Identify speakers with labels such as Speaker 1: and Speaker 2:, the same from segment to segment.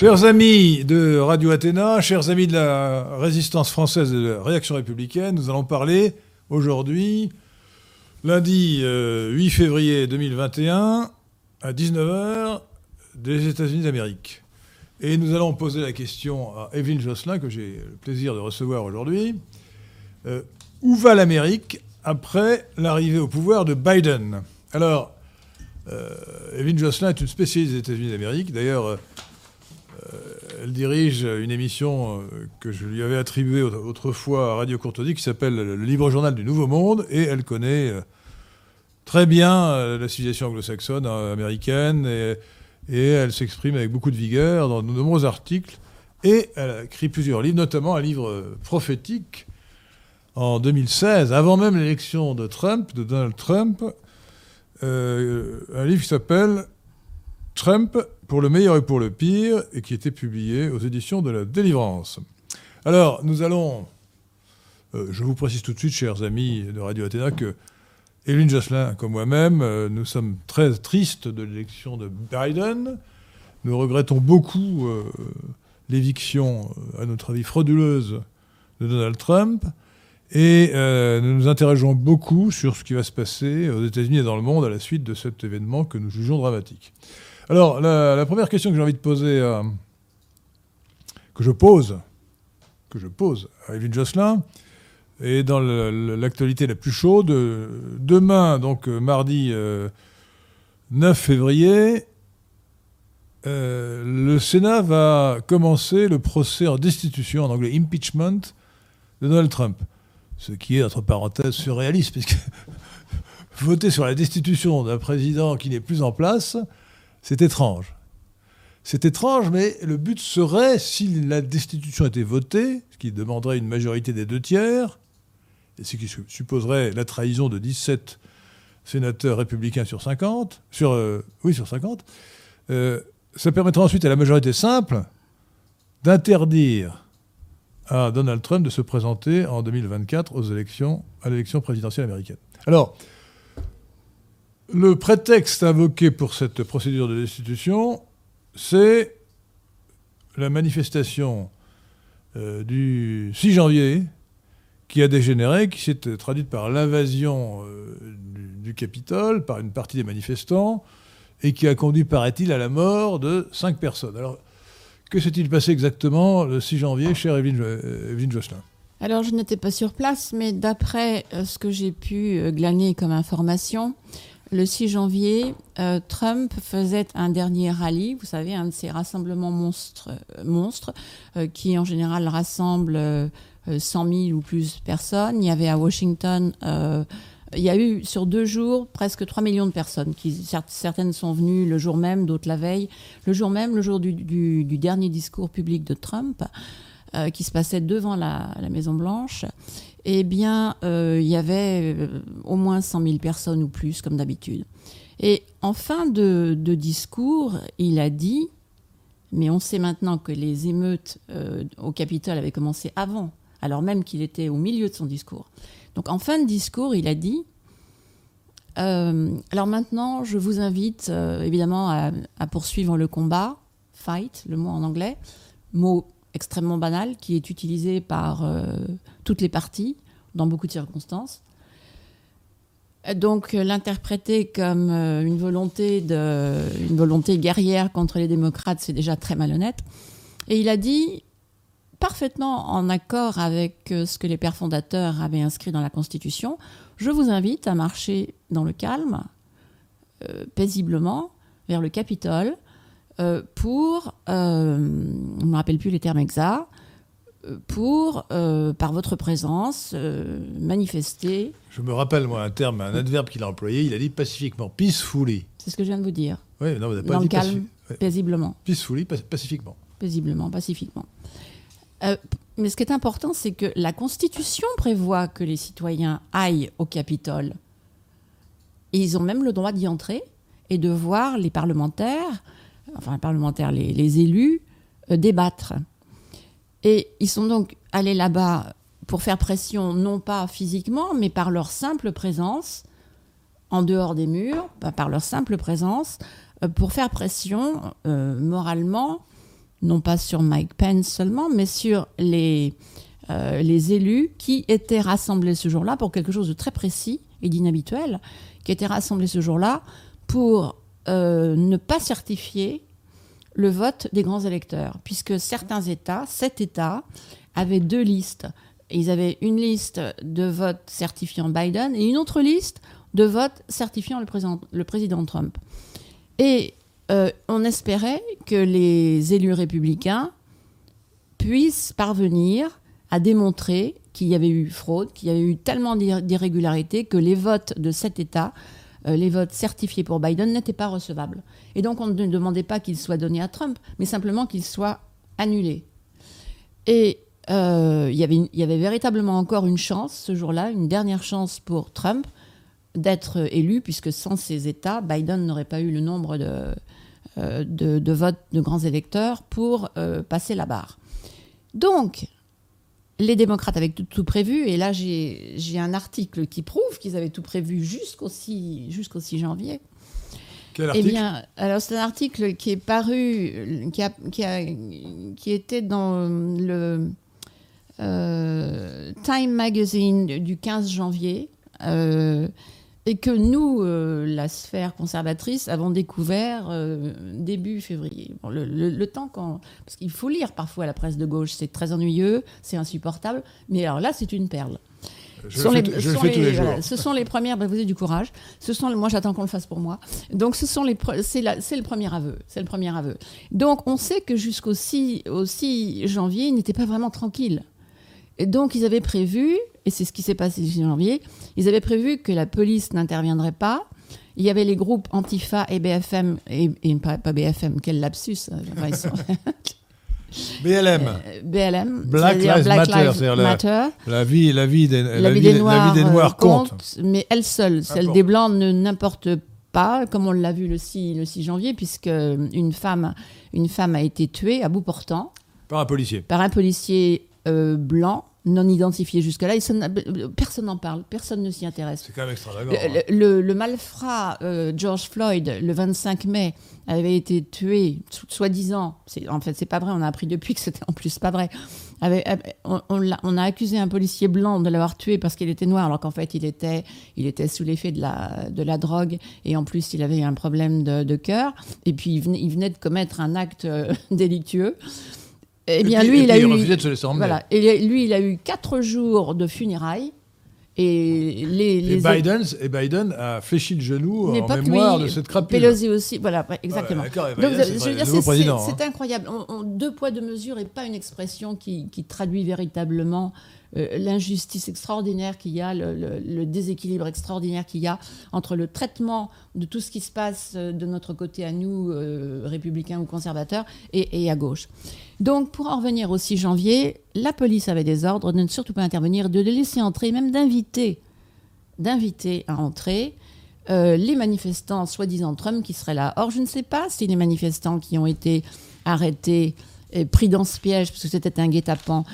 Speaker 1: Chers amis de Radio Athéna, chers amis de la résistance française et de la réaction républicaine, nous allons parler aujourd'hui, lundi 8 euh, février 2021, à 19h, des États-Unis d'Amérique. Et nous allons poser la question à Evelyne Josselin, que j'ai le plaisir de recevoir aujourd'hui. Euh, où va l'Amérique après l'arrivée au pouvoir de Biden? Alors, euh, Evelyne Josselin est une spécialiste des États-Unis d'Amérique. D'ailleurs, elle dirige une émission que je lui avais attribuée autrefois à Radio Courtoisie qui s'appelle Le Libre Journal du Nouveau Monde. Et elle connaît très bien la civilisation anglo-saxonne américaine. Et, elle s'exprime avec beaucoup de vigueur dans de nombreux articles. Et elle a écrit plusieurs livres, notamment un livre prophétique en 2016, avant même l'élection de Trump, de Donald Trump, euh, un livre qui s'appelle Trump pour le meilleur et pour le pire, et qui était publié aux éditions de la Délivrance. Alors, nous allons, euh, je vous précise tout de suite, chers amis de Radio Athéna, que Eline Josselin, comme moi-même, euh, nous sommes très tristes de l'élection de Biden. Nous regrettons beaucoup l'éviction, à notre avis, frauduleuse de Donald Trump. Et euh, nous nous interrogeons beaucoup sur ce qui va se passer aux États-Unis et dans le monde à la suite de cet événement que nous jugeons dramatique. Alors, la, première question que j'ai envie de poser, que je pose, que je pose à Evelyne Josselin, est dans l'actualité la plus chaude. Demain, donc mardi 9 euh, février, euh, le Sénat va commencer le procès en destitution, en anglais impeachment, de Donald Trump ce qui est, entre parenthèses, surréaliste, puisque voter sur la destitution d'un président qui n'est plus en place, c'est étrange. C'est étrange, mais le but serait, si la destitution était votée, ce qui demanderait une majorité des deux tiers, et ce qui supposerait la trahison de 17 sénateurs républicains sur 50, sur, euh, oui, sur 50, euh, ça permettrait ensuite à la majorité simple d'interdire à Donald Trump de se présenter en 2024 aux élections, à l'élection présidentielle américaine. Alors, le prétexte invoqué pour cette procédure de destitution, c'est la manifestation euh, du 6 janvier qui a dégénéré, qui s'est traduite par l'invasion euh, du, Capitole par une partie des manifestants et qui a conduit, paraît-il, à la mort de cinq personnes. Alors, que s'est-il passé exactement le 6 janvier, chère Evelyne, euh, Josselin?
Speaker 2: Alors, je n'étais pas sur place, mais d'après ce que j'ai pu glaner comme information, le 6 janvier, Trump faisait un dernier rallye, vous savez, un de ces rassemblements monstres, monstres qui en général rassemblent 100 000 ou plus personnes. Il y avait à Washington il y a eu sur deux jours presque 3 millions de personnes. Qui, certaines sont venues le jour même, d'autres la veille. Le jour même, le jour du, dernier discours public de Trump, euh, qui se passait devant la, Maison-Blanche, eh bien, euh, il y avait euh, au moins 100 000 personnes ou plus, comme d'habitude. Et en fin de, discours, il a dit, mais on sait maintenant que les émeutes au Capitole avaient commencé avant, alors même qu'il était au milieu de son discours. Donc en fin de discours, il a dit euh, Alors maintenant, je vous invite euh, évidemment à, poursuivre le combat, fight, le mot en anglais, mot extrêmement banal qui est utilisé par euh, toutes les parties dans beaucoup de circonstances. Donc l'interpréter comme une volonté, de, une volonté guerrière contre les démocrates, c'est déjà très malhonnête. Et il a dit parfaitement en accord avec euh, ce que les pères fondateurs avaient inscrit dans la Constitution, je vous invite à marcher dans le calme, euh, paisiblement, vers le Capitole, euh, pour, je ne me rappelle plus les termes exacts, pour, par votre présence, manifester.
Speaker 1: Je me rappelle, moi, un terme, un adverbe qu'il a employé, il a dit pacifiquement, peacefully.
Speaker 2: C'est ce que je viens de vous dire.
Speaker 1: Oui, non, vous n'avez pas
Speaker 2: Dans
Speaker 1: dit
Speaker 2: le calme, paisiblement.
Speaker 1: Peacefully, pacifiquement.
Speaker 2: Paisiblement, pacifiquement. Euh, mais ce qui est important, c'est que la Constitution prévoit que les citoyens aillent au Capitole. Et ils ont même le droit d'y entrer et de voir les parlementaires, enfin les parlementaires, les, élus, euh, débattre. Et ils sont donc allés là-bas pour faire pression, non pas physiquement, mais par leur simple présence, en dehors des murs, par leur simple présence, euh, pour faire pression moralement non pas sur Mike Pence seulement, mais sur les, euh, les élus qui étaient rassemblés ce jour-là pour quelque chose de très précis et d'inhabituel, qui étaient rassemblés ce jour-là pour euh, ne pas certifier le vote des grands électeurs, puisque certains États, sept États, avaient deux listes. Ils avaient une liste de votes certifiant Biden et une autre liste de votes certifiant le président, Trump. Et euh, on espérait que les élus républicains puissent parvenir à démontrer qu'il y avait eu fraude, qu'il y avait eu tellement d'irrégularités que les votes de cet État, les votes certifiés pour Biden, n'étaient pas recevables. Et donc on ne demandait pas qu'ils soient donnés à Trump, mais simplement qu'ils soient annulés. Et euh, il y avait véritablement encore une chance ce jour-là, une dernière chance pour Trump d'être élu, puisque sans ces États, Biden n'aurait pas eu le nombre de, euh, votes de grands électeurs pour euh, passer la barre. Donc, les démocrates avaient tout, prévu, et là j'ai un article qui prouve qu'ils avaient tout prévu jusqu'au 6, jusqu'au 6 janvier.
Speaker 1: Quel eh article?
Speaker 2: eh bien, alors c'est un article qui est paru, qui, a, qui, a, qui était dans le euh, Time Magazine du 15 janvier. Euh, et que nous, euh, la sphère conservatrice, avons découvert euh, début février. le, temps quand... Parce qu'il faut lire parfois la presse de gauche, c'est très ennuyeux, c'est insupportable, mais alors là, c'est une perle.
Speaker 1: Je ce, sont les, je fais tous les jours.
Speaker 2: ce sont les premières. Ben, vous avez du courage. Ce sont, moi, j'attends qu'on le fasse pour moi. Donc, ce sont les. C'est le premier aveu. C'est le premier aveu. Donc, on sait que jusqu'au 6, au 6 janvier, ils n'étaient pas vraiment tranquilles. Et donc, ils avaient prévu et c'est ce qui s'est passé le 6 janvier, ils avaient prévu que la police n'interviendrait pas. Il y avait les groupes Antifa et BFM, et, pas, BFM, quel lapsus. Hein,
Speaker 1: BLM.
Speaker 2: Euh, BLM.
Speaker 1: Black Lives Matter. La, vie, la vie des, la, vie, des Noirs, des noirs compte,
Speaker 2: Mais elle seule, celle des Blancs ne n'importe pas, comme on l'a vu le 6, le 6 janvier, puisque une femme, une femme a été tuée à bout portant.
Speaker 1: Par un policier.
Speaker 2: Par un policier euh, blanc non identifié jusque-là. Personne n'en parle, personne ne s'y intéresse.
Speaker 1: C'est quand même extravagant.
Speaker 2: Le, hein. le, malfrat euh, George Floyd, le 25 mai, avait été tué, soi-disant. En fait, c'est pas vrai, on a appris depuis que c'était en plus pas vrai. on, on, a, accusé un policier blanc de l'avoir tué parce qu'il était noir, alors qu'en fait, il était, il était sous l'effet de la, de la drogue et en plus, il avait un problème de, de cœur. Et puis, il venait, il venait de commettre un acte euh, délictueux. Eh bien, lui, il a eu. Voilà. Et lui, il a eu quatre jours de funérailles. Et, les,
Speaker 1: Biden, et Biden a fléchi le genou en mémoire de cette crapule.
Speaker 2: Pelosi aussi, voilà, exactement. c'est incroyable. deux poids, deux mesures et pas une expression qui, qui traduit véritablement euh, l'injustice extraordinaire qu'il y a, le, déséquilibre extraordinaire qu'il y a entre le traitement de tout ce qui se passe euh, de notre côté à nous, euh, républicains ou conservateurs, et, à gauche. Donc, pour en revenir au 6 janvier, la police avait des ordres de ne surtout pas intervenir, de les laisser entrer, même d'inviter, d'inviter à entrer. les manifestants soi-disant Trump qui seraient là. Or, je ne sais pas si les manifestants qui ont été arrêtés pris dans ce piège, parce que c'était un guet-apens.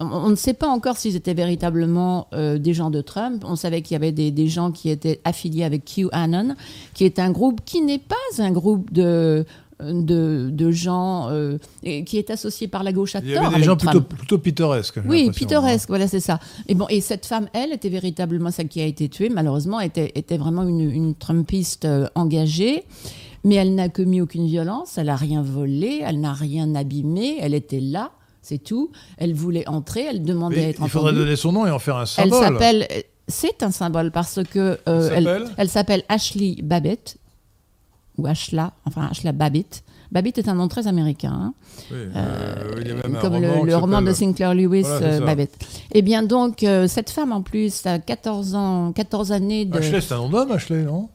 Speaker 2: On ne sait pas encore s'ils étaient véritablement euh, des gens de Trump. On savait qu'il y avait des, gens qui étaient affiliés avec QAnon, qui est un groupe qui n'est pas un groupe de, de, gens euh, qui est associé par la gauche à
Speaker 1: tort. Il y avait des gens plutôt, plutôt, pittoresques.
Speaker 2: Oui, pittoresques, voilà, c'est ça. Et, bon, et cette femme, elle, était véritablement celle qui a été tuée, malheureusement, était, était vraiment une, une Trumpiste euh, engagée mais elle n'a commis aucune violence, elle n'a rien volé, elle n'a rien abîmé, elle était là, c'est tout. Elle voulait entrer, elle demandait à être
Speaker 1: Il faudrait donner son nom et en faire un symbole.
Speaker 2: Elle s'appelle, c'est un symbole parce que euh, elle s'appelle Ashley Babbitt ou Ashla, enfin Ashla Babbitt. Babbitt est un nom très américain. Hein.
Speaker 1: Oui, euh, il y a même
Speaker 2: comme
Speaker 1: un
Speaker 2: le, roman de Sinclair Lewis, euh, Babbitt. Et eh bien donc, cette femme en plus a 14 ans, 14 années de...
Speaker 1: Ashley, c'est un nom d'homme, Ashley, non?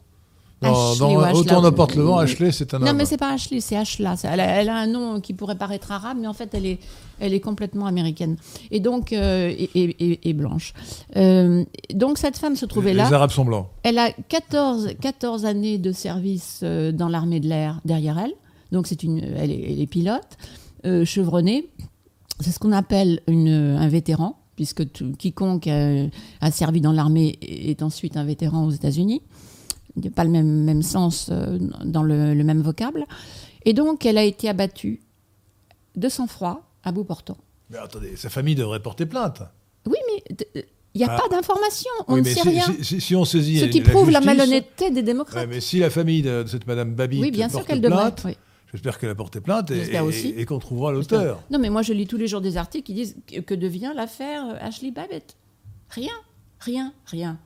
Speaker 1: Dans, autant n'importe le vent, Ashley, c'est un
Speaker 2: Non, mais c'est pas Ashley, c'est Ashla. Elle a, elle a, un nom qui pourrait paraître arabe, mais en fait, elle est, elle est complètement américaine. Et donc, euh, et, blanche. Euh, donc, cette femme se trouvait là.
Speaker 1: Les Arabes sont blancs.
Speaker 2: Elle a 14, 14 années de service euh, dans l'armée de l'air derrière elle. Donc, c'est une, elle, est, pilote, chevronnée. C'est ce qu'on appelle une, un vétéran, puisque quiconque a servi dans l'armée est ensuite un vétéran aux États-Unis pas le même, même sens euh, dans le, même vocable. Et donc, elle a été abattue de sang-froid, à bout portant.
Speaker 1: Mais attendez, sa famille devrait porter plainte.
Speaker 2: Oui, mais il n'y a
Speaker 1: Ah.
Speaker 2: pas d'information, on
Speaker 1: Oui,
Speaker 2: ne sait
Speaker 1: si,
Speaker 2: rien.
Speaker 1: si- si- si on saisit
Speaker 2: Ce qui
Speaker 1: la
Speaker 2: prouve la malhonnêteté des
Speaker 1: Ouais,
Speaker 2: démocrates.
Speaker 1: mais si la famille de cette Madame Babi
Speaker 2: oui, bien sûr
Speaker 1: porte
Speaker 2: qu'elle
Speaker 1: plainte,
Speaker 2: devrait. oui.
Speaker 1: j'espère qu'elle a porté plainte et, qu'on trouvera l'auteur.
Speaker 2: Non, mais moi, je lis tous les jours des articles qui disent que, que devient l'affaire euh, Ashley Babbitt. Rien, rien, rien.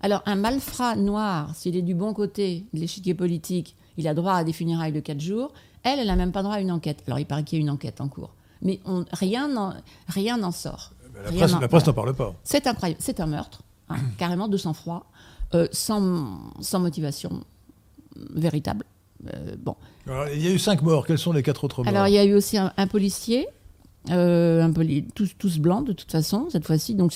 Speaker 2: Alors, un malfrat noir, s'il est du bon côté de l'échiquier politique, il a droit à des funérailles de 4 jours. Elle, elle n'a même pas droit à une enquête. Alors, il paraît qu'il y a une enquête en cours. Mais on- rien n'en rien sort.
Speaker 1: La
Speaker 2: Rien
Speaker 1: presse,
Speaker 2: n'en-
Speaker 1: parle pas.
Speaker 2: C'est incroyable. C'est un meurtre, hein, carrément de sang-froid, euh, sans, sans motivation véritable. Euh, bon.
Speaker 1: Alors, il y a eu cinq morts. Quels sont les quatre autres morts?
Speaker 2: Alors, il y a eu aussi un, un policier, euh, un poli- tous, blancs de toute façon, cette fois-ci. Donc,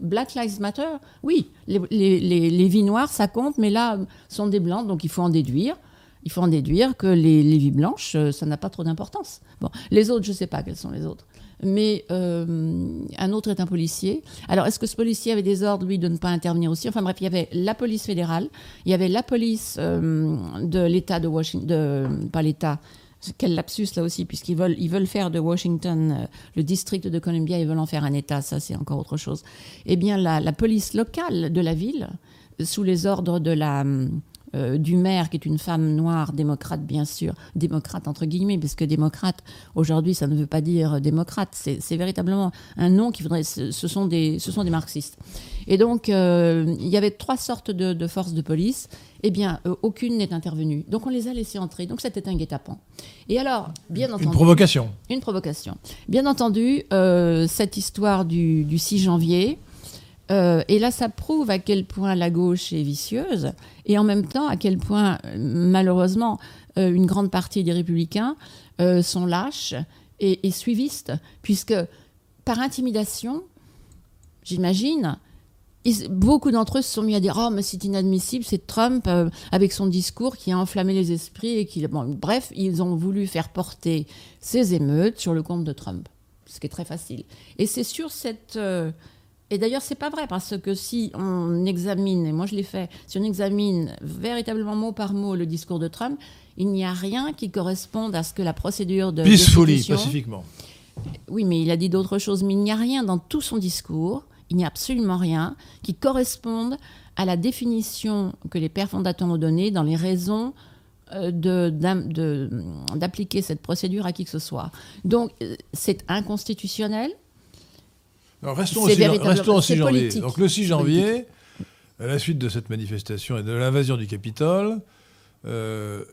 Speaker 2: Black Lives Matter, oui, les, vies noires, ça compte, mais là, sont des blancs, donc il faut en déduire. Il faut en déduire que les, vies blanches, euh, ça n'a pas trop d'importance. Bon, les autres, je ne sais pas quels sont les autres. Mais euh, un autre est un policier. Alors, est-ce que ce policier avait des ordres, lui, de ne pas intervenir aussi? Enfin bref, il y avait la police fédérale, il y avait la police de l'État de Washington, pas l'État, quel lapsus là aussi, puisqu'ils veulent, ils veulent faire de Washington, euh, le district de Columbia, ils veulent en faire un État, ça c'est encore autre chose. Eh bien, la, la police locale de la ville, sous les ordres de la, euh, du maire, qui est une femme noire, démocrate bien sûr, démocrate entre guillemets, parce que démocrate, aujourd'hui, ça ne veut pas dire démocrate, c'est véritablement un nom qui voudrait, ce, ce sont, des, ce sont des marxistes. Et donc, euh, il y avait trois sortes de, de forces de police. Eh bien, euh, aucune n'est intervenue. Donc, on les a laissés entrer. Donc, c'était un guet-apens. Et alors, bien entendu.
Speaker 1: Une provocation.
Speaker 2: Une provocation. Bien entendu, euh, cette histoire du, du 6 janvier, euh, et là, ça prouve à quel point la gauche est vicieuse, et en même temps à quel point, euh, malheureusement, euh, une grande partie des républicains sont lâches et, suivistes, puisque par intimidation, j'imagine, beaucoup d'entre eux se sont mis à dire Oh, mais c'est inadmissible, c'est Trump avec son discours qui a enflammé les esprits. Et qui, bref, ils ont voulu faire porter ces émeutes sur le compte de Trump, ce qui est très facile. Et c'est sur cette. Et d'ailleurs, c'est pas vrai, parce que si on examine, et moi je l'ai fait, si on examine véritablement mot par mot le discours de Trump, il n'y a rien qui corresponde à ce que la procédure de.
Speaker 1: Peacefully, pacifiquement.
Speaker 2: oui, mais il a dit d'autres choses. Mais il n'y a rien dans tout son discours, il n'y a absolument rien qui corresponde à la définition que les pères fondateurs ont donnée dans les raisons euh, d'appliquer cette procédure à qui que ce soit. Donc, euh, c'est inconstitutionnel.
Speaker 1: Alors, restons, au 6,
Speaker 2: véritable-
Speaker 1: restons au
Speaker 2: c'est
Speaker 1: 6 janvier.
Speaker 2: politique.
Speaker 1: Donc le 6
Speaker 2: C'est
Speaker 1: janvier, à la suite de cette manifestation et de l'invasion du Capitole, euh,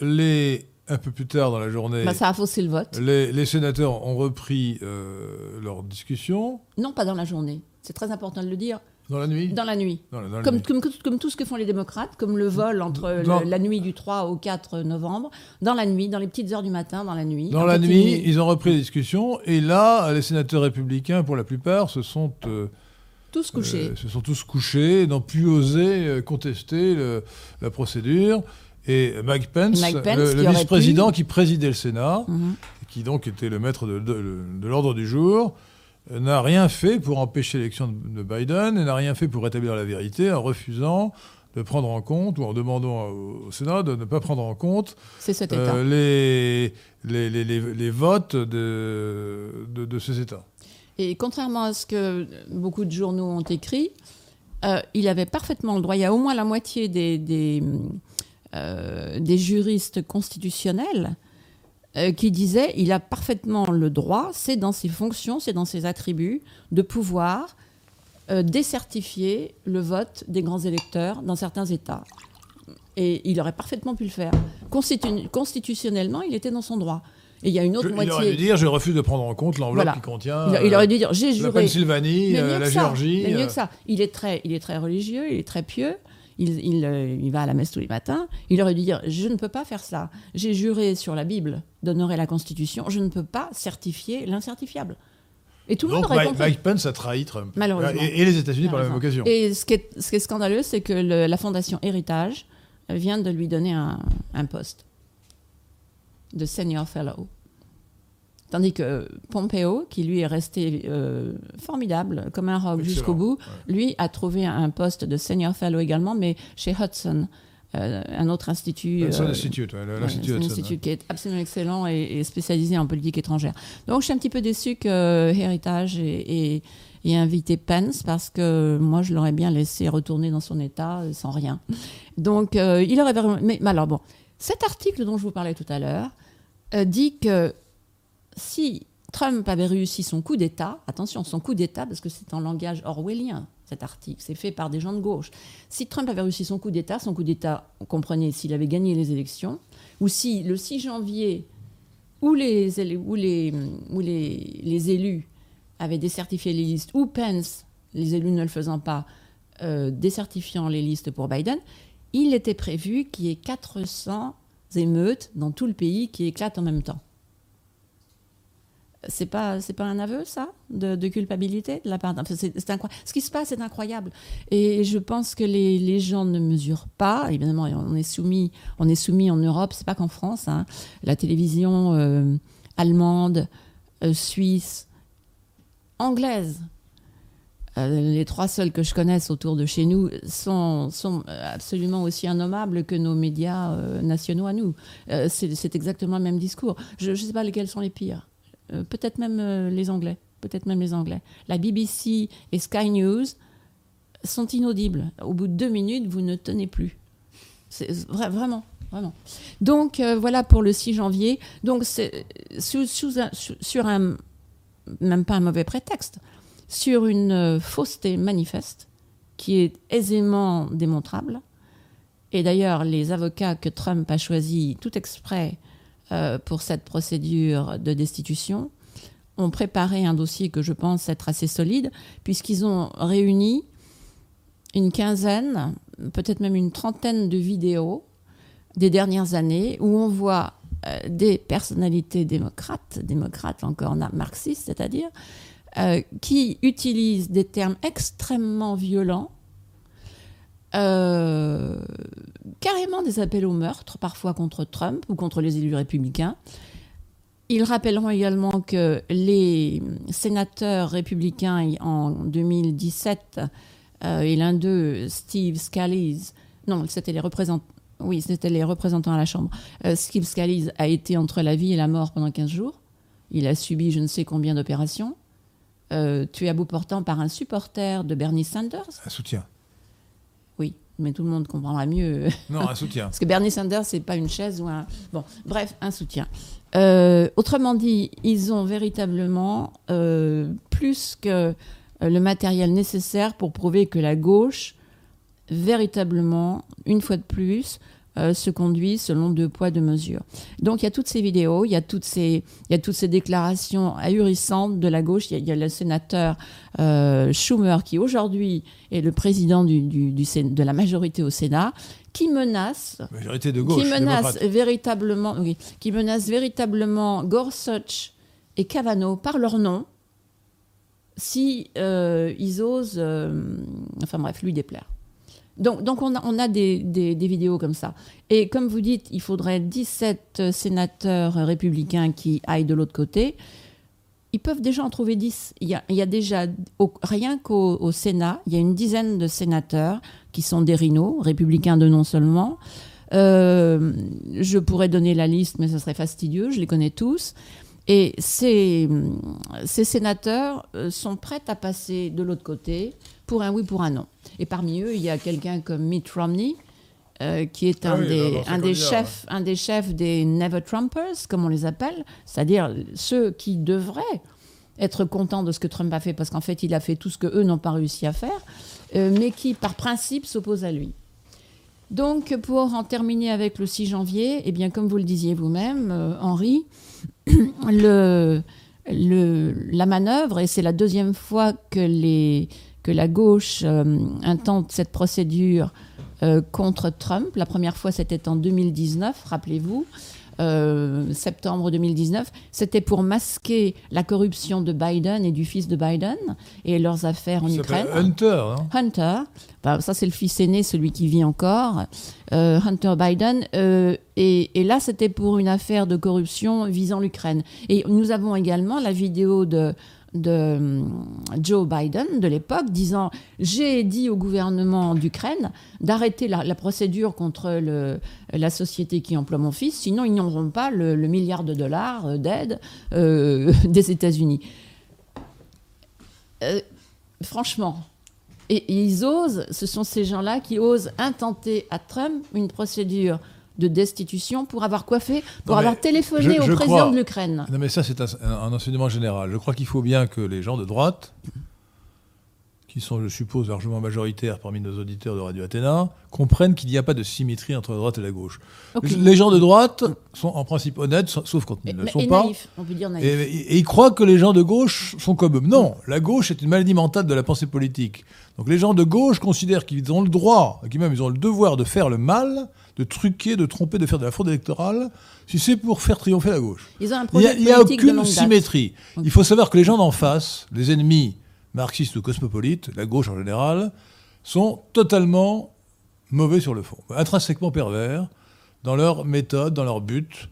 Speaker 1: les, un peu plus tard dans la journée,
Speaker 2: Bah, ça a faussé le vote.
Speaker 1: les, les sénateurs ont repris euh, leur discussion
Speaker 2: Non, pas dans la journée. C'est très important de le dire.
Speaker 1: Dans la nuit.
Speaker 2: Dans la nuit.
Speaker 1: Dans la- dans la
Speaker 2: Comme,
Speaker 1: nuit.
Speaker 2: comme, comme tout ce que font les démocrates, comme le vol entre le- la nuit du 3 au 4 novembre, dans la nuit, dans les petites heures du matin, dans la nuit.
Speaker 1: Dans la nuit, ils ont repris la discussion et là, les sénateurs républicains, pour la plupart, se sont, euh,
Speaker 2: Tous couchés.
Speaker 1: euh, se sont tous couchés, n'ont plus osé euh, contester le- la procédure. Et Mike Pence,
Speaker 2: Mike Pence,
Speaker 1: le, vice-président
Speaker 2: pu-
Speaker 1: qui présidait le Sénat,
Speaker 2: Mhm.
Speaker 1: qui donc était le maître de, de- de l'ordre du jour, euh, n'a rien fait pour empêcher l'élection de, de Biden et n'a rien fait pour rétablir la vérité en refusant de prendre en compte ou en demandant au, Sénat de ne pas prendre en compte euh, les, les, les, les- les votes de, de, de ces États.
Speaker 2: Et contrairement à ce que beaucoup de journaux ont écrit, euh, il avait parfaitement le droit. Il y a au moins la moitié des, des, euh, des juristes constitutionnels euh, qui disaient il a parfaitement le droit, c'est dans ses fonctions, c'est dans ses attributs, de pouvoir euh, décertifier le vote des grands électeurs dans certains États. Et il aurait parfaitement pu le faire. Constitu- constitutionnellement, il était dans son droit. Et il y a une autre
Speaker 1: Je- il
Speaker 2: moitié.
Speaker 1: aurait dû dire je refuse de prendre en compte l'enveloppe
Speaker 2: Voilà.
Speaker 1: qui contient
Speaker 2: Il, il
Speaker 1: euh,
Speaker 2: aurait dû dire j'ai
Speaker 1: la
Speaker 2: juré.
Speaker 1: Pennsylvanie, euh, la
Speaker 2: que ça.
Speaker 1: Géorgie.
Speaker 2: Mais mieux
Speaker 1: euh,
Speaker 2: que ça. Il est très, il est très religieux, il est très pieux. Il, il, euh, il va à la messe tous les matins. Il aurait dû dire je ne peux pas faire ça. J'ai juré sur la Bible d'honorer la Constitution. Je ne peux pas certifier l'incertifiable. Et tout le monde aurait
Speaker 1: Mike,
Speaker 2: compris.
Speaker 1: Mike Pence a trahi Trump.
Speaker 2: Malheureusement.
Speaker 1: Et, et les États-Unis par la même occasion.
Speaker 2: Et ce qui est, ce qui est scandaleux, c'est que le- la fondation Héritage vient de lui donner un, un poste de senior fellow. Tandis que Pompeo, qui lui est resté euh, formidable, comme un rock jusqu'au bout,
Speaker 1: ouais.
Speaker 2: lui a trouvé un poste de senior fellow également, mais chez Hudson, un autre institut.
Speaker 1: Hudson Institute,
Speaker 2: l'Institut Un institut qui est absolument excellent et, spécialisé en politique étrangère. Donc je suis un petit peu déçue que Héritage ait, invité Pence parce que moi je l'aurais bien laissé retourner dans son état sans rien. Donc il aurait mais, mais alors bon, cet article dont je vous parlais tout à l'heure dit que si Trump avait réussi son coup d'État, attention, son coup d'État, parce que c'est en langage orwellien, cet article, c'est fait par des gens de gauche. Si Trump avait réussi son coup d'État, son coup d'État, on comprenait s'il avait gagné les élections, ou si le 6 janvier, où les, les, les, les élus avaient décertifié les listes, ou Pence, les élus ne le faisant pas, euh, décertifiant les listes pour Biden, il était prévu qu'il y ait 400 émeutes dans tout le pays qui éclatent en même temps c'est pas c'est pas un aveu ça de, culpabilité de la part d'un c'est, ce qui se passe est incroyable et je pense que les, les, gens ne mesurent pas évidemment on est soumis on est soumis en Europe c'est pas qu'en France hein. la télévision euh, allemande euh, suisse anglaise euh, les trois seuls que je connaisse autour de chez nous sont, sont absolument aussi innommables que nos médias nationaux à nous. c'est, c'est exactement le même discours. Je ne sais pas lesquels sont les pires. Euh, peut-être même euh, les Anglais, peut-être même les Anglais. La BBC et Sky News sont inaudibles. Au bout de deux minutes, vous ne tenez plus. C'est vraiment, vraiment. Donc euh, voilà pour le 6 janvier. Donc c'est sur un, même pas un mauvais prétexte, sur une fausseté manifeste qui est aisément démontrable. Et d'ailleurs, les avocats que Trump a choisis tout exprès euh, pour cette procédure de destitution ont préparé un dossier que je pense être assez solide, puisqu'ils ont réuni une quinzaine, peut-être même une trentaine de vidéos des dernières années où on voit euh, des personnalités démocrates, démocrates encore marxistes, c'est-à-dire, euh, qui utilisent des termes extrêmement violents euh, carrément des appels au meurtre, parfois contre Trump ou contre les élus républicains. Ils rappelleront également que les sénateurs républicains en 2017, euh, et l'un d'eux, Steve Scalise, non, c'était les représentants. Oui, c'était les représentants à la Chambre. Euh, Steve Scalise a été entre la vie et la mort pendant 15 jours. Il a subi je ne sais combien d'opérations. tué à bout portant par un supporter de Bernie Sanders.
Speaker 1: Un soutien
Speaker 2: mais tout le monde comprendra mieux.
Speaker 1: Non, un soutien.
Speaker 2: Parce que Bernie Sanders, c'est pas une chaise ou un. Bon, bref, un soutien. Euh, autrement dit, ils ont véritablement euh, plus que euh, le matériel nécessaire pour prouver que la gauche, véritablement, une fois de plus, euh, se conduit selon deux poids, deux mesures. Donc il y a toutes ces vidéos, il y a toutes ces, il y a toutes ces déclarations ahurissantes de la gauche. Il y a, le sénateur euh, Schumer qui aujourd'hui est le président du, du, de la majorité au Sénat qui menace,
Speaker 1: majorité de gauche,
Speaker 2: qui menace véritablement, qui menace véritablement Gorsuch et Kavanaugh par leur nom si euh, ils osent, enfin bref, lui déplaire. Donc, on a, des, vidéos comme ça. Et comme vous dites, il faudrait 17 sénateurs républicains qui aillent de l'autre côté. Ils peuvent déjà en trouver 10. Il y a, déjà, rien qu'au Sénat, il y a une dizaine de sénateurs qui sont des rhinos, républicains de nom seulement. Euh, je pourrais donner la liste, mais ce serait fastidieux, je les connais tous. Et ces, ces sénateurs euh, sont prêts à passer de l'autre côté pour un oui, pour un non. Et parmi eux, il y a quelqu'un comme Mitt Romney, euh, qui est un, des, un, des chefs, un des chefs des Never Trumpers, comme on les appelle, c'est-à-dire ceux qui devraient être contents de ce que Trump a fait, parce qu'en fait, il a fait tout ce que eux n'ont pas réussi à faire, euh, mais qui, par principe, s'opposent à lui. Donc, pour en terminer avec le 6 janvier, eh bien, comme vous le disiez vous-même, euh, Henri, la manœuvre, et c'est la deuxième fois que la gauche euh, intente cette procédure euh, contre Trump. La première fois, c'était en 2019, rappelez-vous. Euh, septembre 2019, c'était pour masquer la corruption de Biden et du fils de Biden et leurs affaires en Ukraine.
Speaker 1: Hunter. Hein
Speaker 2: Hunter. ça, c'est le fils aîné, celui qui vit encore. Hunter Biden. Et, et, là, c'était pour une affaire de corruption visant l'Ukraine. Et nous avons également la vidéo de de hum, Joe Biden de l'époque, disant J'ai dit au gouvernement d'Ukraine d'arrêter la, procédure contre le- la société qui emploie mon fils, sinon ils n'auront pas le, milliard de dollars euh, d'aide euh, des États-Unis. Euh, franchement. Et ils osent, ce sont ces gens-là qui osent intenter à Trump une procédure de destitution pour avoir fait Pour
Speaker 1: Non,
Speaker 2: avoir téléphoné
Speaker 1: je-
Speaker 2: au
Speaker 1: je
Speaker 2: président
Speaker 1: crois-
Speaker 2: de l'Ukraine.
Speaker 1: Non, mais ça, c'est un, un enseignement général. Je crois qu'il faut bien que les gens de droite, qui sont, je suppose, largement majoritaires parmi nos auditeurs de Radio Athéna, comprennent qu'il n'y a pas de symétrie entre la droite et la gauche. Les gens de droite sont en principe honnêtes, sa- sauf quand ils
Speaker 2: Et,
Speaker 1: ne le
Speaker 2: et
Speaker 1: sont pas.
Speaker 2: naïf, on peut dire
Speaker 1: Et,
Speaker 2: naïf.
Speaker 1: et- et ils croient que les gens de gauche sont comme eux. Non, la gauche est une maladie mentale de la pensée politique. Donc les gens de gauche considèrent qu'ils ont le droit, qu'ils même ils ont le devoir de faire le mal, de truquer, de tromper, de faire de la fraude électorale, si c'est pour faire triompher la gauche.
Speaker 2: Ils ont un
Speaker 1: Il n'y a, aucune symétrie. Il faut savoir que les gens d'en face, les ennemis marxistes ou cosmopolites, la gauche en général, sont totalement mauvais sur le fond, intrinsèquement pervers dans leur méthode, dans leur but,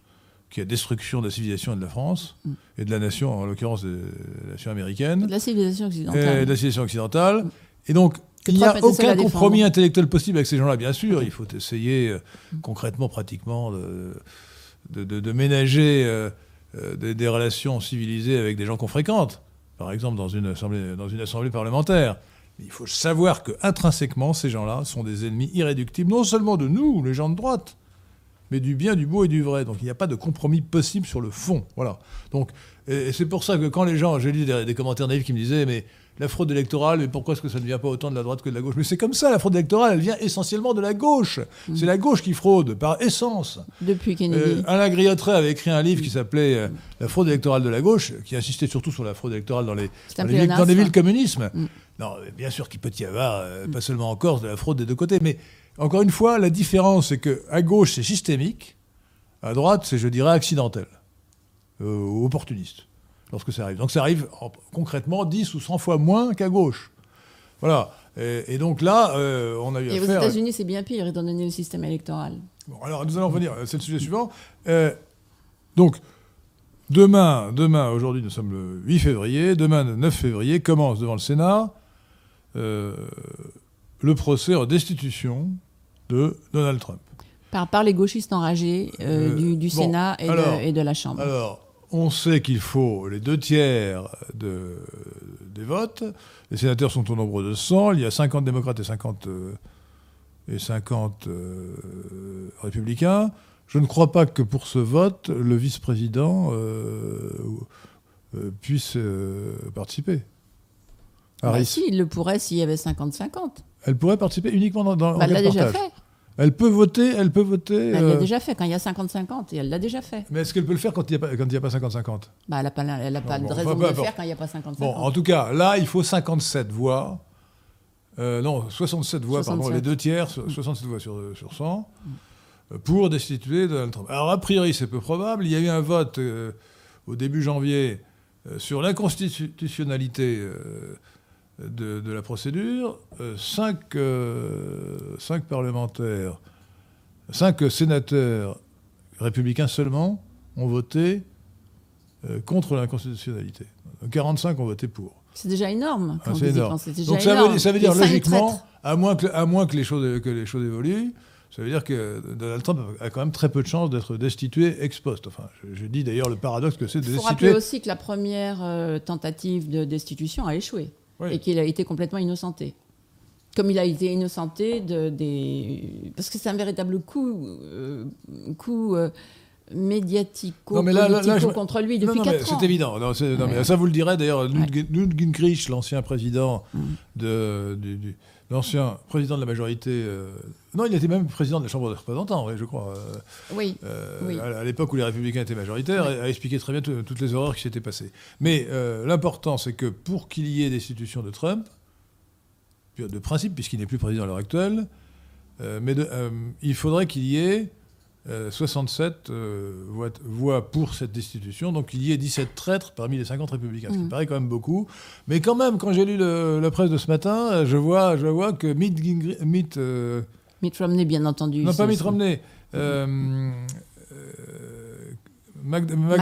Speaker 1: qui est la destruction de la civilisation et de la France, et de la nation, en l'occurrence de la nation américaine,
Speaker 2: De la civilisation
Speaker 1: et
Speaker 2: occidentale.
Speaker 1: de la civilisation occidentale. Et donc, il n'y a aucun compromis intellectuel possible avec ces gens-là, bien sûr. Il faut essayer euh, concrètement, pratiquement, de, de, de- de ménager euh, euh, des, des relations civilisées avec des gens qu'on fréquente. Par exemple, dans une assemblée, dans une assemblée parlementaire. Mais il faut savoir que intrinsèquement, ces gens-là sont des ennemis irréductibles, non seulement de nous, les gens de droite, mais du bien, du beau et du vrai. Donc il n'y a pas de compromis possible sur le fond. Voilà. Donc, et, et c'est pour ça que quand les gens, j'ai lu des, des commentaires naïfs qui me disaient, mais la fraude électorale, mais pourquoi est-ce que ça ne vient pas autant de la droite que de la gauche? Mais c'est comme ça, la fraude électorale, elle vient essentiellement de la gauche. C'est la gauche qui fraude, par essence.
Speaker 2: Depuis Kennedy.
Speaker 1: Euh, Alain Griottret avait écrit un livre qui s'appelait euh, La fraude électorale de la gauche, qui insistait surtout sur la fraude électorale dans les, dans villes,
Speaker 2: pléonasme.
Speaker 1: dans les villes communisme.
Speaker 2: Mm.
Speaker 1: Non, bien sûr qu'il peut y avoir, euh, pas seulement en Corse, de la fraude des deux côtés, mais encore une fois, la différence, c'est que à gauche, c'est systémique, à droite, c'est, je dirais, accidentel, euh, opportuniste, lorsque ça arrive. Donc ça arrive en- concrètement 10 ou 100 fois moins qu'à gauche. Voilà. Et, et donc là, euh, on a eu
Speaker 2: Et aux. États-Unis, c'est bien pire, étant donné le système électoral.
Speaker 1: Bon, alors nous allons revenir, c'est le sujet suivant. Euh, donc, demain, demain, aujourd'hui nous sommes le 8 février, demain le 9 février, commence devant le Sénat euh, le procès en destitution de Donald Trump.
Speaker 2: Par, par les gauchistes enragés du, du
Speaker 1: bon,
Speaker 2: Sénat et,
Speaker 1: alors,
Speaker 2: de, et de la Chambre.
Speaker 1: Alors, on sait qu'il faut les deux tiers de, des votes. Les sénateurs sont au nombre de 100. Il y a 50 démocrates et 50, euh, et 50 euh, républicains. Je ne crois pas que pour ce vote, le vice-président euh, euh, puisse participer.
Speaker 2: Bah si, il le pourrait s'il y avait 50-50.
Speaker 1: Elle pourrait participer uniquement dans, dans
Speaker 2: Bah, elle
Speaker 1: en
Speaker 2: l'a
Speaker 1: cas de
Speaker 2: déjà
Speaker 1: partage.
Speaker 2: fait.
Speaker 1: Elle peut voter, elle peut voter.
Speaker 2: Bah, elle l'a
Speaker 1: euh,
Speaker 2: déjà fait quand il y a 50-50 et elle l'a déjà fait.
Speaker 1: Mais est-ce qu'elle peut le faire quand il n'y a pas, quand il n'y a pas 50-50
Speaker 2: Bah, elle n'a pas, elle a pas
Speaker 1: bon,
Speaker 2: de raison de le faire quand il n'y a pas 50-50.
Speaker 1: Bon, en tout cas, là, il faut 57 voix. Euh, non, 67 voix, pardon,
Speaker 2: 67.
Speaker 1: les deux tiers, so- 67 voix sur, sur 100, euh, pour destituer Donald Trump. Alors, a priori, c'est peu probable. Il y a eu un vote euh, au début janvier euh, sur l'inconstitutionnalité euh, de, de la procédure. Euh, cinq, euh, cinq parlementaires, cinq sénateurs républicains seulement ont voté euh, contre l'inconstitutionnalité. 45 ont voté pour.
Speaker 2: C'est déjà énorme.
Speaker 1: Ah,
Speaker 2: Quand
Speaker 1: c'est
Speaker 2: vous y
Speaker 1: énorme.
Speaker 2: C'est déjà
Speaker 1: Donc ça
Speaker 2: énorme.
Speaker 1: veut, ça veut dire logiquement, à moins, que, à moins que, les choses, que les choses évoluent, ça veut dire que Donald Trump a quand même très peu de chances d'être destitué ex post. Enfin, je, je dis d'ailleurs le paradoxe que c'est de
Speaker 2: Il faut rappeler
Speaker 1: destituer.
Speaker 2: aussi que la première euh, tentative de destitution a échoué
Speaker 1: Oui.
Speaker 2: et qu'il a été complètement innocenté. Comme il a été innocenté de, des... Parce que c'est un véritable coup, euh, coup euh, médiatico
Speaker 1: Non, mais là- là- là,
Speaker 2: politico
Speaker 1: je-
Speaker 2: contre lui depuis
Speaker 1: non, mais
Speaker 2: 4 ans.
Speaker 1: C'est évident. Non, c'est- non,
Speaker 2: Ouais.
Speaker 1: mais ça, vous le direz d'ailleurs. Newt
Speaker 2: Ouais.
Speaker 1: Gin- Newt Gingrich, l'ancien président
Speaker 2: Mm.
Speaker 1: de, du, du- l'ancien président de la majorité. euh, non, il était même président de la Chambre des représentants, oui, je crois. euh,
Speaker 2: Oui,
Speaker 1: euh,
Speaker 2: Oui.
Speaker 1: à, à l'époque où les républicains étaient majoritaires,
Speaker 2: Oui.
Speaker 1: a expliqué très bien tout- toutes les horreurs qui s'étaient passées. Mais l'important, c'est que pour qu'il y ait destitution de Trump, de principe, puisqu'il n'est plus président à l'heure actuelle, mais de- il faudrait qu'il y ait euh, 67 euh, voix, voix pour cette destitution, donc il y ait 17 traîtres parmi les 50 républicains, ce qui me paraît quand même beaucoup. Mais quand même, quand j'ai lu le- la presse de ce matin, euh, je vois, je vois que Mitt, euh,
Speaker 2: Mitt Romney, bien entendu.
Speaker 1: non, pas Mitt Romney. Euh, euh, Mac- Mac-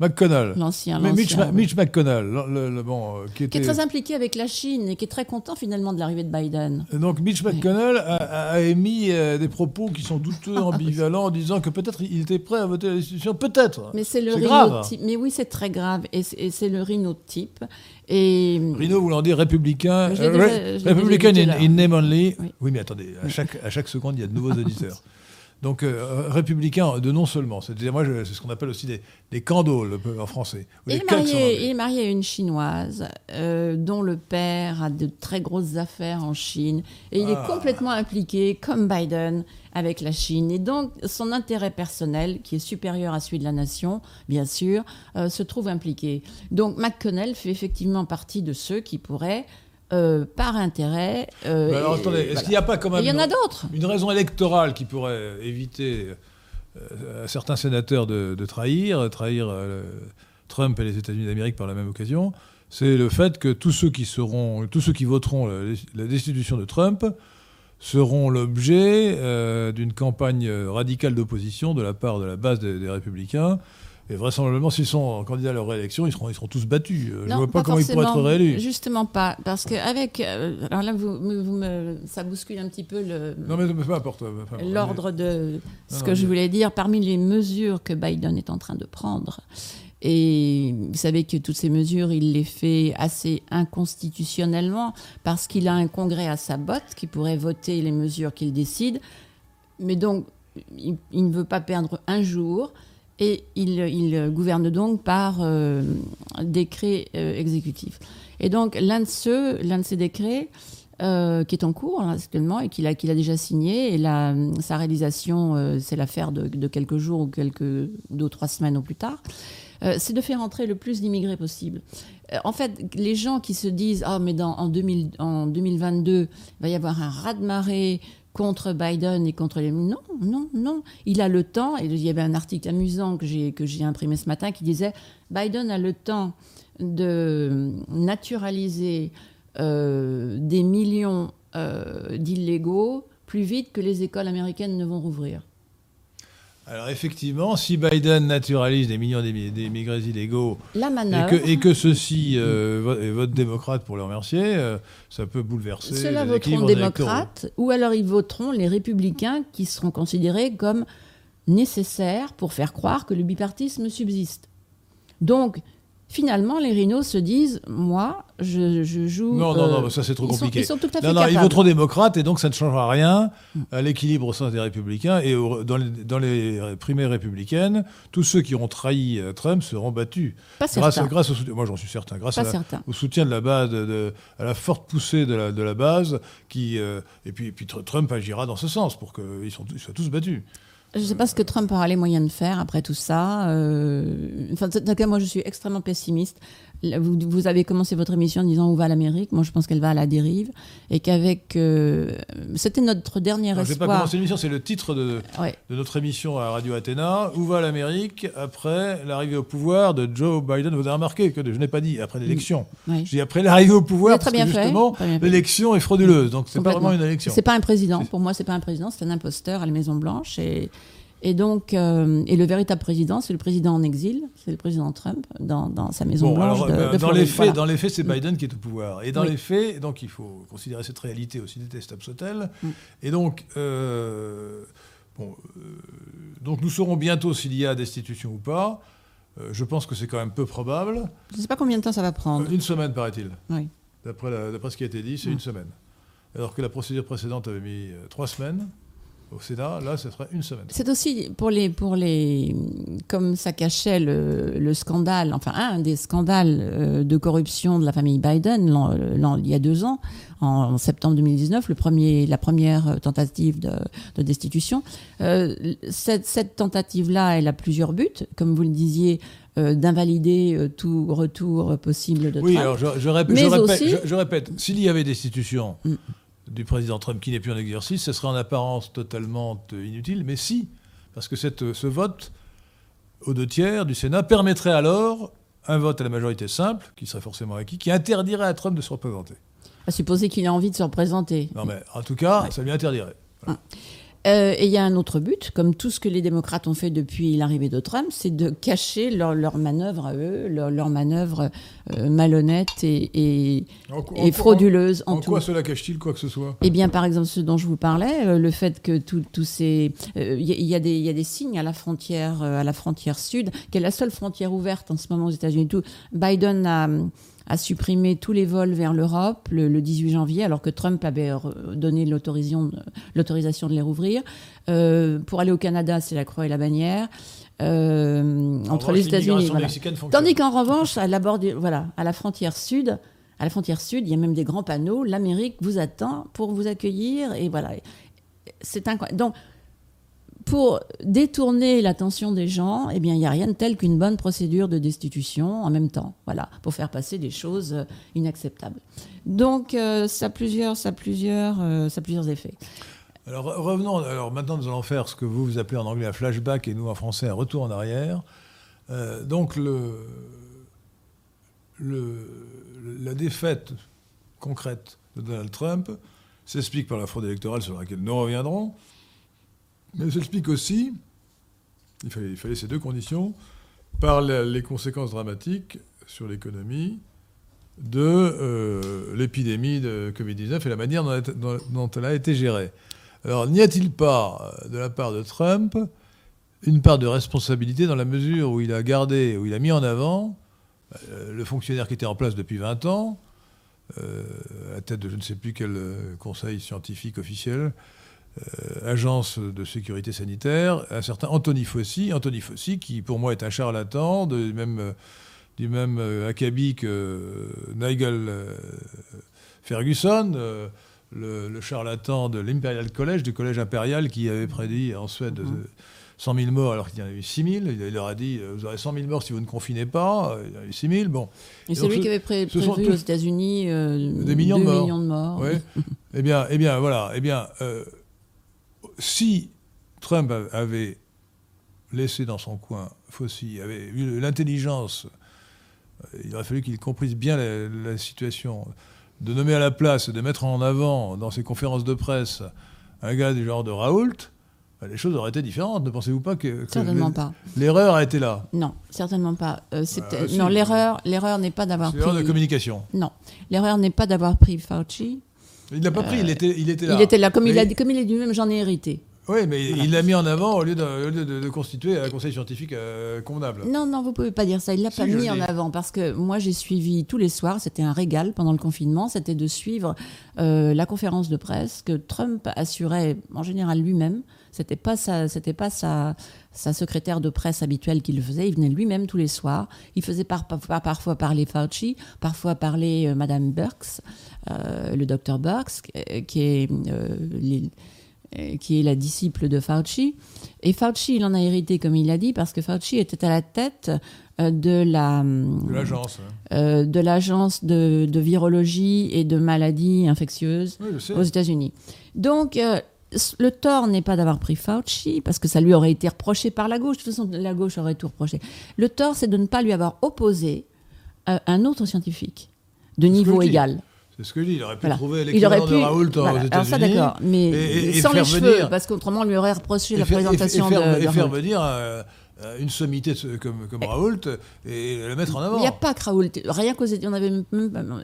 Speaker 2: McConnell. L'ancien.
Speaker 1: Mais Mitch,
Speaker 2: oui.
Speaker 1: Mitch McConnell, le- le- bon, euh, qui
Speaker 2: est très impliqué avec la Chine et qui est très content finalement de l'arrivée de Biden.
Speaker 1: Donc Mitch McConnell a, a- a émis euh, des propos qui sont douteux, ambivalents, en disant que peut-être il était prêt à voter la destitution, peut-être.
Speaker 2: Mais c'est le rhinotype. Mais oui, c'est très grave. Et c'est le rhinotype. Et
Speaker 1: Rhino voulant dire républicain, euh,
Speaker 2: dit
Speaker 1: in, in name only. Oui.
Speaker 2: Oui.
Speaker 1: mais attendez, à chaque, à chaque seconde, il y a de nouveaux auditeurs. Donc, euh, républicain de non seulement. C'est-à-dire, moi, c'est ce qu'on appelle aussi des, des candoles en français.
Speaker 2: Il est, marié,
Speaker 1: anglais.
Speaker 2: il est marié à une chinoise euh, dont le père a de très grosses affaires en Chine et il
Speaker 1: Ah.
Speaker 2: est complètement impliqué, comme Biden, avec la Chine. Et donc son intérêt personnel, qui est supérieur à celui de la nation, bien sûr, euh, se trouve impliqué. Donc McConnell fait effectivement partie de ceux qui pourraient, euh, par intérêt... euh,
Speaker 1: alors,
Speaker 2: et-
Speaker 1: attendez, est-ce
Speaker 2: voilà.
Speaker 1: qu'il n'y a pas quand même
Speaker 2: Il y en a d'autres.
Speaker 1: Une raison électorale qui pourrait éviter euh, à certains sénateurs de, de trahir, trahir Trump et les États-Unis d'Amérique par la même occasion, c'est le fait que tous ceux qui seront, tous ceux qui voteront la, la destitution de Trump seront l'objet d'une campagne radicale d'opposition de la part de la base des, des républicains. Et vraisemblablement, s'ils sont candidats à leur réélection, ils seront, ils seront tous battus. Euh, Je ne vois pas, comment ils pourraient être réélus.
Speaker 2: Justement pas, parce qu'avec... alors là, vous, vous me- ça bouscule un petit peu le...
Speaker 1: Non, mais, euh, enfin,
Speaker 2: l'ordre de ce
Speaker 1: Non,
Speaker 2: que
Speaker 1: non,
Speaker 2: je
Speaker 1: mais-
Speaker 2: voulais dire parmi les mesures que Biden est en train de prendre. Et vous savez que toutes ces mesures, il les fait assez inconstitutionnellement parce qu'il a un congrès à sa botte qui pourrait voter les mesures qu'il décide. Mais donc, il, il ne veut pas perdre un jour et il, gouverne donc par euh, décret euh, exécutif. Et donc, l'un de, ceux, l'un de ces décrets euh, qui est en cours là, actuellement et qu'il a, déjà signé. Et la, sa réalisation, euh, c'est l'affaire de, de quelques jours ou quelques deux ou trois semaines au plus tard. C'est de faire entrer le plus d'immigrés possible. En fait, les gens qui se disent ah mais en, 2000, en 2022 il va y avoir un raz-de-marée contre Biden et contre les non non non il a le temps et il y avait un article amusant que j'ai que j'ai imprimé ce matin qui disait Biden a le temps de naturaliser euh, des millions euh, d'illégaux plus vite que les écoles américaines ne vont rouvrir.
Speaker 1: Alors effectivement, si Biden naturalise des millions d'immigrés illégaux
Speaker 2: La
Speaker 1: et que, et que ceux-ci euh, votent démocrate pour le remercier, euh, ça peut bouleverser
Speaker 2: Ceux-là
Speaker 1: les
Speaker 2: voteront démocrates ou alors ils voteront les républicains qui seront considérés comme nécessaires pour faire croire que le bipartisme subsiste. Donc, finalement, les rhinos se disent Moi, je, je joue.
Speaker 1: Non, non,
Speaker 2: euh,
Speaker 1: non, ça c'est trop
Speaker 2: ils sont-
Speaker 1: compliqué.
Speaker 2: ils sont tout à fait
Speaker 1: non, non, ils
Speaker 2: capables.
Speaker 1: voteront démocrate et donc ça ne changera rien à l'équilibre au sein des républicains. Et dans, les, dans les primaires républicaines, tous ceux qui ont trahi euh, Trump seront battus.
Speaker 2: Pas
Speaker 1: Grâce,
Speaker 2: certain.
Speaker 1: grâce au soutien, moi j'en suis certain, grâce
Speaker 2: Pas
Speaker 1: à la-
Speaker 2: certain.
Speaker 1: au soutien de la base, de, de- à la forte poussée de la, de la base, qui, euh, et puis, puis Tr- Trump agira dans ce sens pour qu'ils ils soient tous battus.
Speaker 2: Je ne sais pas ce que Trump aura les moyens de faire après tout ça. Euh, Enfin, en tout moi, je suis extrêmement pessimiste. Vous, vous avez commencé votre émission en disant où va l'Amérique? Moi, je pense qu'elle va à la dérive. Et qu'avec. euh, C'était notre dernier
Speaker 1: Je n'ai pas
Speaker 2: espoir.
Speaker 1: commencé l'émission, c'est le titre de,
Speaker 2: Ouais.
Speaker 1: de notre émission à Radio Athéna. Où va l'Amérique après l'arrivée au pouvoir de Joe Biden? Vous avez remarqué que je n'ai pas dit après l'élection.
Speaker 2: Oui.
Speaker 1: Je dis après l'arrivée au pouvoir,
Speaker 2: très
Speaker 1: parce que
Speaker 2: bien fait,
Speaker 1: justement,
Speaker 2: très
Speaker 1: l'élection est frauduleuse. Donc, c'est pas vraiment une élection.
Speaker 2: C'est pas un président. Pour moi, c'est pas un président, c'est un imposteur à la Maison Blanche. Et, et donc, euh, et le véritable président, c'est le président en exil, c'est le président Trump dans, dans sa Maison
Speaker 1: Bon,
Speaker 2: Blanche
Speaker 1: alors,
Speaker 2: de,
Speaker 1: euh,
Speaker 2: de
Speaker 1: dans, les faits,
Speaker 2: Voilà.
Speaker 1: dans les faits, c'est Biden qui est au pouvoir. Et dans
Speaker 2: Oui.
Speaker 1: les faits, donc il faut considérer cette réalité aussi détestable soit-elle.
Speaker 2: Mm.
Speaker 1: Et donc, euh, bon, euh, donc nous saurons bientôt s'il y a destitution ou pas. Je pense que c'est quand même peu probable.
Speaker 2: Je ne sais pas combien de temps ça va prendre.
Speaker 1: Une semaine, paraît-il.
Speaker 2: Oui.
Speaker 1: D'après ce qui a été dit, c'est
Speaker 2: Mm.
Speaker 1: une semaine. Alors que la procédure précédente avait mis trois semaines au Sénat, là, ce serait une semaine.
Speaker 2: C'est aussi pour les, pour les, comme ça cachait le, le scandale, enfin un des scandales euh, de corruption de la famille Biden il y a deux ans, en, septembre 2019, le premier, la première tentative de, de destitution. Euh, cette, cette tentative-là, elle a plusieurs buts, comme vous le disiez, euh, d'invalider tout retour possible de
Speaker 1: Oui,
Speaker 2: Trump.
Speaker 1: alors je, je répète,
Speaker 2: Mais
Speaker 1: je répète,
Speaker 2: aussi-
Speaker 1: je- je répète, s'il y avait destitution
Speaker 2: Mm.
Speaker 1: Du président Trump qui n'est plus en exercice, ce serait en apparence totalement inutile, mais si, parce que cette, ce vote aux deux tiers du Sénat permettrait alors un vote à la majorité simple, qui serait forcément acquis, qui interdirait à Trump de se représenter.
Speaker 2: À supposer qu'il a envie de se représenter.
Speaker 1: Non mais en tout cas,
Speaker 2: Ouais.
Speaker 1: ça lui interdirait.
Speaker 2: Euh, et il y a un autre but, comme tout ce que les démocrates ont fait depuis l'arrivée de Trump, c'est de cacher leur, leur manœuvre à eux, leur, leur manœuvre euh, malhonnête et, et,
Speaker 1: En, quoi-
Speaker 2: et
Speaker 1: en-
Speaker 2: frauduleuse en,
Speaker 1: En
Speaker 2: tout.
Speaker 1: quoi cela cache-t-il quoi que ce soit?
Speaker 2: Eh bien, par exemple, ce dont je vous parlais, euh, le fait que tous ces, euh, il y, a- il y y a des signes à la frontière, euh, à la frontière sud, qui est la seule frontière ouverte en ce moment aux États-Unis. Tout Biden a, a supprimé tous les vols vers l'Europe le, le 18 janvier, alors que Trump avait re- donné l'autorisation, de les rouvrir. Euh, pour aller au Canada, c'est la croix et la bannière. Euh,
Speaker 1: En
Speaker 2: entre
Speaker 1: revanche,
Speaker 2: les États-Unis, voilà. Tandis qu'en revanche, à la, voilà, à la frontière sud, à la frontière sud, il y a même des grands panneaux. L'Amérique vous attend pour vous accueillir et voilà. C'est incroyable. Donc, pour détourner l'attention des gens, eh bien, il n'y a rien de tel qu'une bonne procédure de destitution en même temps, voilà, pour faire passer des choses euh, inacceptables. Donc, euh, ça a plusieurs, ça a plusieurs, euh, ça a plusieurs effets.
Speaker 1: Alors re- revenons, alors maintenant nous allons faire ce que vous vous appelez en anglais un flashback et nous en français un retour en arrière. Donc la défaite concrète de Donald Trump s'explique par la fraude électorale sur laquelle nous reviendrons, mais s'explique aussi, il fallait, il fallait ces deux conditions, par les conséquences dramatiques sur l'économie de euh, l'épidémie de Covid-19 et la manière dont, elle a- été gérée. Alors, n'y a-t-il pas, euh, de la part de Trump, une part de responsabilité dans la mesure où il a gardé, où il a mis en avant euh, le fonctionnaire qui était en place depuis 20 ans, à tête de je ne sais plus quel conseil scientifique officiel, agence de sécurité sanitaire, un certain Anthony Fauci, Anthony Fauci qui pour moi est un charlatan, de même, euh, du même euh, acabit que euh, Nigel euh, Ferguson, euh, le, le charlatan de l'Imperial College, du collège impérial, qui avait prédit en Suède
Speaker 2: Mhm.
Speaker 1: euh, 100 000 morts alors qu'il y en a eu 6 000. Il, leur a dit euh, Vous aurez 100 000 morts si vous ne confinez pas. Euh, Il y en a eu 6 000. Bon.
Speaker 2: Et c'est lui qui avait pré- prévu aux États-Unis euh,
Speaker 1: Des millions de
Speaker 2: 2
Speaker 1: morts.
Speaker 2: millions de morts.
Speaker 1: Ouais. eh bien, eh bien, voilà. Eh bien, euh, si Trump avait laissé dans son coin Fauci, avait eu l'intelligence, euh, il aurait fallu qu'il comprisse bien la, la situation, de nommer à la place, de mettre en avant dans ses conférences de presse un gars du genre de Raoult, bah, les choses auraient été différentes. Ne pensez-vous pas que,
Speaker 2: Certainement pas.
Speaker 1: l'erreur a été là?
Speaker 2: Non, certainement pas. Euh,
Speaker 1: Ah,
Speaker 2: non, l'erreur, l'erreur n'est pas d'avoir pris.
Speaker 1: l'erreur de communication.
Speaker 2: Non, l'erreur n'est pas d'avoir pris Fauci.
Speaker 1: Il ne l'a pas pris, il était, il était là.
Speaker 2: Euh, Il était là, comme il a dit, comme il est dit lui-même, j'en ai hérité.
Speaker 1: Oui, mais
Speaker 2: Voilà.
Speaker 1: il l'a mis en avant au lieu de, au lieu de- de constituer un conseil scientifique euh, convenable.
Speaker 2: Non, non, vous pouvez pas dire ça. Il l'a
Speaker 1: Si,
Speaker 2: pas mis en
Speaker 1: dis.
Speaker 2: avant parce que moi j'ai suivi tous les soirs. C'était un régal pendant le confinement. C'était de suivre euh, la conférence de presse que Trump assurait en général lui-même. C'était pas sa, c'était pas sa, sa secrétaire de presse habituelle qui le faisait. Il venait lui-même tous les soirs. Il faisait par, par- parfois parler Fauci, parfois parler euh, Madame Burks, euh, le docteur Burks, qui- qui est euh, les- euh, qui est la disciple de Fauci. Et Fauci, il en a hérité, comme il l'a dit, parce que Fauci était à la tête euh, de la
Speaker 1: De l'agence.
Speaker 2: euh, de l'agence de, de virologie et de maladies infectieuses
Speaker 1: Oui,
Speaker 2: aux États-Unis. Donc euh, le tort n'est pas d'avoir pris Fauci parce que ça lui aurait été reproché par la gauche. De toute façon, la gauche aurait tout reproché. Le tort, c'est de ne pas lui avoir opposé euh, un autre scientifique de niveau égal.
Speaker 1: C'est ce que je dis. Il aurait pu
Speaker 2: Voilà.
Speaker 1: trouver l'équivalent
Speaker 2: pu.
Speaker 1: de Raoult aux
Speaker 2: voilà.
Speaker 1: États-Unis.
Speaker 2: Alors ça, d'accord, mais
Speaker 1: et- et
Speaker 2: sans les cheveux,
Speaker 1: venir-
Speaker 2: parce qu'autrement, on lui aurait reproché la
Speaker 1: faire-
Speaker 2: présentation
Speaker 1: faire,
Speaker 2: de,
Speaker 1: et
Speaker 2: de
Speaker 1: faire
Speaker 2: Raoult.
Speaker 1: venir euh, euh, une sommité de comme, comme Raoult et le mettre en avant.
Speaker 2: Il n'y a pas que Raoult. Rien qu'aux on avait même-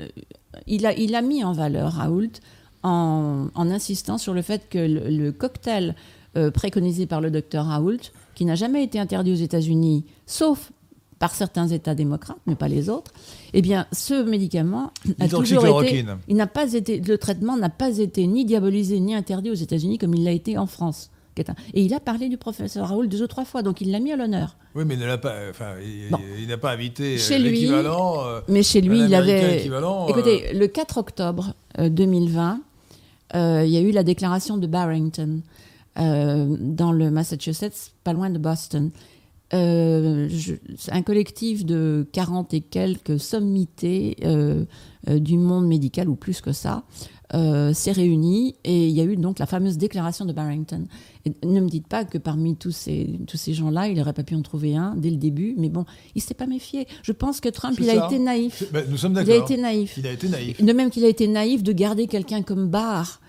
Speaker 2: il, a, il a mis en valeur Raoult en, en insistant sur le fait que le, le cocktail euh, préconisé par le docteur Raoult, qui n'a jamais été interdit aux États-Unis, sauf par certains États démocrates, mais pas les autres, eh bien, ce médicament a toujours été, il n'a pas été, le traitement n'a pas été ni diabolisé ni interdit aux États-Unis comme il l'a été en France. Et il a parlé du professeur Raoult deux ou trois fois, donc il l'a mis à l'honneur.
Speaker 1: Oui, mais il ne l'a pas. Enfin, il, n'a pas invité euh,
Speaker 2: Chez lui-
Speaker 1: l'équivalent. euh,
Speaker 2: Mais chez lui, il avait.
Speaker 1: euh,
Speaker 2: Écoutez, le 4 octobre euh, 2020, euh, il y a eu la déclaration de Barrington euh, dans le Massachusetts, pas loin de Boston. Euh, je- un collectif de 40 et quelques sommités euh, euh, du monde médical, ou plus que ça, euh, s'est réuni et il y a eu donc la fameuse déclaration de Barrington. Et ne me dites pas que parmi tous ces, tous ces gens-là, il n'aurait pas pu en trouver un dès le début, mais bon, il s'est pas méfié. Je pense que Trump, il a été naïf.
Speaker 1: ben, nous sommes
Speaker 2: Il a
Speaker 1: d'accord.
Speaker 2: été naïf.
Speaker 1: Il a été naïf.
Speaker 2: De même qu'il a été naïf de garder quelqu'un comme Barr,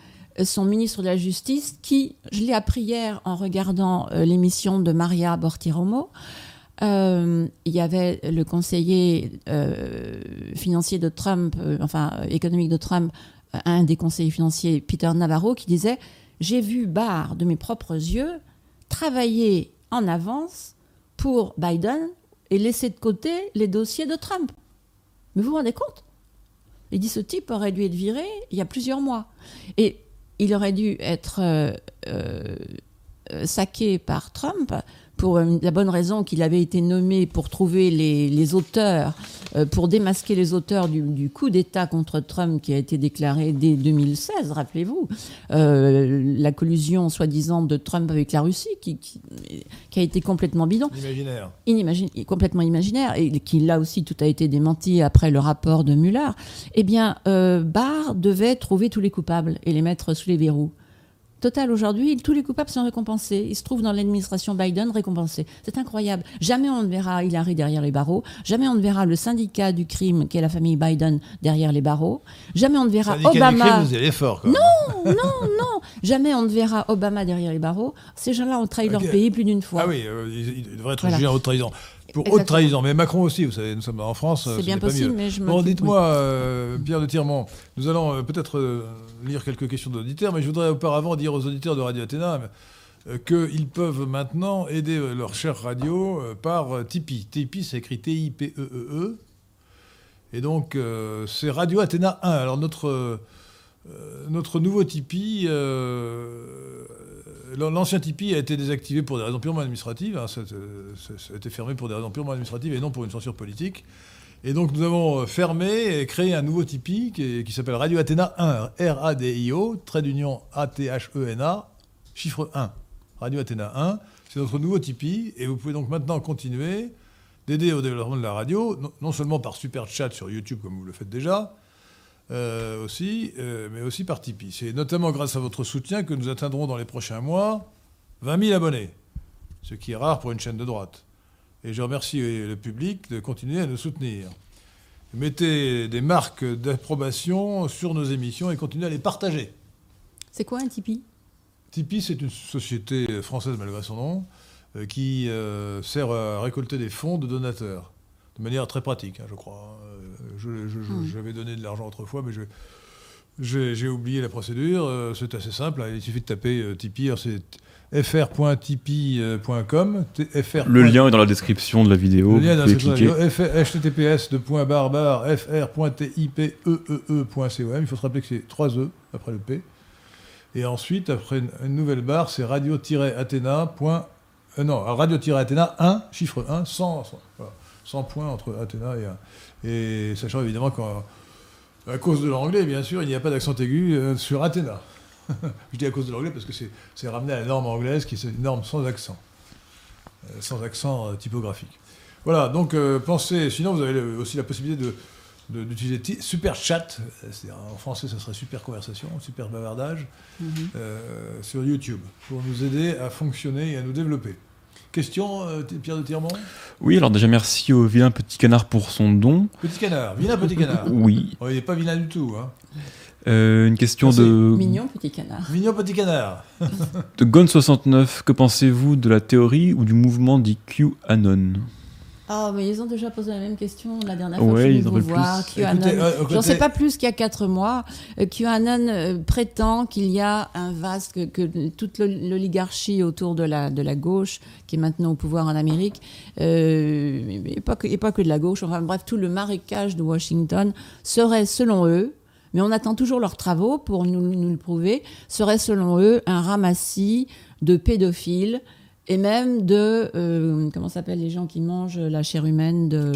Speaker 2: son ministre de la Justice, qui, je l'ai appris hier en regardant l'émission de Maria Bortiromo, il y avait le conseiller financier de Trump, enfin économique de Trump, un des conseillers financiers, Peter Navarro, qui disait J'ai vu Barr de mes propres yeux travailler en avance pour Biden et laisser de côté les dossiers de Trump. Mais vous vous rendez compte? Il dit ce type aurait dû être viré il y a plusieurs mois. Et il aurait dû être euh, euh, saqué par Trump pour euh, la bonne raison qu'il avait été nommé pour trouver les, auteurs, euh, pour démasquer les auteurs du, coup d'État contre Trump qui a été déclaré dès 2016, rappelez-vous, euh, la collusion soi-disant de Trump avec la Russie qui, qui, a été complètement bidon.
Speaker 1: Imaginaire.
Speaker 2: Inimagine, complètement imaginaire, et qui là aussi tout a été démenti après le rapport de Muller. Eh bien, Barr devait trouver tous les coupables et les mettre sous les verrous. Total, aujourd'hui, tous les coupables sont récompensés. Ils se trouvent dans l'administration Biden récompensés. C'est incroyable. Jamais on ne verra Hillary derrière les barreaux. Jamais on ne verra le syndicat du crime, qui est la famille Biden, derrière les barreaux. Jamais on ne verra Obama.
Speaker 1: Du crime, vous
Speaker 2: non, non, non. Jamais on ne verra Obama derrière les barreaux. Ces gens-là ont trahi leur pays plus d'une fois.
Speaker 1: Ah oui, euh, ils devraient être jugés en haute trahison. Pour haute trahison. Mais Macron aussi, vous savez, nous sommes en France.
Speaker 2: C'est bien possible, mais je me.
Speaker 1: Bon, dites-moi, euh, Pierre de Tirmont, nous allons euh, peut-être euh, lire quelques questions d'auditeurs, mais je voudrais auparavant dire aux auditeurs de Radio Athéna qu'ils peuvent maintenant aider leur chère radio par Tipeee. Tipeee, c'est écrit T-I-P-E-E-E. -E -E. Et donc, c'est Radio Athéna 1. Alors, notre, notre nouveau Tipeee L'ancien Tipeee a été désactivé pour des raisons purement administratives. Hein, ça, a été fermé pour des raisons purement administratives et non pour une censure politique. Et donc nous avons euh, fermé et créé un nouveau Tipeee qui, s'appelle Radio Athéna 1, R-A-D-I-O, trait d'union A-T-H-E-N-A, chiffre 1. Radio Athéna 1, c'est notre nouveau Tipeee. Et vous pouvez donc maintenant continuer d'aider au développement de la radio, non seulement par super chat sur YouTube comme vous le faites déjà, euh, aussi, euh, mais aussi par Tipeee. C'est notamment grâce à votre soutien que nous atteindrons dans les prochains mois 20 000 abonnés, ce qui est rare pour une chaîne de droite. Et je remercie le public de continuer à nous soutenir. Mettez des marques d'approbation sur nos émissions et continuez à les partager.
Speaker 2: C'est quoi un Tipeee?
Speaker 1: Tipeee, c'est une société française, malgré son nom, euh, qui sert à récolter des fonds de donateurs de manière très pratique, hein, je crois. Euh, hmm. J'avais donné de l'argent autrefois, mais j'ai oublié la procédure. Euh, c'est assez simple. Hein, il suffit de taper euh, Tipeee. C'est fr.tipeee.com.
Speaker 3: Le lien est dans la description de la vidéo.
Speaker 1: Le lien est dans la description https fr.tipeee.com. Il faut se rappeler que c'est 3 E après le P. Et ensuite, après une, nouvelle barre, c'est radio-athéna. non, radio-athéna 1, chiffre 1, 100. 100 points entre Athéna et, et sachant évidemment qu'à cause de l'anglais, bien sûr, il n'y a pas d'accent aigu euh, sur Athéna. Je dis à cause de l'anglais parce que c'est ramené à la norme anglaise qui est une norme sans accent, euh, sans accent euh, typographique. Voilà, donc pensez, sinon vous avez aussi la possibilité d'utiliser Super Chat, en français ça serait Super Conversation, Super Bavardage, mm-hmm. sur YouTube, pour nous aider à fonctionner et à nous développer. Question, euh, Pierre de Tirmont?
Speaker 3: Oui, alors déjà merci au vilain petit canard pour son don.
Speaker 1: Petit canard, vilain petit canard.
Speaker 3: oui.
Speaker 1: Oh, il n'est pas vilain du tout. Hein.
Speaker 3: Euh, une question de.
Speaker 2: Mignon petit canard.
Speaker 1: Mignon petit canard.
Speaker 3: de Gon69, que pensez-vous de la théorie ou du mouvement dit QAnon
Speaker 2: ah, mais ils ont déjà posé la même question la dernière fois que je vous voir. QAnon. Euh, J'en sais pas plus qu'il y a quatre mois. Euh, QAnon prétend qu'il y a un vaste, que, toute l'oligarchie autour de la, de la gauche, qui est maintenant au pouvoir en Amérique, et, pas que, et pas que de la gauche, enfin bref, tout le marécage de Washington serait, selon eux, mais on attend toujours leurs travaux pour nous, nous le prouver, serait selon eux un ramassis de pédophiles et même de euh, comment s'appellent les gens qui mangent la chair humaine de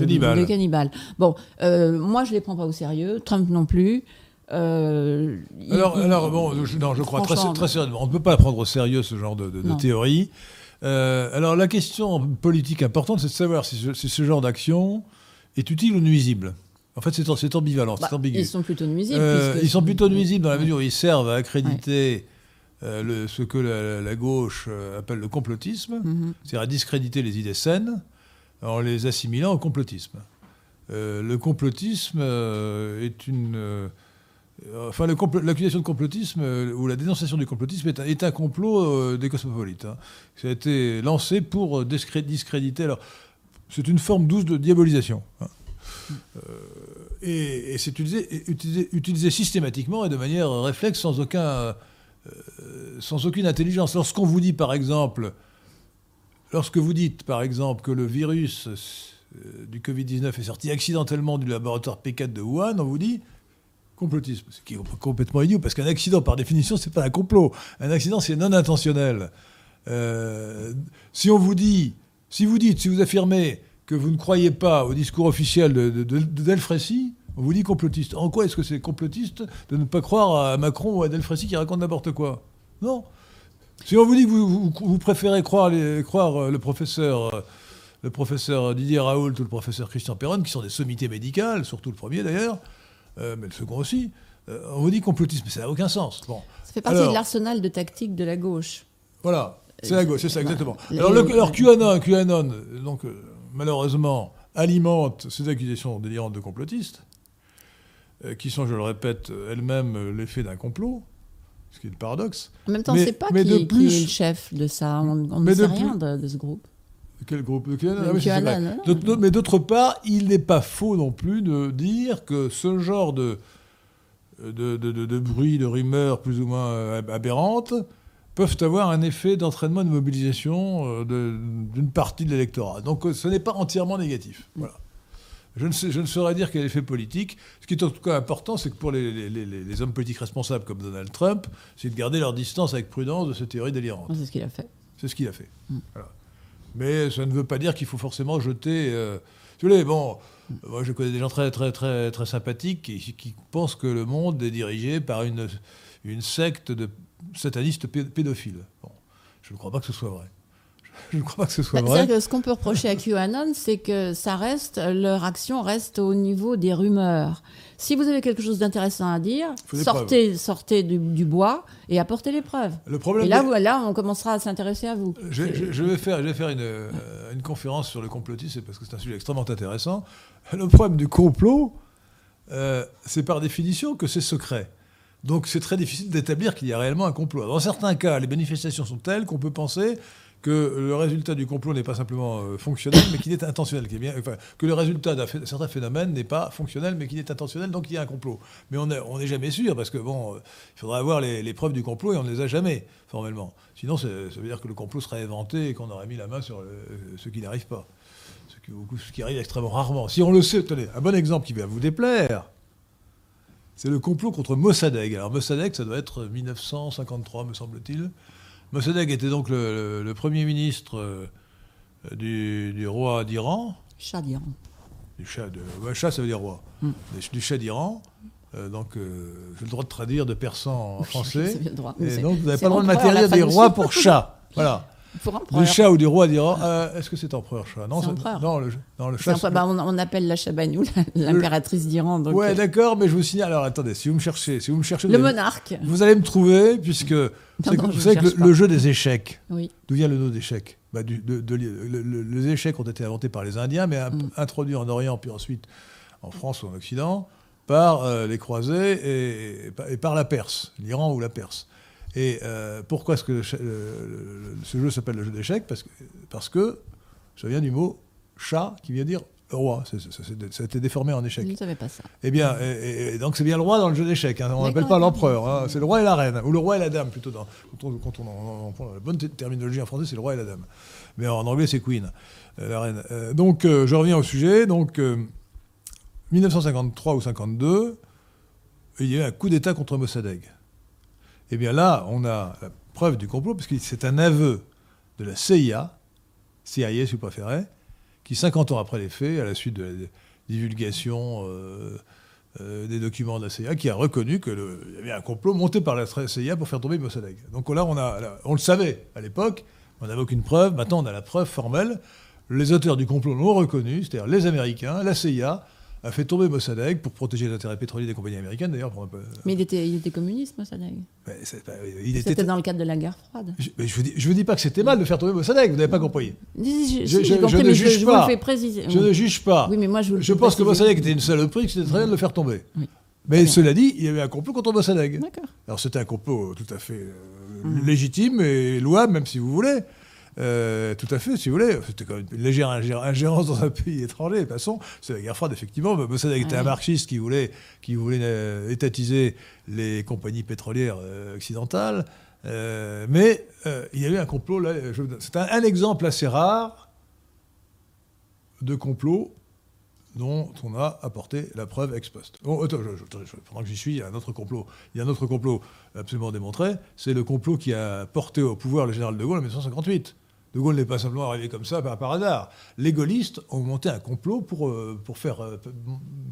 Speaker 2: cannibales. Bon, euh, moi je les prends pas au sérieux, Trump non plus.
Speaker 1: Euh, alors, alors bon, je, non, je crois très, très, sérieusement, on ne peut pas prendre au sérieux ce genre de, théorie. alors la question politique importante, c'est de savoir si ce, genre d'action est utile ou nuisible. En fait, c'est ambivalent, c'est bah, ambigu.
Speaker 2: Ils sont plutôt nuisibles.
Speaker 1: ils sont plutôt nuisibles dans la mesure où ils servent à accréditer. Euh, ce que la, gauche euh, appelle le complotisme, mhm. c'est-à-dire à discréditer les idées saines en les assimilant au complotisme. Euh, le complotisme est une, euh, enfin, l'accusation de complotisme euh, ou la dénonciation du complotisme est un, est un complot euh, des cosmopolites. hein. Ça a été lancé pour euh, discré- discréditer. Alors, c'est une forme douce de diabolisation. hein. Euh, et c'est utilisé systématiquement et de manière réflexe, sans, aucun, euh, sans aucune intelligence. Lorsqu'on vous dit, par exemple, lorsque vous dites, par exemple, que le virus euh, du Covid-19 est sorti accidentellement du laboratoire P4 de Wuhan, on vous dit complotisme. Ce qui est complètement idiot, parce qu'un accident, par définition, c'est pas un complot. Un accident, c'est non intentionnel. Euh, si on vous dit, si vous dites, si vous affirmez que vous ne croyez pas au discours officiel de, de, de- de Delfrécy, on vous dit complotiste. En quoi est-ce que c'est complotiste de ne pas croire à Macron ou à Delfrécy qui raconte n'importe quoi? Non. Si on vous dit que vous, vous- vous préférez croire, les- croire euh, le professeur, euh, le professeur Didier Raoult ou le professeur Christian Perron, qui sont des sommités médicales, surtout le premier d'ailleurs, euh, mais le second aussi, euh, on vous dit complotisme, mais ça n'a aucun sens. Bon,
Speaker 2: Ça fait partie
Speaker 1: Alors-
Speaker 2: de l'arsenal de tactique de la gauche.
Speaker 1: voilà, c'est la gauche, c'est ça exactement. Alors, le, alors QAnon, QAnon, donc malheureusement, alimente ces accusations délirantes de complotistes, euh, qui sont, je le répète, elles-mêmes euh, l'effet d'un complot, ce qui est le paradoxe.
Speaker 2: En même temps,
Speaker 1: Mais-
Speaker 2: on ne sait pas
Speaker 1: mais
Speaker 2: qui, est- qui
Speaker 1: plus-
Speaker 2: est le chef de ça. On, ne sait
Speaker 1: de
Speaker 2: rien de, de ce groupe.
Speaker 1: Quel groupe de Ah oui, Mais d'autre part, il n'est pas faux non plus de dire que ce genre de, de, de, de, de bruit, de rumeurs plus ou moins euh, aberrantes peuvent avoir un effet d'entraînement et de mobilisation euh, d'une partie de l'électorat. Donc euh, ce n'est pas entièrement négatif. Voilà. Je ne, sais, je ne saurais dire quel effet politique. Ce qui est en tout cas important, c'est que pour les, les- les- les hommes politiques responsables comme Donald Trump, c'est de garder leur distance avec prudence de cette théorie délirante.
Speaker 2: C'est ce qu'il a fait.
Speaker 1: C'est ce qu'il a fait.
Speaker 2: Mm.
Speaker 1: Voilà. Mais ça ne veut pas dire qu'il faut forcément jeter. euh, vous voulez, bon, moi je connais des gens très, très, très, très sympathiques qui, qui pensent que le monde est dirigé par une, une secte de satanistes pé- pédophiles. Bon, je ne crois pas que ce soit vrai. Je ne crois pas que ce soit
Speaker 2: Bah,
Speaker 1: vrai.
Speaker 2: Que ce qu'on peut reprocher à QAnon, c'est que ça reste, leur action reste au niveau des rumeurs. Si vous avez quelque chose d'intéressant à dire, sortez, sortez du, du bois et apportez les preuves.
Speaker 1: Le problème.
Speaker 2: Et là, vous- là, on commencera à s'intéresser à vous.
Speaker 1: Je, je- je vais faire, je vais faire une, euh, une conférence sur le complotisme, parce que c'est un sujet extrêmement intéressant. Le problème du complot, euh, c'est par définition que c'est secret. Donc c'est très difficile d'établir qu'il y a réellement un complot. Dans certains cas, les manifestations sont telles qu'on peut penser que le résultat du complot n'est pas simplement euh, fonctionnel, mais qu'il est intentionnel. enfin, que le résultat d'un certain phénomène n'est pas fonctionnel, mais qu'il est intentionnel, donc il y a un complot. Mais on n'est jamais sûr, parce que bon, euh, il faudra avoir les, preuves du complot, et on ne les a jamais, formellement. Sinon, ça veut dire que le complot serait inventé et qu'on aurait mis la main sur le- ce qui n'arrive pas. Ce qui, ce qui arrive extrêmement rarement. Si on le sait, tenez, un bon exemple qui va vous déplaire, c'est le complot contre Mossadegh. Alors Mossadegh, ça doit être 1953, me semble-t-il. Mossadegh était donc le, le- le premier ministre euh, du, du roi d'Iran,
Speaker 2: Chat d'Iran.
Speaker 1: du Shah, de, Shah, ça veut dire roi,
Speaker 2: Mm.
Speaker 1: du, Shah d'Iran. Euh, donc, euh, j'ai le droit de traduire de persan en
Speaker 2: Vous
Speaker 1: français.
Speaker 2: droit.
Speaker 1: Et donc, vous n'avez pas le droit de m'interdire des rois pour chat. Voilà. Du chat ou du roi d'Iran. Euh, Est-ce que c'est empereur chat? Non,
Speaker 2: C'est empereur.
Speaker 1: non, le, non, le chat.
Speaker 2: Bah, on, on appelle la Chabagnou l'impératrice d'Iran. donc,
Speaker 1: ouais,
Speaker 2: euh,
Speaker 1: d'accord, mais je vous signale. Alors, attendez, si vous me cherchez, si vous me cherchez,
Speaker 2: le
Speaker 1: vous allez-
Speaker 2: monarque.
Speaker 1: vous allez me trouver, puisque vous savez que-
Speaker 2: non,
Speaker 1: vous savez que le, jeu des échecs,
Speaker 2: Oui.
Speaker 1: d'où vient le nom d'échecs? Bah, du- de- de- le- le- Les échecs ont été inventés par les Indiens, mais
Speaker 2: Mm.
Speaker 1: introduits en Orient, puis ensuite en France ou en Occident, par euh, les croisés et, et par- et par la Perse, l'Iran ou la Perse. Et euh, pourquoi est-ce que ce jeu s'appelle le jeu d'échecs? Parce que, parce que ça vient du mot chat qui vient dire roi. Ça a été déformé en échec.
Speaker 2: Je ne savais pas ça.
Speaker 1: Eh bien, et- donc c'est bien le roi dans le jeu d'échecs. hein. On n'appelle pas l'empereur. hein. C'est le roi et la reine. Ou le roi et la dame, plutôt. Dans, quand on, quand on la bonne ter- terminologie en français, c'est le roi et la dame. Mais en anglais, c'est queen, euh, la reine. Euh, donc, je reviens au sujet. Donc, euh, 1953 ou 52, il y a eu un coup d'État contre Mossadegh. Eh bien là, on a la preuve du complot, parce que c'est un aveu de la CIA, CIA si vous préférez, qui, 50 ans après les faits, à la suite de la divulgation euh, euh, des documents de la CIA, qui a reconnu qu'il y avait un complot monté par la CIA pour faire tomber Mossadegh. Donc là, on, là, on le savait à l'époque, on n'avait aucune preuve, maintenant on a la preuve formelle. Les auteurs du complot l'ont reconnu, c'est-à-dire les Américains, la CIA a fait tomber Mossadegh pour protéger les intérêts pétroliers des compagnies américaines, d'ailleurs. pour un peu-
Speaker 2: Mais il était, il était communiste, Mossadegh.
Speaker 1: Pas- il était
Speaker 2: C'était dans le cadre de la guerre froide.
Speaker 1: je, je vous vous dis pas que c'était mal de faire tomber Mossadegh, vous n'avez pas compris.
Speaker 2: Je, je-
Speaker 1: Je-
Speaker 2: si,
Speaker 1: je-
Speaker 2: compris,
Speaker 1: ne juge
Speaker 2: je,
Speaker 1: pas.
Speaker 2: vous le préciser.
Speaker 1: Je ne juge pas.
Speaker 2: Oui, mais moi, je vous le
Speaker 1: pense que. Mossadegh était une saloperie, que c'était très bien de le faire tomber.
Speaker 2: Oui.
Speaker 1: Mais cela dit, il y avait un complot contre Mossadegh. Alors c'était un complot tout à fait euh,
Speaker 2: Mhm.
Speaker 1: légitime et louable, même si vous voulez. Euh, tout à fait, si vous voulez. C'était quand même une légère ingé- ingérence dans un pays étranger. De toute façon, c'est la guerre froide, effectivement. Mossadegh était un marxiste qui voulait, qui voulait euh, étatiser les compagnies pétrolières euh, occidentales. Mais il y a eu un complot. C'est un, un exemple assez rare de complot dont on a apporté la preuve ex post. Bon, attends, je- pendant que j'y suis, il y a un autre complot. Il y a un autre complot absolument démontré. C'est le complot qui a porté au pouvoir le général de Gaulle en 1958. De Gaulle n'est pas simplement arrivé comme ça par, hasard. Les gaullistes ont monté un complot pour, euh, pour, faire, euh,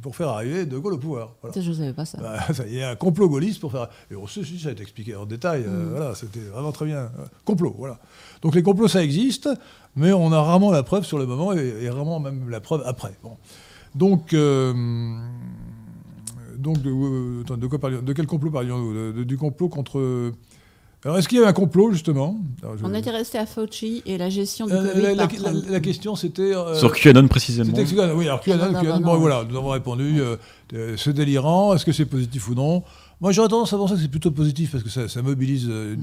Speaker 1: pour faire arriver de Gaulle au pouvoir. Voilà.
Speaker 2: Je ne savais pas ça.
Speaker 1: Bah, ça, Il y a un complot gaulliste pour faire. Et on sait si ça a été expliqué en détail. euh,
Speaker 2: Mm.
Speaker 1: voilà, c'était vraiment très bien. Complot, voilà. Donc les complots, ça existe, mais on a rarement la preuve sur le moment et, et rarement même la preuve après. Bon. Donc, euh, donc de, euh, attends, de quoi parlions- de quel complot parlions-nous? Du complot contre. Alors, est-ce qu'il y avait un complot, justement Alors, je-
Speaker 2: On était resté à Fauci et la gestion du
Speaker 1: Euh,
Speaker 2: Covid
Speaker 1: la, la-
Speaker 2: par
Speaker 1: la-
Speaker 2: Trump.
Speaker 1: la question, c'était. euh,
Speaker 3: Sur QAnon précisément.
Speaker 1: oui, alors QAnon,
Speaker 2: non, non,
Speaker 1: QAnon,
Speaker 2: non,
Speaker 1: bon,
Speaker 2: non.
Speaker 1: voilà, nous avons répondu, euh, euh, c'est délirant, est-ce que c'est positif ou non Moi, j'aurais tendance à penser que c'est plutôt positif parce que ça, ça mobilise euh, une,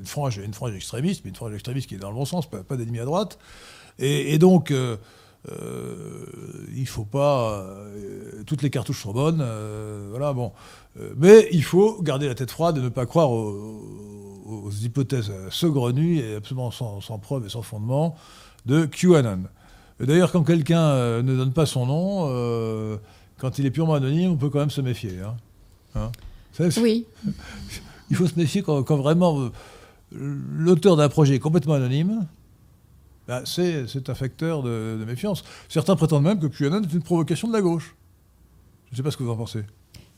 Speaker 1: une frange, une frange extrémiste, mais une frange extrémiste qui est dans le bon sens, pas, pas d'ennemis à droite. Et, et donc, il ne faut pas. euh, toutes les cartouches sont bonnes, euh, voilà, bon. Euh, mais il faut garder la tête froide et ne pas croire aux, aux hypothèses saugrenues et absolument sans, sans preuve et sans fondement de QAnon. D'ailleurs, quand quelqu'un euh, ne donne pas son nom, euh, quand il est purement anonyme, on peut quand même se méfier. hein. Hein?
Speaker 2: Oui,
Speaker 1: Il faut se méfier quand, quand vraiment euh, l'auteur d'un projet est complètement anonyme. Bah, c'est un facteur de, de méfiance. Certains prétendent même que QAnon est une provocation de la gauche. Je ne sais pas ce que vous en pensez.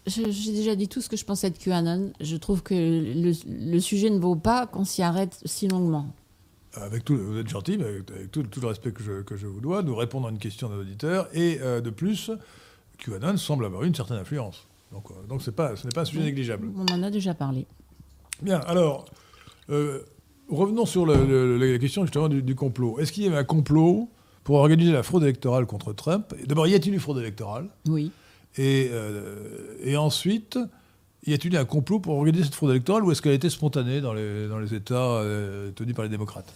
Speaker 2: J'ai déjà dit tout ce que je pensais de QAnon. Je trouve que le, le sujet ne vaut pas qu'on s'y arrête si longuement.
Speaker 1: Avec tout, vous êtes gentil, mais avec, avec tout, tout le respect que je, que je vous dois, nous répondre à une question d'un auditeur. Et euh, de plus, QAnon semble avoir une certaine influence. Donc, euh, donc c'est pas, ce n'est pas un sujet négligeable.
Speaker 2: On en a déjà parlé.
Speaker 1: Bien, alors, euh, revenons sur le- le- la question justement du, du complot. Est-ce qu'il y avait un complot pour organiser la fraude électorale contre Trump? D'abord, y a-t-il eu fraude électorale?
Speaker 2: Oui.
Speaker 1: et, euh, et ensuite, y a-t-il eu un complot pour organiser cette fraude électorale ou est-ce qu'elle a été spontanée dans les, dans les États euh, tenus par les démocrates?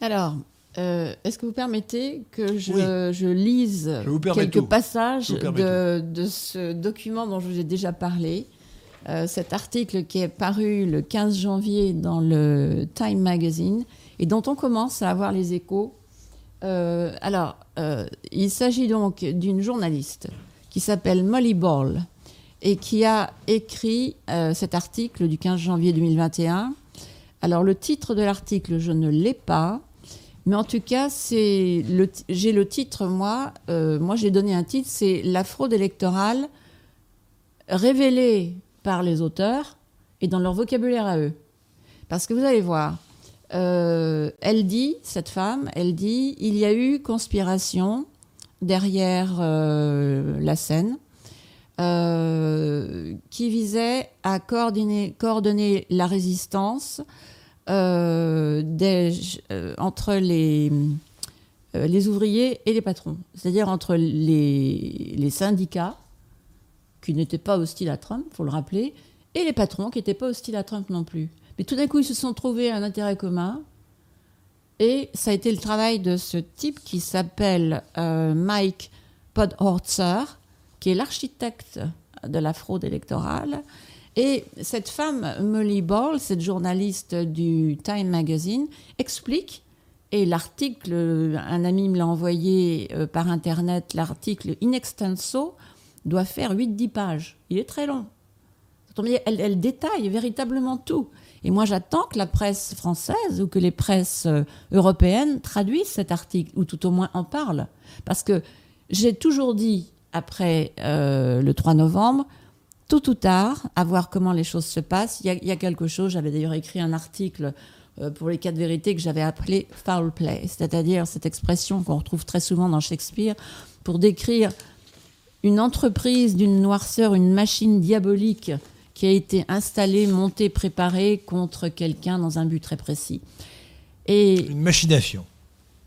Speaker 2: Alors, euh, est-ce que vous permettez que je,
Speaker 1: Oui.
Speaker 2: je lise
Speaker 1: Je
Speaker 2: quelques
Speaker 1: tout.
Speaker 2: passages de ce document dont je vous ai déjà parlé? Euh, Cet article qui est paru le 15 janvier dans le Time Magazine et dont on commence à avoir les échos. Euh, alors, euh, il s'agit donc d'une journaliste qui s'appelle Molly Ball et qui a écrit cet article du 15 janvier 2021. Alors, le titre de l'article, je ne l'ai pas. Mais en tout cas, c'est le j'ai le titre, moi. moi, j'ai donné un titre, c'est La fraude électorale révélée par les auteurs et dans leur vocabulaire à eux. Parce que vous allez voir, euh, elle dit, cette femme, elle dit, il y a eu conspiration derrière euh, la scène euh, qui visait à coordonner, la résistance entre les, ouvriers et les patrons, c'est-à-dire entre les syndicats, qui n'étaient pas hostiles à Trump, faut le rappeler, et les patrons qui n'étaient pas hostiles à Trump non plus. Mais tout d'un coup, ils se sont trouvés un intérêt commun, et ça a été le travail de ce type qui s'appelle euh, Mike Podhorzer, qui est l'architecte de la fraude électorale. Et cette femme, Molly Ball, cette journaliste du Time Magazine, explique, et l'article, un ami me l'a envoyé euh, par Internet, l'article in extenso doit faire 8-10 pages. Il est très long. Elle, détaille véritablement tout. Et moi, j'attends que la presse française ou que les presses euh, européennes traduisent cet article, ou tout au moins en parlent. Parce que j'ai toujours dit, après euh, le 3 novembre, tôt ou tard, à voir comment les choses se passent. Il y a, il y a quelque chose, j'avais d'ailleurs écrit un article euh, pour les quatre vérités que j'avais appelé foul play, c'est-à-dire cette expression qu'on retrouve très souvent dans Shakespeare pour décrire une entreprise d'une noirceur, une machine diabolique qui a été installée, montée, préparée contre quelqu'un dans un but très précis. Et
Speaker 1: Une machination.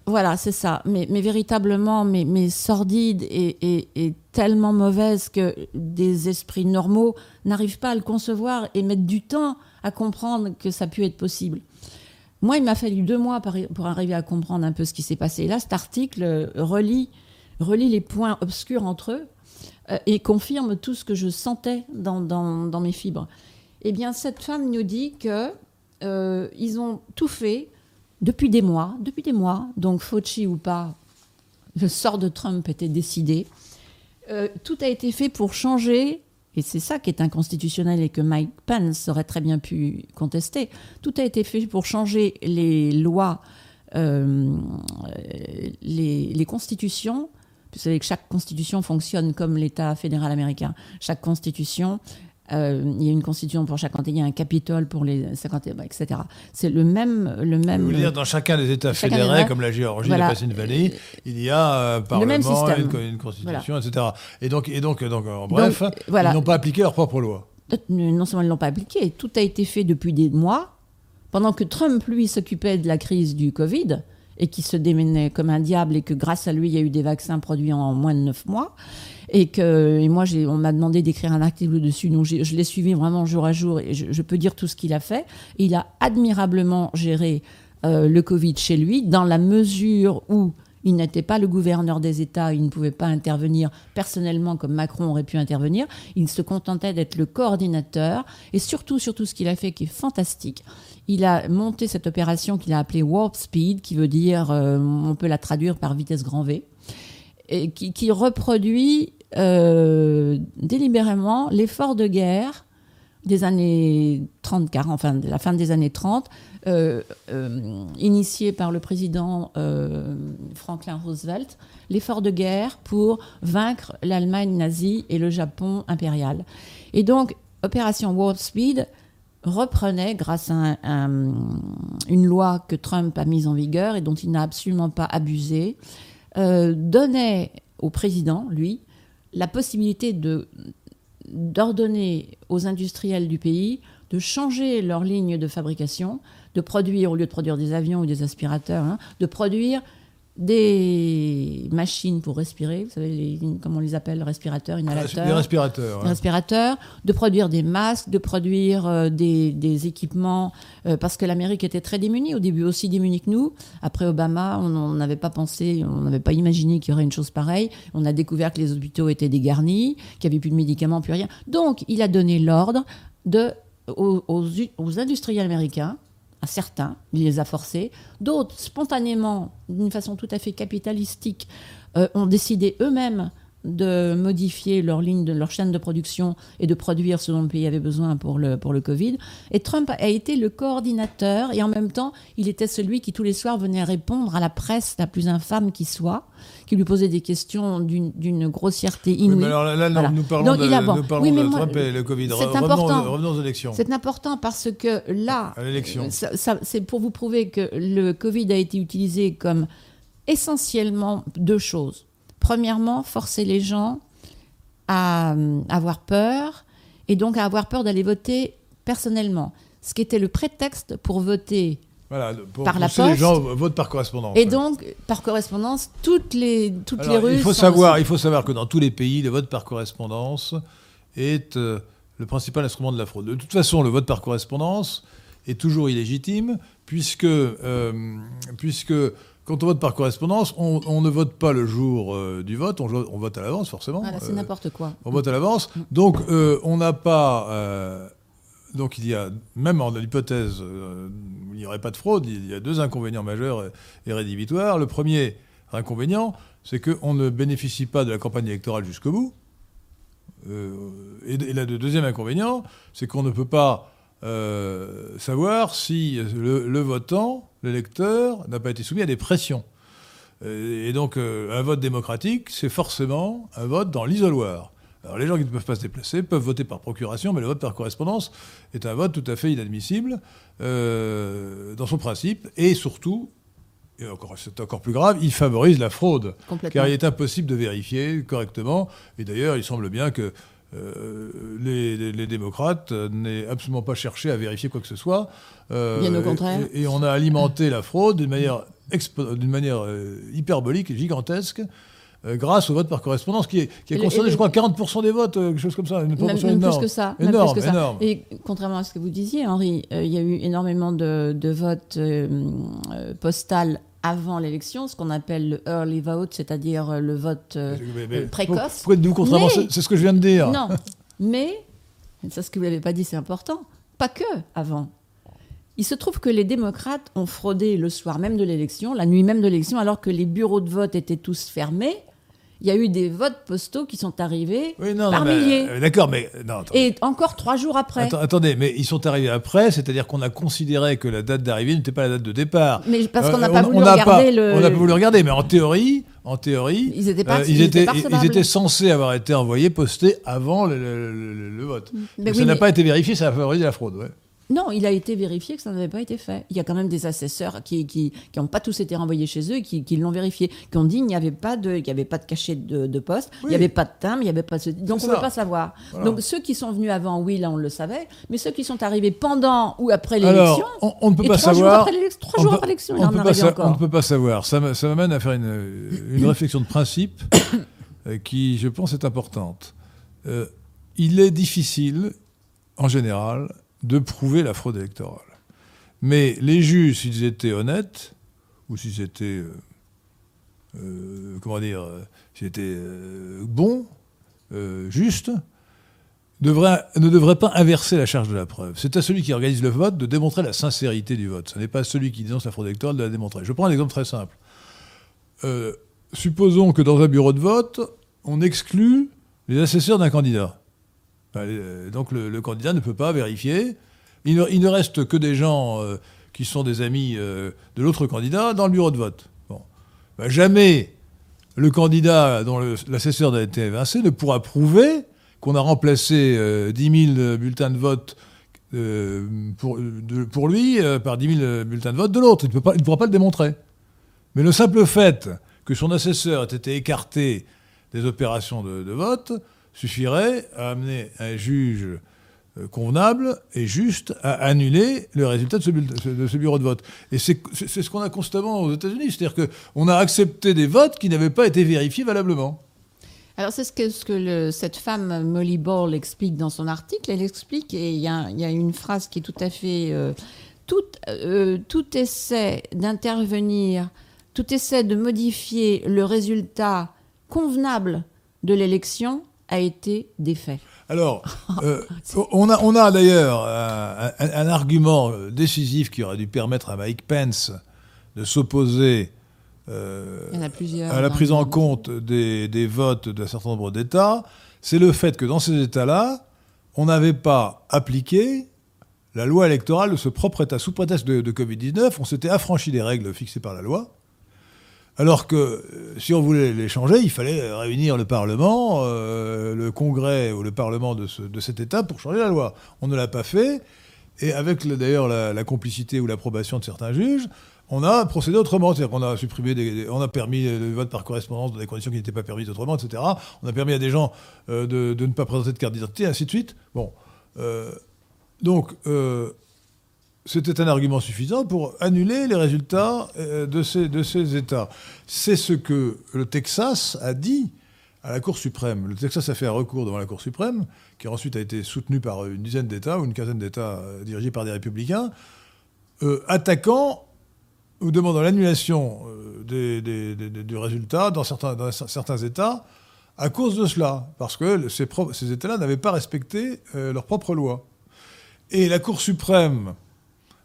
Speaker 2: Voilà, c'est ça. Mais, mais véritablement, mais, mais sordide et, et, et, tellement mauvaise que des esprits normaux n'arrivent pas à le concevoir et mettent du temps à comprendre que ça a pu être possible. Moi, il m'a fallu deux mois pour arriver à comprendre un peu ce qui s'est passé. Et là, cet article relie, relie les points obscurs entre eux euh, et confirme tout ce que je sentais dans, dans, mes fibres. Eh bien, cette femme nous dit que euh, ils ont tout fait depuis des mois, depuis des mois, donc Fauci ou pas, le sort de Trump était décidé. Euh, tout a été fait pour changer, et c'est ça qui est inconstitutionnel et que Mike Pence aurait très bien pu contester. Tout a été fait pour changer les lois, les, les constitutions. Vous savez que chaque constitution fonctionne comme l'État fédéral américain. Chaque constitution euh, il y a une constitution pour chaque il y a un capitole pour les 50, etc. C'est le même, le même.
Speaker 1: Vous voulez dire dans chacun des États fédérés, comme la Géorgie, voilà. la Pennsylvanie, il y a un parlement, une, une, constitution, etc. Et donc, et donc, donc en bref, donc, voilà. ils n'ont pas appliqué leurs propres lois.
Speaker 2: Non seulement ils ne l'ont pas appliqué, tout a été fait depuis des mois, pendant que Trump lui s'occupait de la crise du Covid et qui se démenait comme un diable et que grâce à lui il y a eu des vaccins produits en moins de 9 mois. Et que et moi, on m'a demandé d'écrire un article dessus, donc je l'ai suivi vraiment jour à jour et je, peux dire tout ce qu'il a fait. il a admirablement géré euh, le Covid chez lui, dans la mesure où il n'était pas le gouverneur des États, il ne pouvait pas intervenir personnellement comme Macron aurait pu intervenir. Il se contentait d'être le coordinateur. Et surtout, surtout ce qu'il a fait qui est fantastique, il a monté cette opération qu'il a appelée Warp Speed, qui veut dire, euh, on peut la traduire par vitesse grand V, et qui, reproduit euh, délibérément l'effort de guerre des années 30, 40, enfin la fin des années 30, euh, euh, initié par le président euh, Franklin Roosevelt, l'effort de guerre pour vaincre l'Allemagne nazie et le Japon impérial. Et donc, Opération Warp Speed reprenait, grâce à un, un, une loi que Trump a mise en vigueur et dont il n'a absolument pas abusé, euh, donnait au président, lui, la possibilité de d'ordonner aux industriels du pays de changer leur ligne de fabrication, de produire, au lieu de produire des avions ou des aspirateurs, hein, de produire des machines pour respirer, vous savez les, comment on les appelle, respirateurs, inhalateurs.
Speaker 1: Des respirateurs.
Speaker 2: Ouais. respirateurs, de produire des masques, de produire euh, des, des, équipements, euh, parce que l'Amérique était très démunie, au début aussi démunie que nous. Après Obama, on n'avait pas pensé, on n'avait pas imaginé qu'il y aurait une chose pareille. On a découvert que les hôpitaux étaient dégarnis, qu'il n'y avait plus de médicaments, plus rien. Donc, il a donné l'ordre de, aux, aux, aux industriels américains certains, il les a forcés, d'autres, spontanément, d'une façon tout à fait capitalistique, euh, ont décidé eux-mêmes de modifier leur ligne, de leur chaîne de production et de produire ce dont le pays avait besoin pour le, pour le Covid. Et Trump a été le coordinateur et en même temps, il était celui qui tous les soirs venait répondre à la presse la plus infâme qui soit, qui lui posait des questions d'une grossièreté inouïe. Oui,
Speaker 1: mais alors là, là voilà. nous parlons Donc, de, a, bon, nous parlons oui, de moi, Trump et le Covid.
Speaker 2: C'est important.
Speaker 1: Revenons aux élections.
Speaker 2: C'est important parce que là, c'est pour vous prouver que le Covid a été utilisé comme essentiellement deux choses premièrement, forcer les gens à avoir peur et donc à avoir peur d'aller voter personnellement. Ce qui était le prétexte pour voter
Speaker 1: voilà, pour
Speaker 2: par la
Speaker 1: poste. les gens votent par correspondance.
Speaker 2: Et donc, par correspondance, toutes les, toutes
Speaker 1: Alors,
Speaker 2: les rues.
Speaker 1: Il faut, savoir, il faut savoir que dans tous les pays, le vote par correspondance est euh, le principal instrument de la fraude. De toute façon, le vote par correspondance est toujours illégitime, puisque, euh, puisque quand on vote par correspondance, on, on ne vote pas le jour euh, du vote, on, on, vote à l'avance forcément.
Speaker 2: Voilà, c'est euh, n'importe quoi.
Speaker 1: On vote à l'avance. Donc euh, on n'a pas... Donc il y a, même en l'hypothèse où il n'y aurait pas de fraude, il y a deux inconvénients majeurs et, et rédhibitoires. Le premier inconvénient, c'est qu'on ne bénéficie pas de la campagne électorale jusqu'au bout. et, et le deuxième inconvénient, c'est qu'on ne peut pas euh, savoir si le, le votant, l'électeur, n'a pas été soumis à des pressions. Et donc, euh, un vote démocratique, c'est forcément un vote dans l'isoloir. Alors, les gens qui ne peuvent pas se déplacer peuvent voter par procuration, mais le vote par correspondance est un vote tout à fait inadmissible euh, dans son principe, et surtout, et c'est encore plus grave, il favorise la fraude, car il est impossible de vérifier correctement. Et d'ailleurs, il semble bien que euh, les, les, démocrates n'aient absolument pas cherché à vérifier quoi que ce soit.
Speaker 2: Euh, Bien au contraire.
Speaker 1: Et, et, on a alimenté la fraude d'une manière, d'une manière hyperbolique et gigantesque. grâce au vote par correspondance, qui, est, qui a concerné, je crois, 40% des votes, quelque chose comme ça.
Speaker 2: Une même, même plus que ça. Énorme, plus que ça. Énorme. Et contrairement à ce que vous disiez, Henri, il y a eu énormément de, de votes postales avant l'élection, ce qu'on appelle le early vote, c'est-à-dire euh, le vote euh, euh, précoce.
Speaker 1: Pourquoi nous contrairement C'est ce que je viens de dire.
Speaker 2: Non, mais, c'est ce que vous n'avez pas dit, c'est important, pas que avant. Il se trouve que les démocrates ont fraudé le soir même de l'élection, la nuit même de l'élection, alors que les bureaux de vote étaient tous fermés il y a eu des votes postaux qui sont arrivés par milliers.
Speaker 1: Euh, d'accord, mais
Speaker 2: et encore trois jours après.
Speaker 1: attendez, mais ils sont arrivés après, c'est-à-dire qu'on a considéré que la date d'arrivée n'était pas la date de départ.
Speaker 2: Mais parce qu'on n'a euh, pas voulu regarder le.
Speaker 1: On n'a pas voulu regarder, mais en théorie, en théorie,
Speaker 2: ils étaient,
Speaker 1: euh, ils, étaient, ils, étaient, censés avoir été envoyés, postés avant le, vote. Mais ça n'a pas été vérifié, ça a favorisé la fraude. Ouais.
Speaker 2: Non, il a été vérifié que ça n'avait pas été fait. Il y a quand même des assesseurs qui n'ont qui, qui pas tous été renvoyés chez eux et qui, qui l'ont vérifié, qui ont dit qu'il n'y avait pas de, qu'il avait pas de cachet de, poste, il n'y avait pas de timbre, il n'y avait pas de... Donc on ne peut pas savoir. Donc ceux qui sont venus avant, oui, là on le savait, mais ceux qui sont arrivés pendant ou après l'élection...
Speaker 1: On, on, ne peut pas savoir...
Speaker 2: trois jours après l'élection, il en
Speaker 1: arrive
Speaker 2: encore.
Speaker 1: On ne peut pas savoir. Ça m'amène à faire une, une réflexion de principe euh, qui, je pense, est importante. Euh, il est difficile, en général, de prouver la fraude électorale. Mais les juges, s'ils étaient honnêtes, ou s'ils étaient, euh, euh, comment dire, euh, s'ils étaient bons, justes, ne devraient pas inverser la charge de la preuve. C'est à celui qui organise le vote de démontrer la sincérité du vote. Ce n'est pas à celui qui dénonce la fraude électorale de la démontrer. Je prends un exemple très simple. supposons que dans un bureau de vote, on exclut les assesseurs d'un candidat. Euh, donc le, candidat ne peut pas vérifier. Il ne, reste que des gens euh, qui sont des amis euh, de l'autre candidat dans le bureau de vote. Ben, jamais le candidat dont l'assesseur a été évincé ne pourra prouver qu'on a remplacé 10 000 bulletins de vote pour, lui par 10 000 bulletins de vote de l'autre. Il ne pourra pas le démontrer. Mais le simple fait que son assesseur ait été écarté des opérations de vote suffirait à amener un juge euh, convenable et juste à annuler le résultat de ce, bureau de vote. Et c'est ce qu'on a constamment aux États-Unis, c'est-à-dire qu'on a accepté des votes qui n'avaient pas été vérifiés valablement.
Speaker 2: Alors c'est ce que, ce que cette femme Molly Ball explique dans son article. Elle explique, et il y, a, une phrase qui est tout à fait... Euh, tout, euh, tout essai d'intervenir, tout essai de modifier le résultat convenable de l'élection a été défait.
Speaker 1: Alors, euh, on a, on a d'ailleurs un, argument décisif qui aurait dû permettre à Mike Pence de s'opposer euh, à la prise en compte des, des votes d'un certain nombre d'États. C'est le fait que dans ces États-là, on n'avait pas appliqué la loi électorale de ce propre État. Sous prétexte de, de Covid-19, on s'était affranchi des règles fixées par la loi. Alors que euh, si on voulait les changer, il fallait réunir le Parlement, euh, le Congrès ou le Parlement de, cet État pour changer la loi. On ne l'a pas fait, et avec d'ailleurs la, complicité ou l'approbation de certains juges, on a procédé autrement. C'est-à-dire qu'on a supprimé, on a permis le vote par correspondance dans des conditions qui n'étaient pas permises autrement, etc. On a permis à des gens euh, de, ne pas présenter de carte d'identité, ainsi de suite. Bon. donc, c'était un argument suffisant pour annuler les résultats euh, de ces, États. C'est ce que le Texas a dit à la Cour suprême. Le Texas a fait un recours devant la Cour suprême, qui ensuite a été soutenu par une dizaine d'États ou une quinzaine d'États euh, dirigés par des républicains, euh, attaquant ou demandant l'annulation du résultat dans certains, États à cause de cela, parce que ces, ces États-là n'avaient pas respecté leurs propres lois. Et la Cour suprême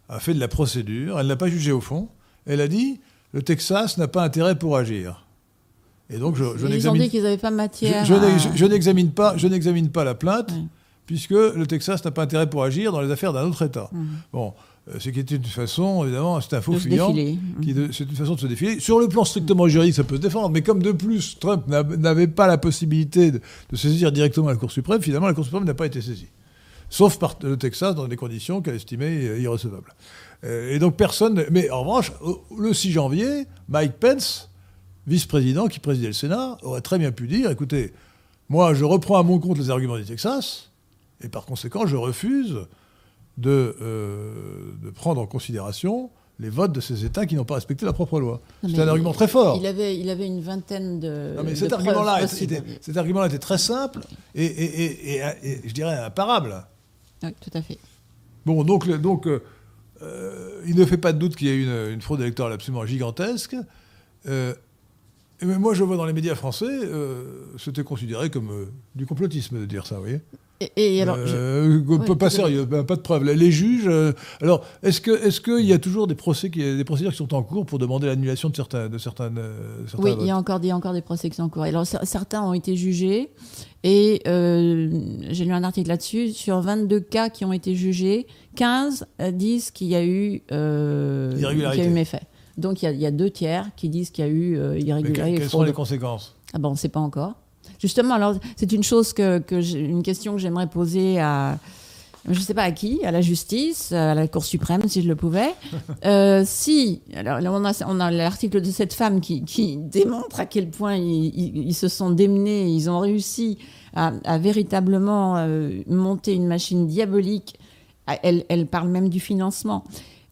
Speaker 1: a fait de la procédure, elle n'a pas jugé au fond, elle a dit le Texas n'a pas intérêt pour agir.
Speaker 2: Et donc je, je Ils ont dit qu'ils n'avaient pas matière.
Speaker 1: Je, n'examine pas, je n'examine pas la plainte puisque le Texas n'a pas intérêt pour agir dans les affaires d'un autre État. Mmh. Bon, euh, ce qui est une façon, évidemment, c'est un faux fuyant. Mmh. C'est une façon de se défiler. Sur le plan strictement juridique, ça peut se défendre, mais comme de plus Trump n'avait pas la possibilité de, de saisir directement la Cour suprême, finalement la Cour suprême n'a pas été saisie sauf par le Texas dans des conditions qu'elle estimait irrecevables. Euh, et donc personne. Mais en revanche, le 6 janvier, Mike Pence, vice-président qui présidait le Sénat, aurait très bien pu dire écoutez, moi, je reprends à mon compte les arguments du Texas, et par conséquent, je refuse de, euh, de prendre en considération les votes de ces États qui n'ont pas respecté la propre loi. C'est un argument très fort.
Speaker 2: Il avait, il avait une vingtaine de.
Speaker 1: Non, mais
Speaker 2: de
Speaker 1: cet argument-là était, était très simple et- et- et- et je dirais imparable.
Speaker 2: Oui, tout à fait.
Speaker 1: Bon, donc, donc euh, euh, il ne fait pas de doute qu'il y a eu une, fraude électorale absolument gigantesque. Euh, mais moi, je vois dans les médias français, euh, c'était considéré comme du complotisme de dire ça, vous voyez
Speaker 2: Et, et alors, je-
Speaker 1: Euh, pas-
Speaker 2: à
Speaker 1: sérieux, ben, pas de preuves. Les juges. euh, alors, est-ce que, est-ce qu'il y a toujours des procès, qui, des procédures qui sont en cours pour demander l'annulation de certains, de certains, euh, certains
Speaker 2: oui, il y a encore, il y a encore des procès qui sont en cours. Alors, cer- certains ont été jugés. Et j'ai lu un article là-dessus. Sur 22 cas qui ont été jugés, 15 euh, disent qu'il y a eu, euh,
Speaker 1: Irrégularité.
Speaker 2: qu'il y a eu méfait. Donc, il y, a, il y a deux tiers qui disent qu'il y a eu
Speaker 1: que-
Speaker 2: irrégularité.
Speaker 1: quelles sont les conséquences?
Speaker 2: Ah bon, on ne sait pas encore. Justement, alors c'est une chose que, une question que j'aimerais poser à, je ne sais pas à qui, à la justice, à la Cour suprême, si je le pouvais. Euh, si, alors là, on a, on a l'article de cette femme qui, qui démontre à quel point ils, ils- ils se sont démenés, ils ont réussi à, à véritablement euh, monter une machine diabolique. Ah, Elle, elle parle même du financement.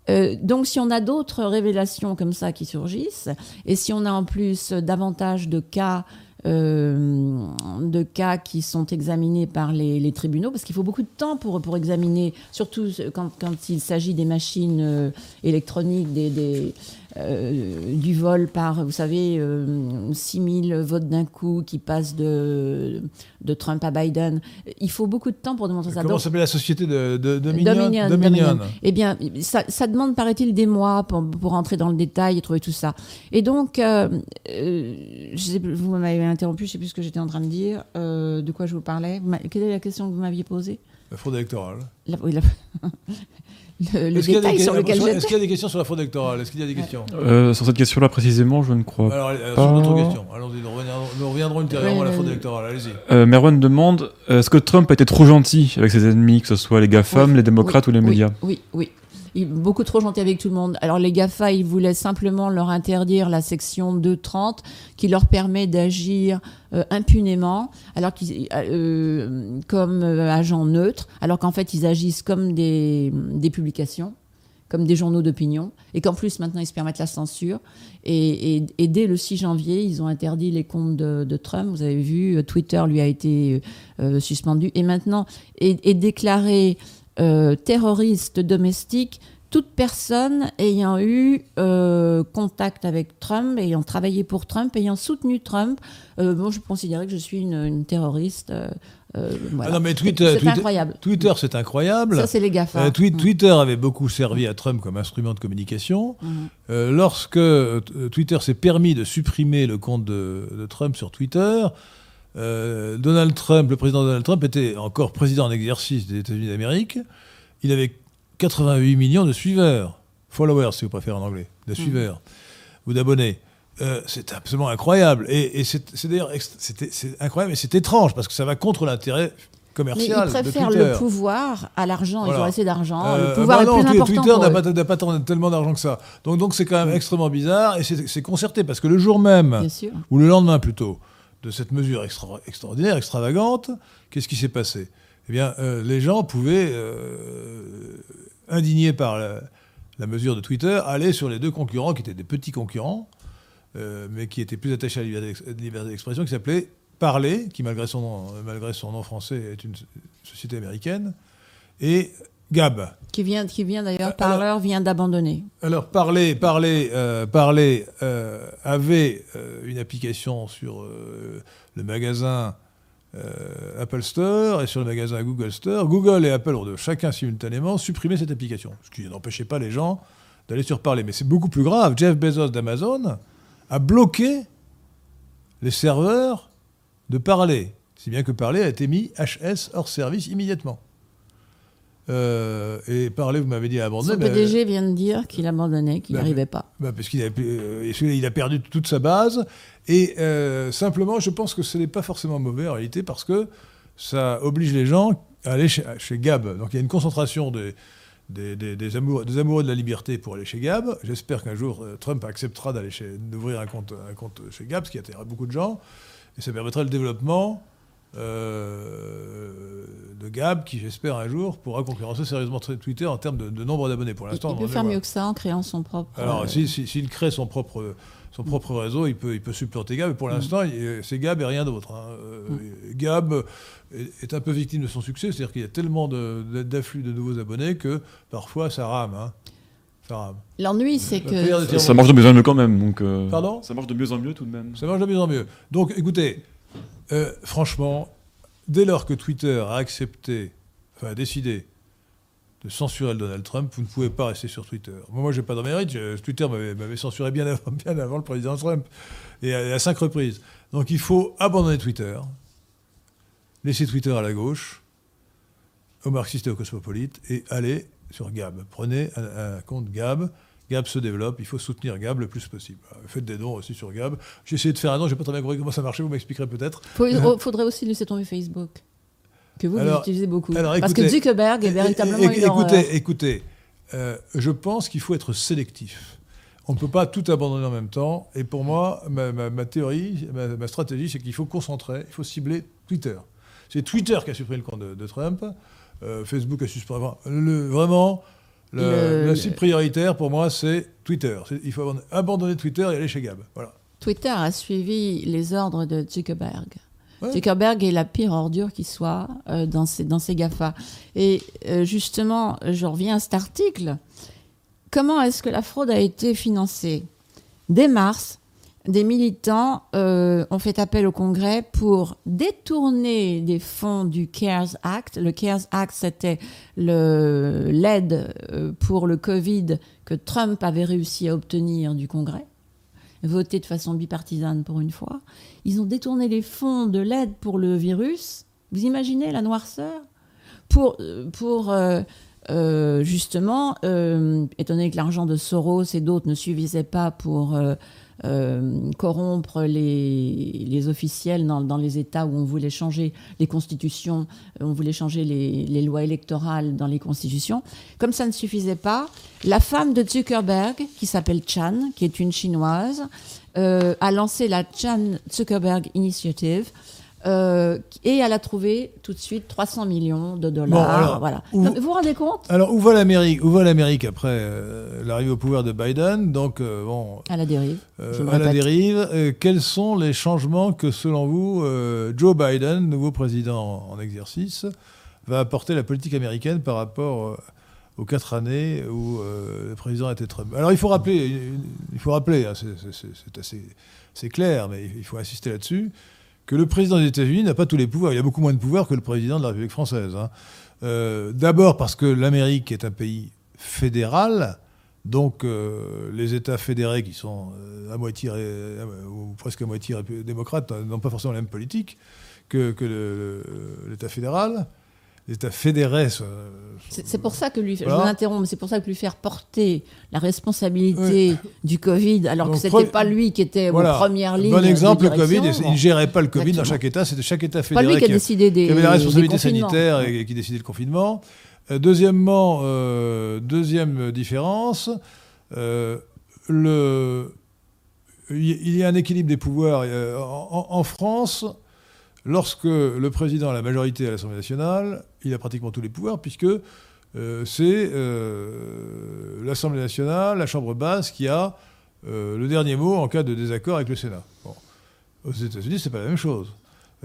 Speaker 2: Euh, donc, si on a d'autres révélations comme ça qui surgissent, et si on a en plus davantage de cas, euh, de cas qui sont examinés par les, tribunaux, parce qu'il faut beaucoup de temps pour, pour examiner, surtout quand, quand il s'agit des machines euh, électroniques, des, euh, du vol par, vous savez, euh, 6000 votes d'un coup qui passent de, de Trump à Biden. Il faut beaucoup de temps pour démontrer ça.
Speaker 1: Comment s'appelle la société de, de, Dominion
Speaker 2: Dominion,
Speaker 1: Dominion.
Speaker 2: Dominion. Eh bien, ça, ça demande, paraît-il, des mois pour, pour entrer dans le détail et trouver tout ça. Et donc, euh, euh, je sais plus, vous m'avez interrompu, je ne sais plus ce que j'étais en train de dire, de quoi je vous parlais? Quelle est la question que vous m'aviez posée?
Speaker 1: La fraude électorale.
Speaker 2: La- oui, la- Le, le
Speaker 1: Est-ce qu'il y a des
Speaker 2: détail
Speaker 1: que-
Speaker 2: sur lequel
Speaker 1: Est-ce
Speaker 2: j'étais.
Speaker 1: qu'il y a des questions sur la fraude électorale Est-ce qu'il y a des questions?
Speaker 3: Euh, sur cette question-là précisément, je ne crois
Speaker 1: Alors, euh,
Speaker 3: pas.
Speaker 1: sur d'autres questions. Allons-y, nous reviendrons, nous reviendrons ultérieurement à la fraude électorale. Allez-y.
Speaker 3: Euh, Merwan demande est-ce que Trump a été trop gentil avec ses ennemis, que ce soit les GAFAM,
Speaker 2: Oui,
Speaker 3: les démocrates
Speaker 2: oui,
Speaker 3: ou les
Speaker 2: oui,
Speaker 3: médias?
Speaker 2: Oui, oui. Beaucoup trop gentil avec tout le monde. Alors les GAFA, ils voulaient simplement leur interdire la section 230 qui leur permet d'agir euh, impunément, alors qu'ils, euh, comme euh, agents neutres, alors qu'en fait ils agissent comme des, des publications, comme des journaux d'opinion, et qu'en plus maintenant ils se permettent la censure. Et, et- et dès le 6 janvier, ils ont interdit les comptes de, de Trump. Vous avez vu, euh, Twitter lui a été euh, suspendu, et maintenant est, est déclaré euh, terroriste domestique toute personne ayant eu euh, contact avec Trump, ayant travaillé pour Trump, ayant soutenu Trump. Euh, bon, je considérais que je suis une, une terroriste. euh, voilà.
Speaker 1: Ah non, mais Twitter,
Speaker 2: C'est
Speaker 1: Twitter,
Speaker 2: incroyable.
Speaker 1: Twitter, c'est incroyable.
Speaker 2: Ça, c'est les GAFA. Mm.
Speaker 1: Twitter avait beaucoup servi à Trump comme instrument de communication. Euh, lorsque Twitter s'est permis de supprimer le compte de, de Trump sur Twitter, euh, Donald Trump, le président Donald Trump, était encore président en exercice des États-Unis d'Amérique. Il avait 88 millions de suiveurs, followers si vous préférez en anglais, de suiveurs ou d'abonnés. Euh, c'est absolument incroyable. Et, et c'est c'est d'ailleurs incroyable et c'est étrange parce que ça va contre l'intérêt
Speaker 2: Mais
Speaker 1: commercial
Speaker 2: ils
Speaker 1: de
Speaker 2: préfèrent
Speaker 1: Twitter.
Speaker 2: le pouvoir à l'argent.
Speaker 1: Voilà.
Speaker 2: Ils ont assez d'argent.
Speaker 1: Euh,
Speaker 2: le pouvoir
Speaker 1: bah
Speaker 2: est
Speaker 1: non,
Speaker 2: plus
Speaker 1: Twi-
Speaker 2: important
Speaker 1: Twitter n'a pas, n'a pas tant- tellement d'argent que ça. Donc donc c'est quand même extrêmement bizarre et c'est c'est concerté parce que le jour même, ou le lendemain plutôt, de cette mesure extra- extraordinaire, extravagante, qu'est-ce qui s'est passé? Eh bien, euh, les gens pouvaient, euh, indignés par la, mesure de Twitter, aller sur les deux concurrents qui étaient des petits concurrents, euh, mais qui étaient plus attachés à la liberté d'expression, qui s'appelait Parler, qui malgré son, nom, malgré son nom français est une société américaine, et Gab.
Speaker 2: Qui vient, qui vient
Speaker 1: Euh,
Speaker 2: d'ailleurs, Parleur vient d'abandonner.
Speaker 1: Alors, Parler, Parler, euh, Parler euh, avait euh, une application sur le magasin Apple Store et sur le magasin Google Store. Google et Apple ont de chacun simultanément supprimé cette application, ce qui n'empêchait pas les gens d'aller sur Parler. Mais c'est beaucoup plus grave. Jeff Bezos d'Amazon a bloqué les serveurs de Parler, si bien que Parler a été mis HS hors service immédiatement. Euh, et Parler, vous m'avez dit, a abandonné.
Speaker 2: Son
Speaker 1: mais-
Speaker 2: PDG vient de dire qu'il abandonnait, qu'il n'y
Speaker 1: Bah,
Speaker 2: arrivait pas.
Speaker 1: bah, parce qu'il a, euh, et celui-là, il a perdu toute sa base? Et euh, simplement, je pense que ce n'est pas forcément mauvais en réalité parce que ça oblige les gens à aller chez, chez Gab. Donc il y a une concentration des, des, des- des amoureux, des amoureux de la liberté pour aller chez Gab. J'espère qu'un jour euh, Trump acceptera d'aller d'ouvrir un compte, un compte chez Gab, ce qui attirera beaucoup de gens. Et ça permettra le développement euh, de Gab, qui j'espère un jour pourra concurrencer sérieusement Twitter en termes de, de nombre d'abonnés. Pour l'instant,
Speaker 2: il peut faire mieux que ça en créant son propre.
Speaker 1: Alors,
Speaker 2: euh,
Speaker 1: si- si- s'il crée son propre, son propre réseau, il peut, il peut supplanter Gab. Mais pour
Speaker 2: Mm.
Speaker 1: l'instant, c'est Gab et rien d'autre. hein. Euh, Gab est, est un peu victime de son succès. C'est-à-dire qu'il y a tellement de- de- d'afflux de, nouveaux abonnés que parfois ça rame. hein. Ça rame.
Speaker 2: L'ennui, c'est que.
Speaker 3: Ça marche de mieux en mieux quand même. Donc, euh,
Speaker 1: Pardon?
Speaker 3: Ça marche de mieux en mieux tout de même.
Speaker 1: Ça marche de mieux en mieux. Donc, écoutez, euh, franchement, dès lors que Twitter a accepté, enfin a décidé de censurer Donald Trump, vous ne pouvez pas rester sur Twitter. Moi, moi, j'ai pas de mérite. Je- Twitter m'avait censuré bien avant, le président Trump, et à, cinq reprises. Donc, il faut abandonner Twitter, laisser Twitter à la gauche, aux marxistes et aux cosmopolites, et aller sur Gab. Prenez un compte Gab. Gab se développe, il faut soutenir Gab le plus possible. Faites des dons aussi sur Gab. J'ai essayé de faire un don, j'ai pas très bien compris comment ça marchait, vous m'expliquerez peut-être.
Speaker 2: Il faudrait aussi laisser tomber Facebook. Que vous, vous
Speaker 1: Alors-
Speaker 2: utilisez beaucoup.
Speaker 1: alors,
Speaker 2: Parce que
Speaker 1: écoutez-
Speaker 2: Zuckerberg est véritablement
Speaker 1: É- é-
Speaker 2: une.
Speaker 1: Écoutez, écoutez euh, je pense qu'il faut être sélectif. On ne peut pas tout abandonner en même temps. Et pour moi, ma, ma- ma théorie, ma, ma stratégie, c'est qu'il faut concentrer, il faut cibler Twitter. C'est Twitter qui a supprimé le compte de, de Trump. Euh, Facebook a suspendu. Le, vraiment, le-
Speaker 2: Le-
Speaker 1: cible prioritaire pour moi, c'est Twitter. Il faut abandonner, Twitter et aller chez Gab. Voilà.
Speaker 2: Twitter a suivi les ordres de Zuckerberg.
Speaker 1: Ouais.
Speaker 2: Zuckerberg est la pire ordure qui soit euh, dans, ces, dans GAFA. Et euh, justement, je reviens à cet article. Comment est-ce que la fraude a été financée? Dès mars, des militants euh, ont fait appel au Congrès pour détourner des fonds du CARES Act. Le CARES Act, c'était l'aide euh, pour le Covid que Trump avait réussi à obtenir du Congrès voté de façon bipartisane pour une fois. Ils ont détourné les fonds de l'aide pour le virus. Vous imaginez la noirceur? Pour, euh, pour justement, donné que l'argent de Soros et d'autres ne suffisait pas pour euh, corrompre les, les officiels dans, dans les États où on voulait changer les constitutions, euh, on voulait changer les, les lois électorales dans les constitutions. Comme ça ne suffisait pas, la femme de Zuckerberg, qui s'appelle Chan, qui est une chinoise, euh, a lancé la Chan Zuckerberg Initiative. Euh, et elle a trouvé tout de suite 300 millions de dollars.
Speaker 1: Bon, alors,
Speaker 2: voilà.
Speaker 1: où-
Speaker 2: Non, mais vous vous rendez compte?
Speaker 1: Alors, où va l'Amérique? Où va l'Amérique après euh, l'arrivée au pouvoir de Biden? Donc, euh, bon,
Speaker 2: À la dérive.
Speaker 1: À la dérive. Quels sont les changements que, selon vous, Joe Biden, nouveau président en exercice, va apporter à la politique américaine par rapport aux quatre années où le président était Trump? Alors, il faut rappeler, il faut rappeler, hein, c'est- assez c'est clair, mais il faut insister là-dessus, que le président des États-Unis n'a pas tous les pouvoirs. Il a beaucoup moins de pouvoirs que le président de la République française. hein. Euh, D'abord parce que l'Amérique est un pays fédéral, donc euh, les États fédérés qui sont euh, à moitié, ou presque à moitié démocrates n'ont pas forcément la même politique que, l'État fédéral. États fédérés, sont-
Speaker 2: C'est pour ça que lui, je vous interromps, mais c'est pour ça que lui faire porter la responsabilité du Covid, alors
Speaker 1: Donc,
Speaker 2: que c'était
Speaker 1: pre-
Speaker 2: pas lui qui était
Speaker 1: Voilà.
Speaker 2: aux premières lignes.
Speaker 1: Bon exemple, le Covid,
Speaker 2: direction.
Speaker 1: il ne gérait pas le Covid dans chaque État, c'était chaque État
Speaker 2: C'est pas lui
Speaker 1: fédéré
Speaker 2: qui a décidé des.
Speaker 1: qui avait la responsabilité sanitaire et, qui décidait le confinement. Euh, deuxièmement, euh, deuxième différence, euh, le, il y a un équilibre des pouvoirs. Euh, En, en France, lorsque le président a la majorité à l'Assemblée nationale, il a pratiquement tous les pouvoirs, puisque euh, c'est euh, l'Assemblée nationale, la Chambre basse, qui a euh, le dernier mot en cas de désaccord avec le Sénat. Bon. Aux États-Unis, c'est pas la même chose.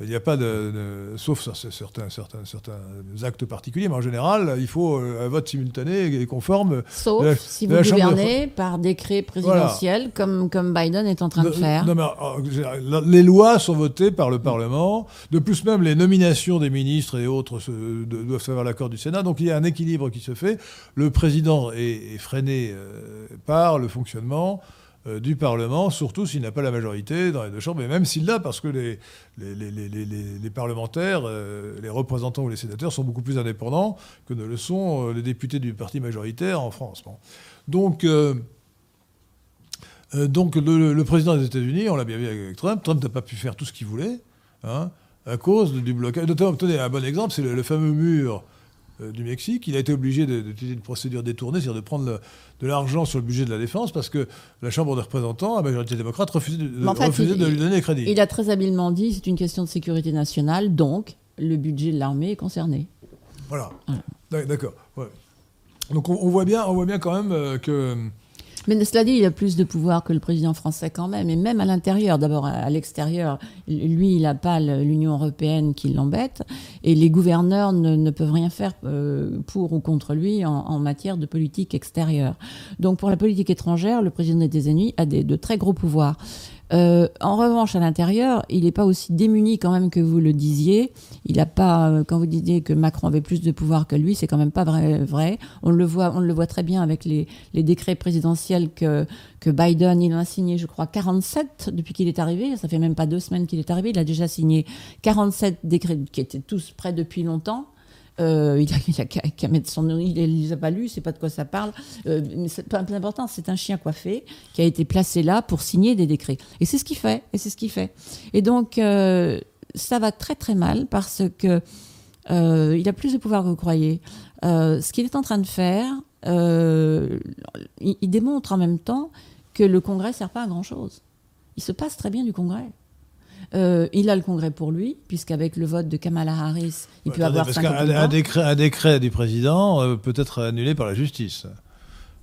Speaker 1: Il n'y a pas de, de- sauf sur certains, certains, certains actes particuliers, mais en général, il faut euh, un vote simultané et conforme.
Speaker 2: Sauf
Speaker 1: la-
Speaker 2: si vous
Speaker 1: Chambre de-
Speaker 2: gouvernez par décret présidentiel, comme, comme Biden est en train de faire.
Speaker 1: non, mais, les lois sont votées par le Parlement. De plus, même les nominations des ministres et autres se- doivent avoir l'accord du Sénat. Donc il y a un équilibre qui se fait. Le président est, est freiné euh, par le fonctionnement du Parlement, surtout s'il n'a pas la majorité dans les deux chambres, et même s'il l'a, parce que les, les, les- les- parlementaires, euh, les représentants ou les sénateurs sont beaucoup plus indépendants que ne le sont euh, les députés du parti majoritaire en France. Donc, euh, euh, donc le, président des États-Unis, on l'a bien vu avec Trump, Trump n'a pas pu faire tout ce qu'il voulait, hein, à cause du blocage. Tenez, un bon exemple, c'est le, fameux mur euh, du Mexique. Il a été obligé d'utiliser une procédure détournée, c'est-à-dire de prendre le- de l'argent sur le budget de la défense, parce que la Chambre des représentants, à majorité démocrate, refusait de,
Speaker 2: Mais en fait,
Speaker 1: refusait
Speaker 2: il-
Speaker 1: de lui donner crédit.
Speaker 2: Il a très habilement dit c'est une question de sécurité nationale, donc le budget de l'armée est concerné.
Speaker 1: Voilà.
Speaker 2: Voilà.
Speaker 1: D'ac- D'accord. ouais. Donc on, on voit bien, on voit bien quand même euh, que
Speaker 2: Mais cela dit, il a plus de pouvoir que le président français quand même, et même à l'intérieur. D'abord, à l'extérieur, lui, il n'a pas l'Union européenne qui l'embête, et les gouverneurs ne, ne peuvent rien faire euh, pour ou contre lui en, en matière de politique extérieure. Donc, pour la politique étrangère, le président des États-Unis a des, de très gros pouvoirs. Euh, en revanche, à l'intérieur, il n'est pas aussi démuni quand même que vous le disiez. Il n'a pas, euh, quand vous disiez que Macron avait plus de pouvoir que lui, c'est quand même pas vrai. vrai. On le voit, on le voit très bien avec les, les décrets présidentiels que, que Biden, il en a signé, je crois, 47 depuis qu'il est arrivé. Ça fait même pas deux semaines qu'il est arrivé. Il a déjà signé 47 décrets qui étaient tous prêts depuis longtemps. Euh, il a, il a qu'à mettre son nom, il ne les a pas lus, c'est pas de quoi ça parle. Euh, mais c'est pas plus important, c'est un chien coiffé qui a été placé là pour signer des décrets. Et c'est ce qu'il fait. Et c'est ce qu'il fait. Et donc euh, ça va très très mal parce que il a plus de pouvoir que vous croyez. Ce qu'il est en train de faire, il, il démontre en même temps que le Congrès ne sert pas à grand chose. Il se passe très bien du Congrès. Euh, il a le Congrès pour lui, puisqu'avec le vote de Kamala Harris, il peut
Speaker 1: Attendez,
Speaker 2: avoir
Speaker 1: parce
Speaker 2: 50
Speaker 1: qu'un un décret, un décret du président euh, peut être annulé par la justice.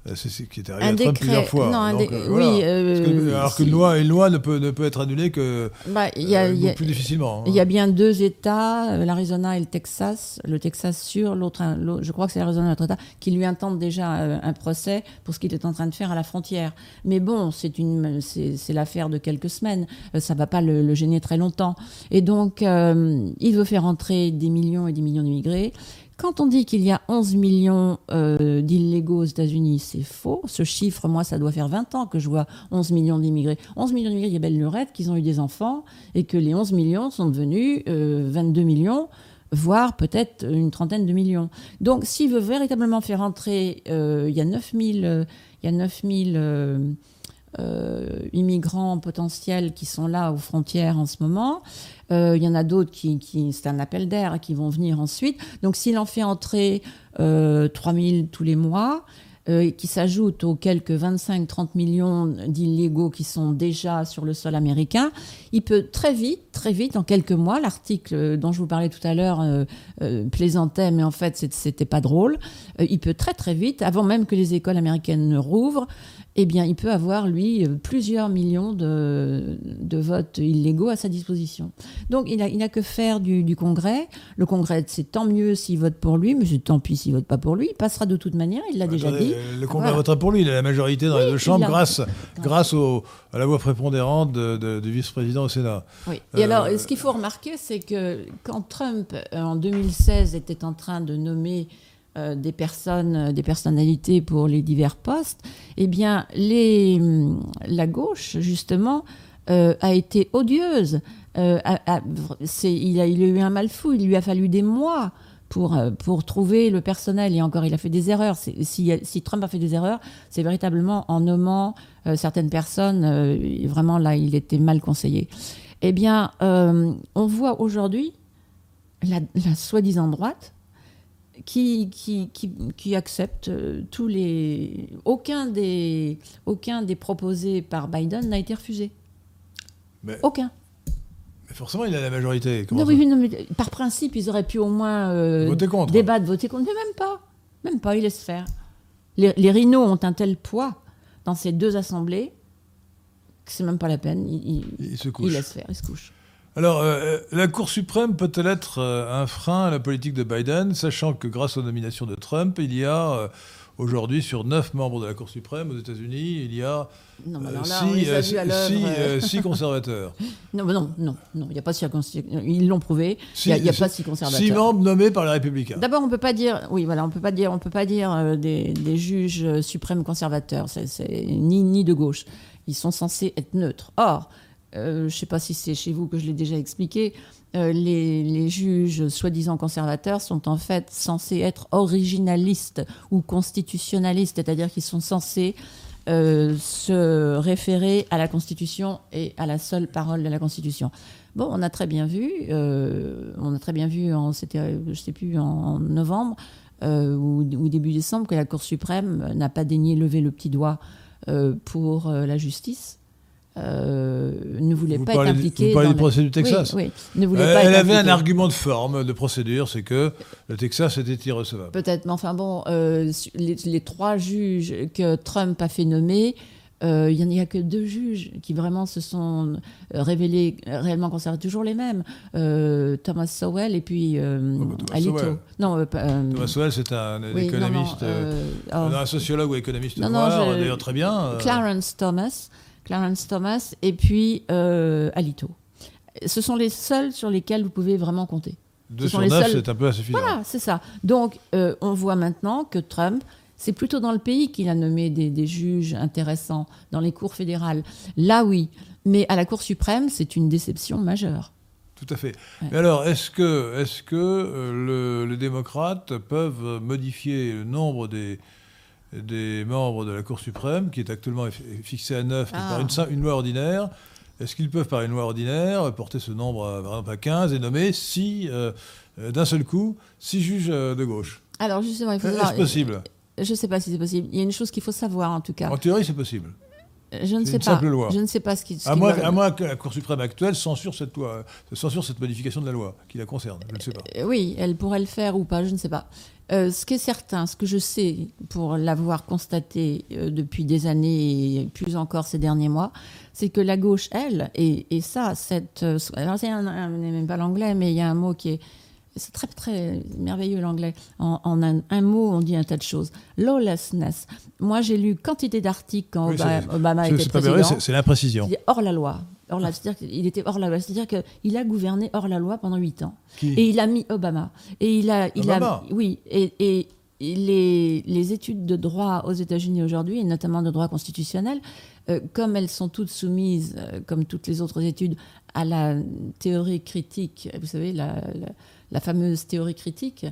Speaker 1: Euh, C'est ce qui est arrivé
Speaker 2: Un
Speaker 1: à Trump
Speaker 2: décret-
Speaker 1: plusieurs fois.
Speaker 2: non, un
Speaker 1: Donc,
Speaker 2: dé-
Speaker 1: euh,
Speaker 2: oui, euh,
Speaker 1: que- alors qu'une loi, une loi ne peut, ne peut être annulée que
Speaker 2: Bah, il y a-
Speaker 1: euh,
Speaker 2: il y a-
Speaker 1: plus difficilement. hein.
Speaker 2: Il y a bien deux États, l'Arizona et le Texas. Le Texas sûr, l'autre, je crois que c'est l'Arizona et l'autre État, qui lui intentent déjà un procès pour ce qu'il est en train de faire à la frontière. Mais bon, c'est une, c'est, l'affaire de quelques semaines. Ça va pas le, le gêner très longtemps. Et donc, il veut faire entrer des millions et des millions d'immigrés. Quand on dit qu'il y a 11 millions euh, d'illégaux aux États-Unis, c'est faux. Ce chiffre, moi, ça doit faire 20 ans que je vois 11 millions d'immigrés. 11 millions d'immigrés, il y a belle lurette qu'ils ont eu des enfants et que les 11 millions sont devenus euh, 22 millions, voire peut-être une trentaine de millions. Donc, s'il veut véritablement faire entrer, euh, il y a 9000 euh, il y a 9000 euh, immigrants potentiels qui sont là aux frontières en ce moment. Euh, il y en a d'autres qui, c'est un appel d'air, qui vont venir ensuite. Donc s'il en fait entrer euh, 3000 tous les mois, euh, qui s'ajoutent aux quelques 25-30 millions d'illégaux qui sont déjà sur le sol américain, il peut très vite, très vite, en quelques mois, l'article dont je vous parlais tout à l'heure plaisantait, mais en fait c'était pas drôle, il peut très très vite, avant même que les écoles américaines ne rouvrent, eh bien, il peut avoir, lui, euh, plusieurs millions de, de votes illégaux à sa disposition. Donc, il n'a il que faire du, du Congrès. Le Congrès, c'est tant mieux s'il vote pour lui, mais tant pis s'il vote pas pour lui. Il passera de toute manière, il l'a déjà dit.
Speaker 1: Le Congrès
Speaker 2: Voilà.
Speaker 1: votera pour lui. Il a la majorité dans les deux chambres
Speaker 2: a-
Speaker 1: grâce, grâce au- à la voix prépondérante de- de- du vice-président au Sénat.
Speaker 2: Oui. Et
Speaker 1: Euh,
Speaker 2: alors, ce qu'il faut remarquer, c'est que quand Trump, euh, en 2016, était en train de nommer euh, des personnes, euh, des personnalités pour les divers postes, eh bien, hum, la gauche, justement, euh, a été odieuse. Il, a, eu un mal fou. Il lui a fallu des mois pour, pour trouver le personnel. Et encore, il a fait des erreurs. Si, Trump a fait des erreurs, c'est véritablement en nommant certaines personnes. vraiment, là, il était mal conseillé. Eh bien, on voit aujourd'hui la soi-disant droite qui, qui, qui, qui accepte euh, tous les. Aucun des, aucun des proposés par Biden n'a été refusé.
Speaker 1: Mais,
Speaker 2: Aucun.
Speaker 1: mais forcément, il a la majorité.
Speaker 2: Non, oui, oui, non, mais par principe, ils auraient pu au moins euh,
Speaker 1: Voter contre.
Speaker 2: débattre, voter contre. Mais même pas. Même pas, ils laissent faire. Les, les rhinos ont un tel poids dans ces deux assemblées que c'est même pas la peine. Ils, ils-
Speaker 1: Il se
Speaker 2: ils
Speaker 1: couche.
Speaker 2: laissent faire, ils se couchent.
Speaker 1: Alors, euh, la Cour suprême peut-elle être euh, un frein à la politique de Biden, sachant que grâce aux nominations de Trump, il y a euh, aujourd'hui sur neuf membres de la Cour suprême aux États-Unis, il y a
Speaker 2: Non, mais
Speaker 1: euh,
Speaker 2: alors là, on
Speaker 1: six,
Speaker 2: a
Speaker 1: euh, six,
Speaker 2: euh,
Speaker 1: euh, six conservateurs.
Speaker 2: Non, mais non, non, non, il n'y a pas si Ils l'ont prouvé. Il
Speaker 1: Six-
Speaker 2: n'y a, pas
Speaker 1: six-
Speaker 2: si conservateur.
Speaker 1: Six membres nommés par les républicains.
Speaker 2: D'abord, on peut pas dire, oui, voilà, on peut pas dire, on peut pas dire euh, des, des juges euh, suprêmes conservateurs. C'est ni ni de gauche. Ils sont censés être neutres. Or, euh, je ne sais pas si c'est chez vous que je l'ai déjà expliqué. euh, les, juges soi-disant conservateurs sont en fait censés être originalistes ou constitutionnalistes, c'est-à-dire qu'ils sont censés euh, se référer à la Constitution et à la seule parole de la Constitution. Bon, on a très bien vu, on a très bien vu, en, c'était, je sais plus, en, novembre, ou, début décembre que la Cour suprême n'a pas daigné lever le petit doigt pour la justice. Euh, ne voulait
Speaker 1: Vous
Speaker 2: pas
Speaker 1: parlez
Speaker 2: être impliquée
Speaker 1: vous parlez
Speaker 2: dans
Speaker 1: du
Speaker 2: la-
Speaker 1: procès du Texas
Speaker 2: Oui, oui, ne voulait
Speaker 1: Euh,
Speaker 2: pas
Speaker 1: Elle
Speaker 2: être
Speaker 1: avait un argument de forme, de procédure, c'est que le Texas était irrecevable.
Speaker 2: Peut-être, mais enfin bon, euh, les, les trois juges que Trump a fait nommer, il n'y a que deux juges qui vraiment se sont révélés réellement conservés, toujours les mêmes, Thomas Sowell et puis
Speaker 1: Oh, bah, Thomas
Speaker 2: Alito.
Speaker 1: Sowell.
Speaker 2: Non, pas,
Speaker 1: Thomas Sowell, c'est un
Speaker 2: oui, non, non,
Speaker 1: économiste,
Speaker 2: oh,
Speaker 1: un sociologue ou économiste noir, d'ailleurs très bien.
Speaker 2: Clarence Thomas, Clarence Thomas et puis euh, Alito. Ce sont les seuls sur lesquels vous pouvez vraiment compter.
Speaker 1: deux
Speaker 2: ce sont
Speaker 1: sur
Speaker 2: les
Speaker 1: neuf,
Speaker 2: seuls-
Speaker 1: c'est un peu insuffisant.
Speaker 2: Voilà, c'est ça. Donc, euh, on voit maintenant que Trump, c'est plutôt dans le pays qu'il a nommé des, des juges intéressants, dans les cours fédérales. Là, oui. Mais à la Cour suprême, c'est une déception majeure.
Speaker 1: Tout à fait.
Speaker 2: Ouais.
Speaker 1: Mais alors, est-ce que, est que euh, le- les démocrates peuvent modifier le nombre des, des membres de la Cour suprême, qui est actuellement eff- fixé à 9
Speaker 2: Ah.
Speaker 1: par une, loi ordinaire Est-ce qu'ils peuvent, par une loi ordinaire, porter ce nombre, à, par exemple, à 15 et nommer six, euh, d'un seul coup, six juges euh, de gauche?
Speaker 2: Alors, justement, il faut
Speaker 1: Est-ce
Speaker 2: savoir-
Speaker 1: possible?
Speaker 2: Je ne sais pas si c'est possible. Il y a une chose qu'il faut savoir, en tout cas.
Speaker 1: En théorie, c'est possible.
Speaker 2: Je ne sais
Speaker 1: une
Speaker 2: pas.
Speaker 1: simple loi.
Speaker 2: Je ne sais pas ce qui. ce
Speaker 1: À
Speaker 2: qui
Speaker 1: moins, à moins que la Cour suprême actuelle censure cette loi, euh, censure cette modification de la loi qui la concerne. Je ne sais pas.
Speaker 2: Euh, Oui, elle pourrait le faire ou pas, je ne sais pas. Euh, ce qui est certain, ce que je sais pour l'avoir constaté euh, depuis des années et plus encore ces derniers mois, c'est que la gauche, elle, et, et ça, cette, alors c'est même pas l'anglais, mais il y a un mot qui est, c'est très très merveilleux l'anglais. En, en un, un mot, on dit un tas de choses. Lawlessness. Moi, j'ai lu quantité d'articles quand
Speaker 1: Oui,
Speaker 2: Obama, Obama était président.
Speaker 1: c'est- l'imprécision.
Speaker 2: Hors la loi. Hors la, c'est-à-dire qu'il était hors la loi. C'est-à-dire qu'il a gouverné hors la loi pendant huit ans.
Speaker 1: Qui?
Speaker 2: Et il a mis Obama. Et il a, il
Speaker 1: Obama?
Speaker 2: a, oui. Et, et les, les études de droit aux États-Unis aujourd'hui, et notamment de droit constitutionnel, euh, comme elles sont toutes soumises, euh, comme toutes les autres études, à la théorie critique, vous savez, la, la, la fameuse théorie critique,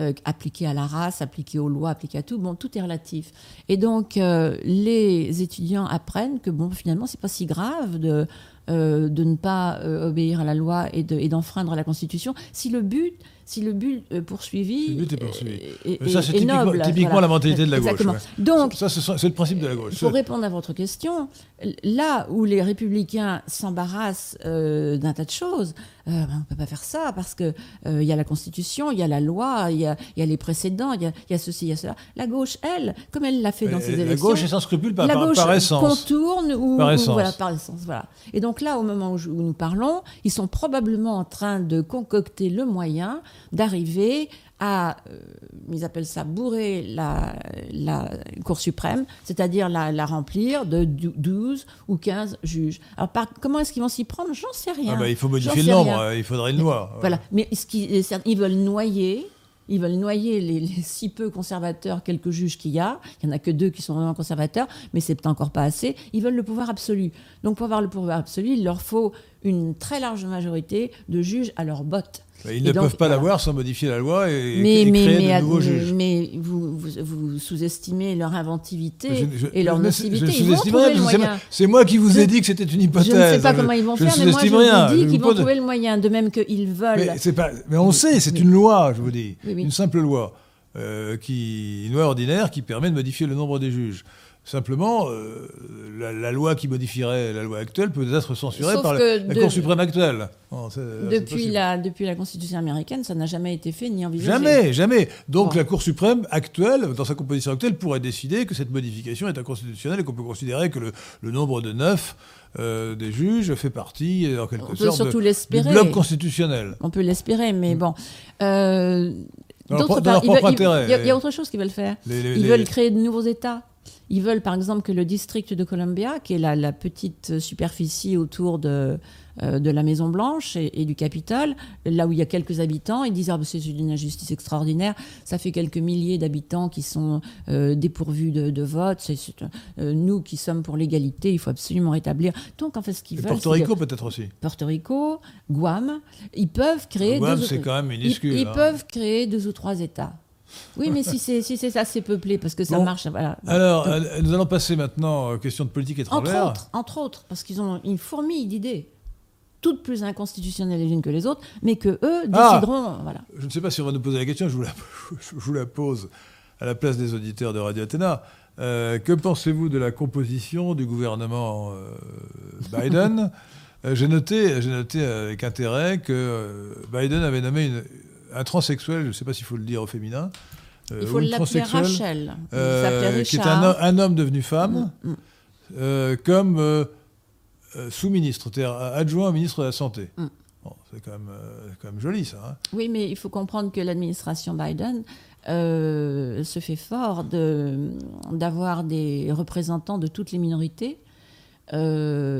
Speaker 2: euh, appliquée à la race, appliquée aux lois, appliquée à tout, bon, tout est relatif. Et donc, euh, les étudiants apprennent que, bon, finalement, c'est pas si grave de, euh, de ne pas obéir à la loi et d'enfreindre la Constitution, si le but, si le but euh, poursuivi,
Speaker 1: Si le but est poursuivi.
Speaker 2: est- est-
Speaker 1: Mais ça, c'est
Speaker 2: est
Speaker 1: typiquement,
Speaker 2: noble,
Speaker 1: typiquement
Speaker 2: voilà.
Speaker 1: la mentalité de la gauche. Ouais.
Speaker 2: Donc,
Speaker 1: ça, c'est le principe de la gauche.
Speaker 2: pour répondre à votre question, là où les républicains s'embarrassent euh, d'un tas de choses, euh, ben, on ne peut pas faire ça parce que euh, il y a la Constitution, il y a la loi, il y a, il y a les précédents, il y a, il y a ceci, il y a cela. La gauche, elle, comme elle l'a fait dans
Speaker 1: Euh,
Speaker 2: ses
Speaker 1: la
Speaker 2: élections,
Speaker 1: gauche est sans scrupule par,
Speaker 2: la
Speaker 1: par-
Speaker 2: gauche
Speaker 1: par essence.
Speaker 2: contourne ou,
Speaker 1: Par
Speaker 2: ou-
Speaker 1: essence.
Speaker 2: voilà par essence voilà. Et donc là, au moment où nous parlons, ils sont probablement en train de concocter le moyen d'arriver à, euh, ils appellent ça bourrer la, la Cour suprême, c'est-à-dire la, la remplir de dou- 12 ou 15 juges. Alors par- comment est-ce qu'ils vont s'y prendre? J'en sais rien.
Speaker 1: Ah bah, il faut modifier le nombre, euh, il faudrait une loi.
Speaker 2: Voilà. Mais ce qui ils veulent noyer. Ils veulent noyer les, les si peu conservateurs, quelques juges qu'il y a. Il n'y en a que deux qui sont vraiment conservateurs, mais c'est peut-être encore pas assez. Ils veulent le pouvoir absolu. Donc, pour avoir le pouvoir absolu, il leur faut une très large majorité de juges à leur botte.
Speaker 1: Bah, Ils
Speaker 2: Et
Speaker 1: ne
Speaker 2: donc,
Speaker 1: peuvent pas
Speaker 2: voilà.
Speaker 1: l'avoir sans modifier la loi et,
Speaker 2: Mais,
Speaker 1: et
Speaker 2: mais,
Speaker 1: créer
Speaker 2: mais,
Speaker 1: de nouveaux
Speaker 2: mais-
Speaker 1: juges.
Speaker 2: mais vous, vous, vous sous-estimez leur inventivité
Speaker 1: Je- je-
Speaker 2: et leur nocivité.
Speaker 1: je
Speaker 2: Ils vont
Speaker 1: sous-estime
Speaker 2: trouver
Speaker 1: rien,
Speaker 2: le moyen.
Speaker 1: moi- C'est moi qui vous ai dit que c'était une hypothèse.
Speaker 2: Je ne sais pas comment ils vont faire, mais moi je
Speaker 1: rien.
Speaker 2: vous dis qu'ils vont trouver le moyen. De même qu'ils veulent.
Speaker 1: Mais, pas, mais on sait, c'est une loi, je vous dis.
Speaker 2: Oui, oui.
Speaker 1: Une simple loi. euh, qui, une loi ordinaire qui permet de modifier le nombre des juges. Simplement, euh, la, la loi qui modifierait la loi actuelle peut être censurée
Speaker 2: Sauf
Speaker 1: par la,
Speaker 2: que
Speaker 1: la
Speaker 2: de-
Speaker 1: Cour suprême actuelle. Non, c'est
Speaker 2: Depuis la, depuis la Constitution américaine, ça n'a jamais été fait ni envisagé.
Speaker 1: Jamais, jamais. Donc
Speaker 2: Bon.
Speaker 1: la Cour suprême actuelle, dans sa composition actuelle, pourrait décider que cette modification est inconstitutionnelle et qu'on peut considérer que le, le nombre de neuf euh, des juges fait partie, euh, en quelque
Speaker 2: On peut
Speaker 1: sorte, de- du bloc constitutionnel.
Speaker 2: On peut l'espérer, mais bon. Euh, d'autre part, il y, a- il y a autre chose qu'ils veulent faire.
Speaker 1: Les- les-
Speaker 2: Ils
Speaker 1: les-
Speaker 2: veulent créer de nouveaux États. Ils veulent, par exemple, que le district de Columbia, qui est la, la petite superficie autour de, euh, de la Maison Blanche et, et du Capitole, là où il y a quelques habitants, ils disent ah, bah, c'est une injustice extraordinaire. Ça fait quelques milliers d'habitants qui sont euh, dépourvus de, de vote. C'est, euh, nous qui sommes pour l'égalité, il faut absolument rétablir. Donc, en fait, ce qu'ils
Speaker 1: Et
Speaker 2: veulent,
Speaker 1: Porto Rico peut-être aussi.
Speaker 2: Porto Rico, Guam, ils peuvent créer
Speaker 1: Guam,
Speaker 2: deux ou-
Speaker 1: c'est quand même
Speaker 2: ils,
Speaker 1: minuscule.
Speaker 2: ils
Speaker 1: hein.
Speaker 2: peuvent créer deux ou trois États. Oui, mais si c'est si c'est assez peuplé, parce que ça
Speaker 1: Bon.
Speaker 2: marche, voilà.
Speaker 1: Alors,
Speaker 2: Donc,
Speaker 1: euh, nous allons passer maintenant aux questions de politique
Speaker 2: entre
Speaker 1: étrangère.
Speaker 2: autres, entre autres, parce qu'ils ont une fourmille d'idées. toutes plus inconstitutionnelles les unes que les autres, mais que eux
Speaker 1: Ah
Speaker 2: décideront. Voilà.
Speaker 1: Je ne sais pas si on va nous poser la question, je vous la, je vous la pose à la place des auditeurs de Radio Athéna. Euh, que pensez-vous de la composition du gouvernement euh, Biden? Euh, J'ai noté, j'ai noté avec intérêt que Biden avait nommé une- un transsexuel, je ne sais pas s'il faut le dire au féminin, euh,
Speaker 2: Il faut l'appeler Rachel.
Speaker 1: Euh,
Speaker 2: s'appelait
Speaker 1: qui est un, ho- un homme devenu femme,
Speaker 2: Mm, mm.
Speaker 1: euh, comme euh, sous-ministre, adjoint au ministre de la Santé.
Speaker 2: Mm.
Speaker 1: Bon, c'est quand même, quand même joli ça. hein.
Speaker 2: Oui, mais il faut comprendre que l'administration Biden se fait fort de- d'avoir des représentants de toutes les minorités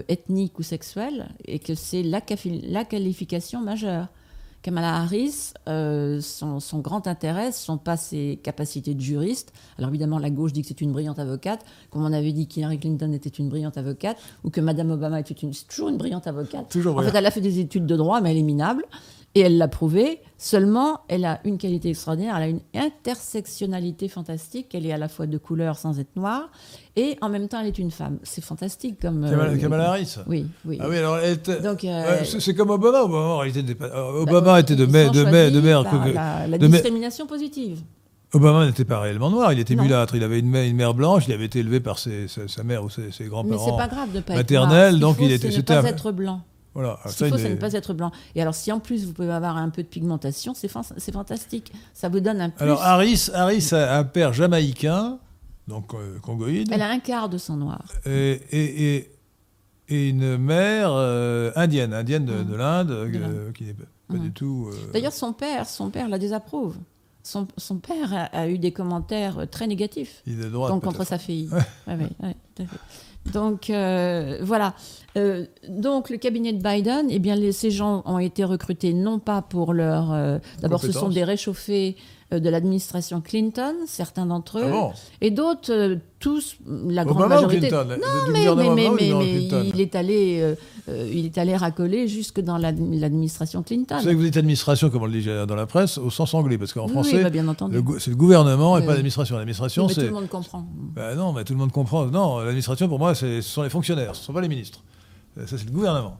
Speaker 2: ethniques ou sexuelles et que c'est la qualification majeure. Kamala Harris, euh, son, son grand intérêt, ce ne sont pas ses capacités de juriste. Alors évidemment, la gauche dit que c'est une brillante avocate, comme on avait dit qu'Hillary Clinton était une brillante avocate, ou que Madame Obama était une, toujours une brillante avocate.
Speaker 1: Toujours
Speaker 2: En fait, elle a fait des études de droit, mais elle est minable. Et elle l'a prouvé. Seulement, elle a une qualité extraordinaire. Elle a une intersectionnalité fantastique. Elle est à la fois de couleur sans être noire. Et en même temps, elle est une femme. C'est fantastique comme. euh,
Speaker 1: Kamala, Kamala Harris.
Speaker 2: Oui, oui.
Speaker 1: Ah oui, alors elle était-
Speaker 2: Donc, euh,
Speaker 1: c'est comme Obama. Obama, en réalité, euh,
Speaker 2: bah,
Speaker 1: Obama était de
Speaker 2: sont
Speaker 1: de mai, de mer. que-
Speaker 2: La, la
Speaker 1: de mai-
Speaker 2: discrimination positive.
Speaker 1: Obama n'était pas réellement noir. Il était
Speaker 2: Non.
Speaker 1: mulâtre. Il avait une mère, une mère blanche. Il avait été élevé par ses- sa, sa mère ou ses, ses
Speaker 2: Mais
Speaker 1: grands-parents.
Speaker 2: c'est pas grave de pas être noir.
Speaker 1: Donc il était- c'était
Speaker 2: pas
Speaker 1: un-
Speaker 2: être blanc.
Speaker 1: Voilà. Ah,
Speaker 2: Ce
Speaker 1: ça,
Speaker 2: qu'il faut, c'est
Speaker 1: est-
Speaker 2: ne pas être blanc. Et alors, si en plus vous pouvez avoir un peu de pigmentation, c'est fan- c'est fantastique. Ça vous donne un plus.
Speaker 1: Alors Harris, Harris a un père jamaïcain, donc euh, congoïde,
Speaker 2: Elle a un quart de sang noir.
Speaker 1: et, et, et- et une mère euh, indienne, indienne de, de l'Inde, euh, qui n'est pas, pas
Speaker 2: Mm.
Speaker 1: du tout. euh,
Speaker 2: D'ailleurs, son père, son père la désapprouve. Son, son père a, a eu des commentaires très négatifs
Speaker 1: il est de droite.
Speaker 2: donc, contre sa fille. Ouais, ouais, ouais, tout à fait. Donc euh, voilà. Euh, donc le cabinet de Biden, eh bien les, ces gens ont été recrutés non pas pour leur. euh, D'abord, ce sont des réchauffés de l'administration Clinton, certains d'entre eux,
Speaker 1: Ah bon
Speaker 2: et d'autres, euh, tous, la grande
Speaker 1: Obama
Speaker 2: majorité.
Speaker 1: Clinton Du
Speaker 2: mais, mais, mais, mais-
Speaker 1: Clinton
Speaker 2: il est allé, euh, euh, il est allé racoler jusque dans l'ad- l'administration Clinton.
Speaker 1: Vous savez que vous dites administration, comme on le dit dans la presse, au sens anglais, parce qu'en
Speaker 2: Oui,
Speaker 1: français,
Speaker 2: oui, bah,
Speaker 1: c'est le gouvernement et pas l'administration. L'administration,
Speaker 2: mais tout
Speaker 1: c'est.
Speaker 2: le monde comprend.
Speaker 1: Bah non, mais tout le monde comprend. Non, l'administration, pour moi, c'est- ce sont les fonctionnaires, ce ne sont pas les ministres. Euh, Ça, c'est le gouvernement.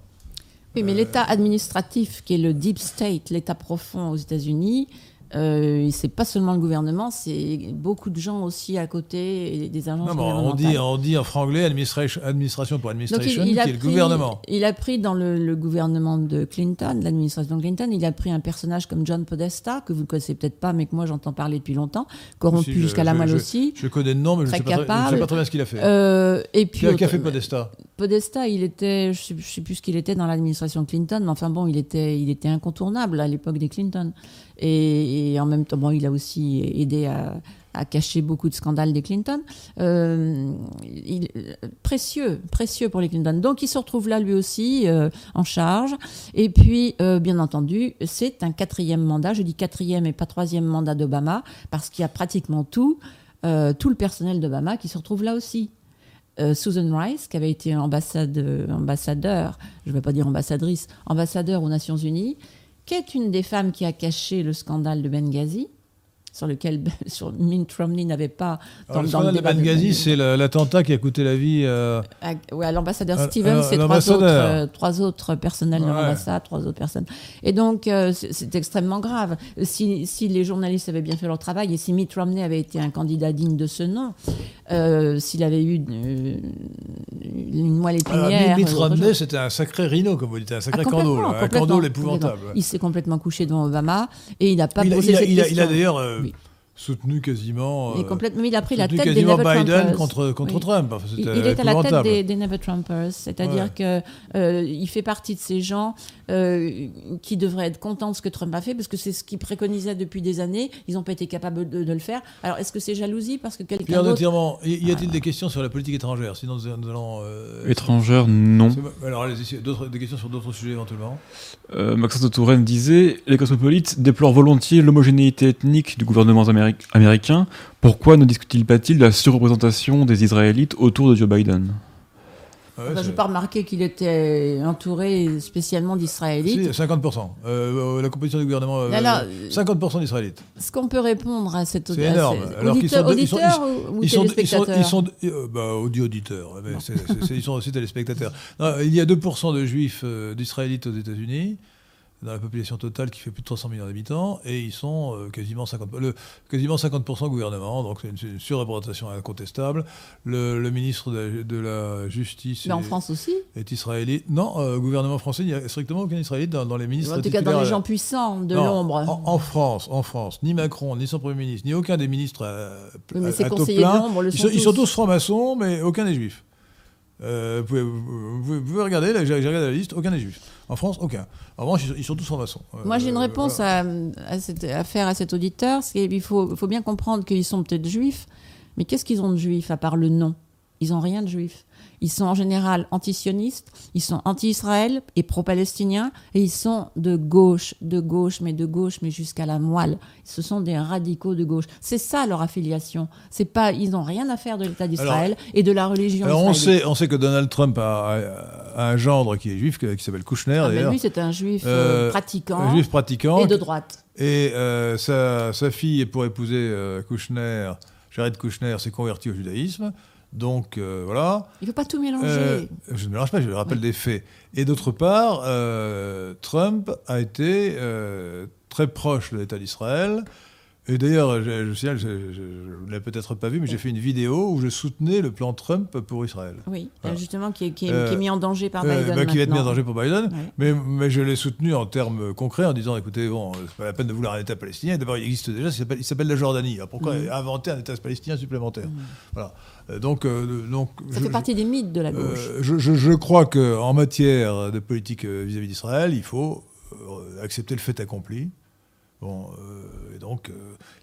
Speaker 2: Oui, mais l'État administratif, qui est le deep state, l'État profond aux États-Unis, euh, c'est pas seulement le gouvernement, c'est beaucoup de gens aussi à côté, et des agences
Speaker 1: Non, mais on dit, on dit en franglais administration, administration pour
Speaker 2: Donc,
Speaker 1: administration,
Speaker 2: il, il a
Speaker 1: qui est le
Speaker 2: pris-
Speaker 1: gouvernement.
Speaker 2: Il a pris dans le, le gouvernement de Clinton, l'administration de Clinton, il a pris un personnage comme John Podesta, que vous ne connaissez peut-être pas, mais que moi j'entends parler depuis longtemps, corrompu
Speaker 1: Si,
Speaker 2: jusqu'à la moelle aussi.
Speaker 1: Je connais le nom, mais je ne sais, pas très- sais pas bien ce qu'il a fait.
Speaker 2: Euh, et puis,
Speaker 1: Qui a, fait Podesta?
Speaker 2: Podesta, il était, je ne sais, plus ce qu'il était dans l'administration Clinton, mais enfin bon, il était, il était incontournable à l'époque des Clinton. Et, en même temps, bon, il a aussi aidé à, à cacher beaucoup de scandales des Clinton. Euh, précieux, précieux pour les Clinton. Donc il se retrouve là lui aussi euh, en charge. Et puis, euh, bien entendu, c'est un quatrième mandat. Je dis quatrième et pas troisième mandat d'Obama parce qu'il y a pratiquement tout, tout le personnel d'Obama qui se retrouve là aussi. Susan Rice, qui avait été ambassade- ambassadeur, je ne vais pas dire ambassadrice, ambassadeur aux Nations Unies, qui est une des femmes qui a caché le scandale de Benghazi, sur lequel sur Mitt Romney n'avait pas.
Speaker 1: Alors, Le scandale de Benghazi, c'est l'attentat qui a coûté la vie. euh,
Speaker 2: à, ouais, à l'ambassadeur
Speaker 1: À-
Speaker 2: Stevens et trois autres, euh, trois autres personnels de l'ambassade, trois autres personnes. Et donc, euh, c'est c'est extrêmement grave. Si, si les journalistes avaient bien fait leur travail et si Mitt Romney avait été un candidat digne de ce nom, euh, s'il avait eu une moelle
Speaker 1: alors,
Speaker 2: épinière.
Speaker 1: Mitt
Speaker 2: euh,
Speaker 1: Romney, c'était un sacré rhino, comme vous dites, un
Speaker 2: Ah,
Speaker 1: sacré
Speaker 2: complètement,
Speaker 1: candole, un candole épouvantable.
Speaker 2: Il s'est complètement couché devant Obama et il n'a pas
Speaker 1: Il a,
Speaker 2: posé
Speaker 1: il a-
Speaker 2: cette
Speaker 1: il a-
Speaker 2: question.
Speaker 1: il a d'ailleurs euh,
Speaker 2: Oui.
Speaker 1: Soutenu quasiment.
Speaker 2: Il, est complètement, mais il a pris la
Speaker 1: soutenu
Speaker 2: tête des
Speaker 1: quasiment
Speaker 2: Never
Speaker 1: Biden
Speaker 2: Trumpers.
Speaker 1: contre, contre
Speaker 2: Oui.
Speaker 1: Trump. Enfin,
Speaker 2: Il, est à la tête des, des Never Trumpers, c'est-à-dire
Speaker 1: Ouais.
Speaker 2: que euh, il fait partie de ces gens euh, qui devraient être contents de ce que Trump a fait, parce que c'est ce qu'ils préconisaient depuis des années. Ils n'ont pas été capables de, de le faire. Alors, est-ce que c'est jalousie parce que quelqu'un d'autre
Speaker 1: y y a-t-il des questions sur la politique étrangère? Sinon, nous, allons. euh,
Speaker 3: Étrangère, non.
Speaker 1: c'est- Alors, allez-y, d'autres- des questions sur d'autres sujets éventuellement.
Speaker 3: Euh, Maxence de Touraine disait Les cosmopolites déplorent volontiers l'homogénéité ethnique du gouvernement améri- américain. Pourquoi ne discute-t-il pas-t-il de la surreprésentation des Israélites autour de Joe Biden?
Speaker 1: Ouais,
Speaker 2: Bah,
Speaker 1: c'est-
Speaker 2: J'ai pas remarqué qu'il était entouré spécialement
Speaker 1: Si,
Speaker 2: d'Israélites.
Speaker 1: 50%. Euh, la composition du gouvernement, euh,
Speaker 2: là,
Speaker 1: 50% d'Israélites.
Speaker 2: Ce qu'on peut répondre à cet
Speaker 1: C'est
Speaker 2: à
Speaker 1: énorme. Alors qu'ils sont
Speaker 2: auditeur,
Speaker 1: deux- ils sont-
Speaker 2: auditeur ou, ou
Speaker 1: Ils sont, ils sont,
Speaker 2: téléspectateur
Speaker 1: ils sont, bah, audio auditeurs, mais c'est- c'est- c'est- ils sont aussi téléspectateurs. Non, il y a 2% de juifs euh, d'israélites aux États-Unis, dans la population totale qui fait plus de 300 millions d'habitants, et ils sont euh, quasiment 50%, le, quasiment 50% gouvernement, donc c'est une, une surreprésentation incontestable. Le, le ministre de, de la Justice
Speaker 2: Mais en
Speaker 1: est,
Speaker 2: France aussi.
Speaker 1: est israélite. Non, euh, gouvernement français, il n'y a strictement aucun israélite dans, dans les ministres.
Speaker 2: En tout cas, dans les gens puissants de l'ombre.
Speaker 1: En, en France, en France, ni Macron, ni son Premier ministre, ni aucun des ministres à,
Speaker 2: Oui, mais
Speaker 1: à- taux
Speaker 2: de
Speaker 1: plein, ils
Speaker 2: sont
Speaker 1: sont, ils sont
Speaker 2: tous.
Speaker 1: francs-maçons, mais aucun n'est juif. Euh, vous, pouvez, vous pouvez- regarder, j'ai regardé la liste, aucun n'est juif. En France, aucun. En revanche, ils sont, ils sont tous francs-maçons. Euh,
Speaker 2: Moi, j'ai une réponse
Speaker 1: voilà.
Speaker 2: à, à, cette- à faire à cet auditeur. Qu'il faut, faut bien comprendre qu'ils sont peut-être juifs, mais qu'est-ce qu'ils ont de juif à part le nom? Ils n'ont rien de juif. Ils sont en général antisionistes, ils sont anti-Israël et pro-palestiniens, et ils sont de gauche, de gauche, mais de gauche, mais jusqu'à la moelle. Ce sont des radicaux de gauche. C'est ça leur affiliation. C'est pas, ils n'ont rien à faire de l'État d'Israël et de la religion
Speaker 1: Alors on sait, on sait que Donald Trump a, a- a un gendre qui est juif, qui s'appelle Kushner
Speaker 2: Ah,
Speaker 1: d'ailleurs,
Speaker 2: lui, c'est un juif euh,
Speaker 1: Euh,
Speaker 2: pratiquant
Speaker 1: un juif pratiquant.
Speaker 2: et de droite.
Speaker 1: Et euh, sa, sa fille, pour épouser euh, Kushner, Jared Kushner, s'est convertie au judaïsme. Donc euh, voilà.
Speaker 2: Il ne faut pas tout mélanger.
Speaker 1: Euh, je ne mélange pas, je rappelle des faits. Et d'autre part, euh, Trump a été très proche de l'État d'Israël. Et d'ailleurs, je, je signale, je, ne l'avez peut-être pas vu, mais j'ai fait une vidéo où je soutenais le plan Trump pour Israël.
Speaker 2: Oui,
Speaker 1: Voilà.
Speaker 2: justement, qui est, qui est-
Speaker 1: Euh,
Speaker 2: qui est mis en danger par
Speaker 1: Euh,
Speaker 2: Biden.
Speaker 1: bah, qui va être mis en danger pour Biden.
Speaker 2: Ouais.
Speaker 1: Mais, mais je l'ai soutenu en termes concrets en disant écoutez, bon, c'est pas la peine de vouloir un État palestinien. D'abord, il existe déjà, il s'appelle- la Jordanie. Alors pourquoi
Speaker 2: Mhm.
Speaker 1: inventer un État palestinien supplémentaire Voilà. Euh, Donc, euh, donc
Speaker 2: Ça fait partie des mythes de la
Speaker 1: euh,
Speaker 2: gauche.
Speaker 1: je, crois qu'en matière de politique euh, vis-à-vis d'Israël, il faut euh, accepter le fait accompli. Bon, euh, et donc, euh,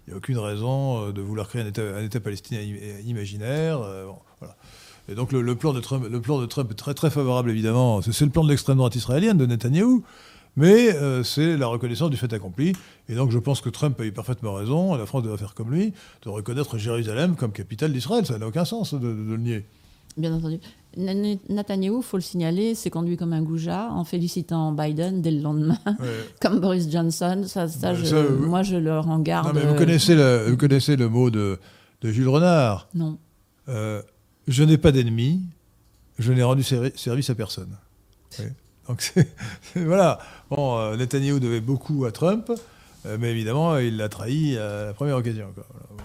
Speaker 1: il n'y a aucune raison euh, de vouloir créer un État, palestinien im- imaginaire. euh. Et donc, le, plan de Trump, le plan de Trump est très, très favorable, évidemment. C'est le plan de l'extrême droite israélienne, de Netanyahou. Mais euh, c'est la reconnaissance du fait accompli. Et donc, je pense que Trump a eu parfaitement raison, et la France doit faire comme lui, de reconnaître Jérusalem comme capitale d'Israël. Ça n'a aucun sens de le nier.
Speaker 2: Bien entendu. N- Netanyahou, faut le signaler, s'est conduit comme un goujat en félicitant Biden dès le lendemain,
Speaker 1: Ouais.
Speaker 2: comme Boris Johnson. Ça, ça,
Speaker 1: Euh,
Speaker 2: je-
Speaker 1: ça, euh,
Speaker 2: moi, je le rends garde.
Speaker 1: Non, mais vous connaissez le, vous connaissez le mot de, de Jules Renard.
Speaker 2: Non.
Speaker 1: Euh, je n'ai pas d'ennemis, je n'ai rendu servi- service à personne. Oui. Donc voilà. Bon, euh, Netanyahu devait beaucoup à Trump, euh, mais évidemment, il l'a trahi à la première occasion. quoi. Voilà, bon.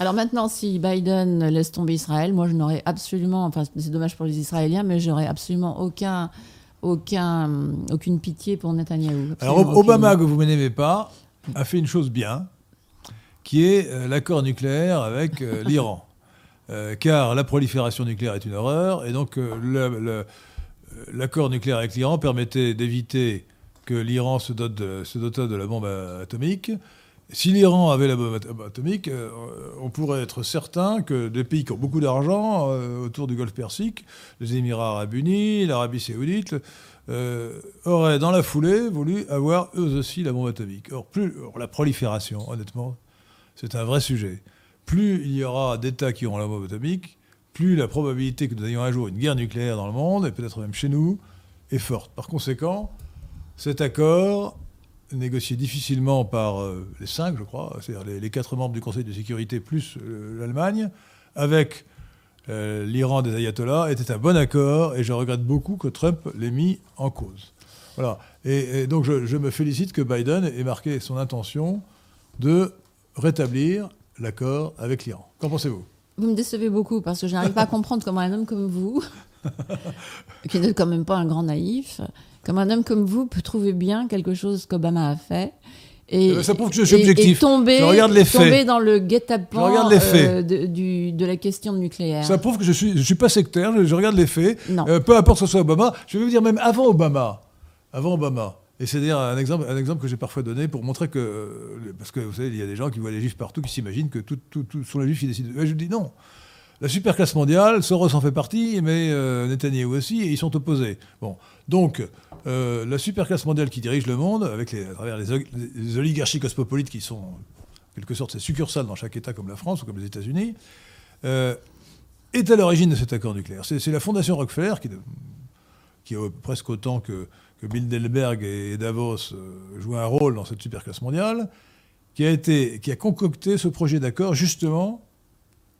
Speaker 2: Alors maintenant, si Biden laisse tomber Israël, moi, je n'aurais absolument, enfin, c'est dommage pour les Israéliens, mais j'aurais absolument aucun, aucun, aucune pitié pour Netanyahou.
Speaker 1: Alors Obama, que vous n'aimez pas, a fait une chose bien, qui est euh, l'accord nucléaire avec euh, l'Iran. Euh, car la prolifération nucléaire est une horreur, et donc l'accord nucléaire avec l'Iran permettait d'éviter que l'Iran se, dote de, se dotât de la bombe atomique. Si l'Iran avait la bombe at- atomique, euh, on pourrait être certain que des pays qui ont beaucoup d'argent euh, autour du Golfe Persique, les Émirats arabes unis, l'Arabie saoudite, euh, auraient dans la foulée voulu avoir eux aussi la bombe atomique. Or, plus, or, la prolifération, honnêtement, c'est un vrai sujet. Plus il y aura d'États qui auront la bombe atomique, plus la probabilité que nous ayons un jour une guerre nucléaire dans le monde, et peut-être même chez nous, est forte. Par conséquent, cet accord, négocié difficilement par euh, les cinq, je crois, c'est-à-dire les, les quatre membres du Conseil de sécurité plus euh, l'Allemagne, avec euh, l'Iran des ayatollahs, était un bon accord, et je regrette beaucoup que Trump l'ait mis en cause. Voilà. Et, et donc je, je me félicite que Biden ait marqué son intention de rétablir l'accord avec l'Iran. Qu'en pensez-vous?
Speaker 2: Vous me décevez beaucoup parce que je n'arrive pas à comprendre comment un homme comme vous, qui n'est quand même pas un grand naïf, comme un homme comme vous peut trouver bien quelque chose qu'Obama a fait. Et,
Speaker 1: Euh, ça prouve que je suis
Speaker 2: et-
Speaker 1: objectif.
Speaker 2: Et tomber,
Speaker 1: Je regarde les faits.
Speaker 2: tomber dans le guet-apens euh, de, du- de la question nucléaire.
Speaker 1: Ça prouve que je ne suis, je suis pas sectaire, je, je regarde les faits. Euh, peu importe ce soit Obama, je vais vous dire même avant Obama. Avant Obama. Et c'est d'ailleurs un exemple, un exemple que j'ai parfois donné pour montrer que. euh, Parce que vous savez, il y a des gens qui voient les juifs partout, qui s'imaginent que tout, tout, tout sont les juifs qui décident. Ouais, je dis non. La superclasse mondiale, Soros en fait partie, mais euh, Netanyahu aussi, et ils sont opposés. Bon. Donc, euh, la superclasse mondiale qui dirige le monde, avec à travers les, oligarchies cosmopolites qui sont, en quelque sorte, ces succursales dans chaque État comme la France ou comme les États-Unis, euh, est à l'origine de cet accord nucléaire. C'est la fondation Rockefeller qui, a presque autant que, que Bilderberg et Davos euh, joué un rôle dans cette superclasse mondiale, qui a, qui a concocté ce projet d'accord justement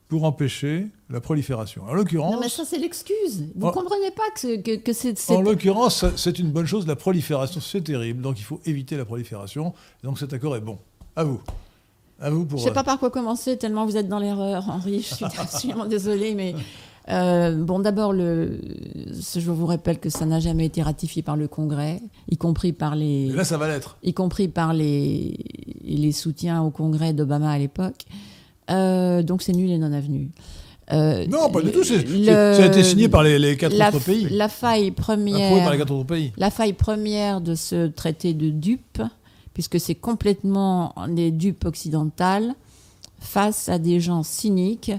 Speaker 1: pour empêcher la prolifération. En l'occurrence.
Speaker 2: Non, mais ça, c'est l'excuse. Vous ne comprenez pas que, que, c'est.
Speaker 1: En l'occurrence, c'est une bonne chose. La prolifération, c'est terrible. Donc, il faut éviter la prolifération. Donc, cet accord est bon. À vous. À vous pour.
Speaker 2: Je ne sais pas par quoi commencer, tellement vous êtes dans l'erreur, Henri. Je suis absolument désolée, mais. Euh, bon, d'abord, le, je vous rappelle que ça n'a jamais été ratifié par le Congrès, y compris par les.
Speaker 1: là, ça va l'être.
Speaker 2: Y compris par les, les soutiens au Congrès d'Obama à l'époque. Euh, donc c'est nul et non avenu.
Speaker 1: Euh, non, pas du tout. ça a été signé par les, quatre autres pays.
Speaker 2: La faille première.
Speaker 1: Par les quatre autres pays.
Speaker 2: La faille première de ce traité de dupes, puisque c'est complètement des dupes occidentales face à des gens cyniques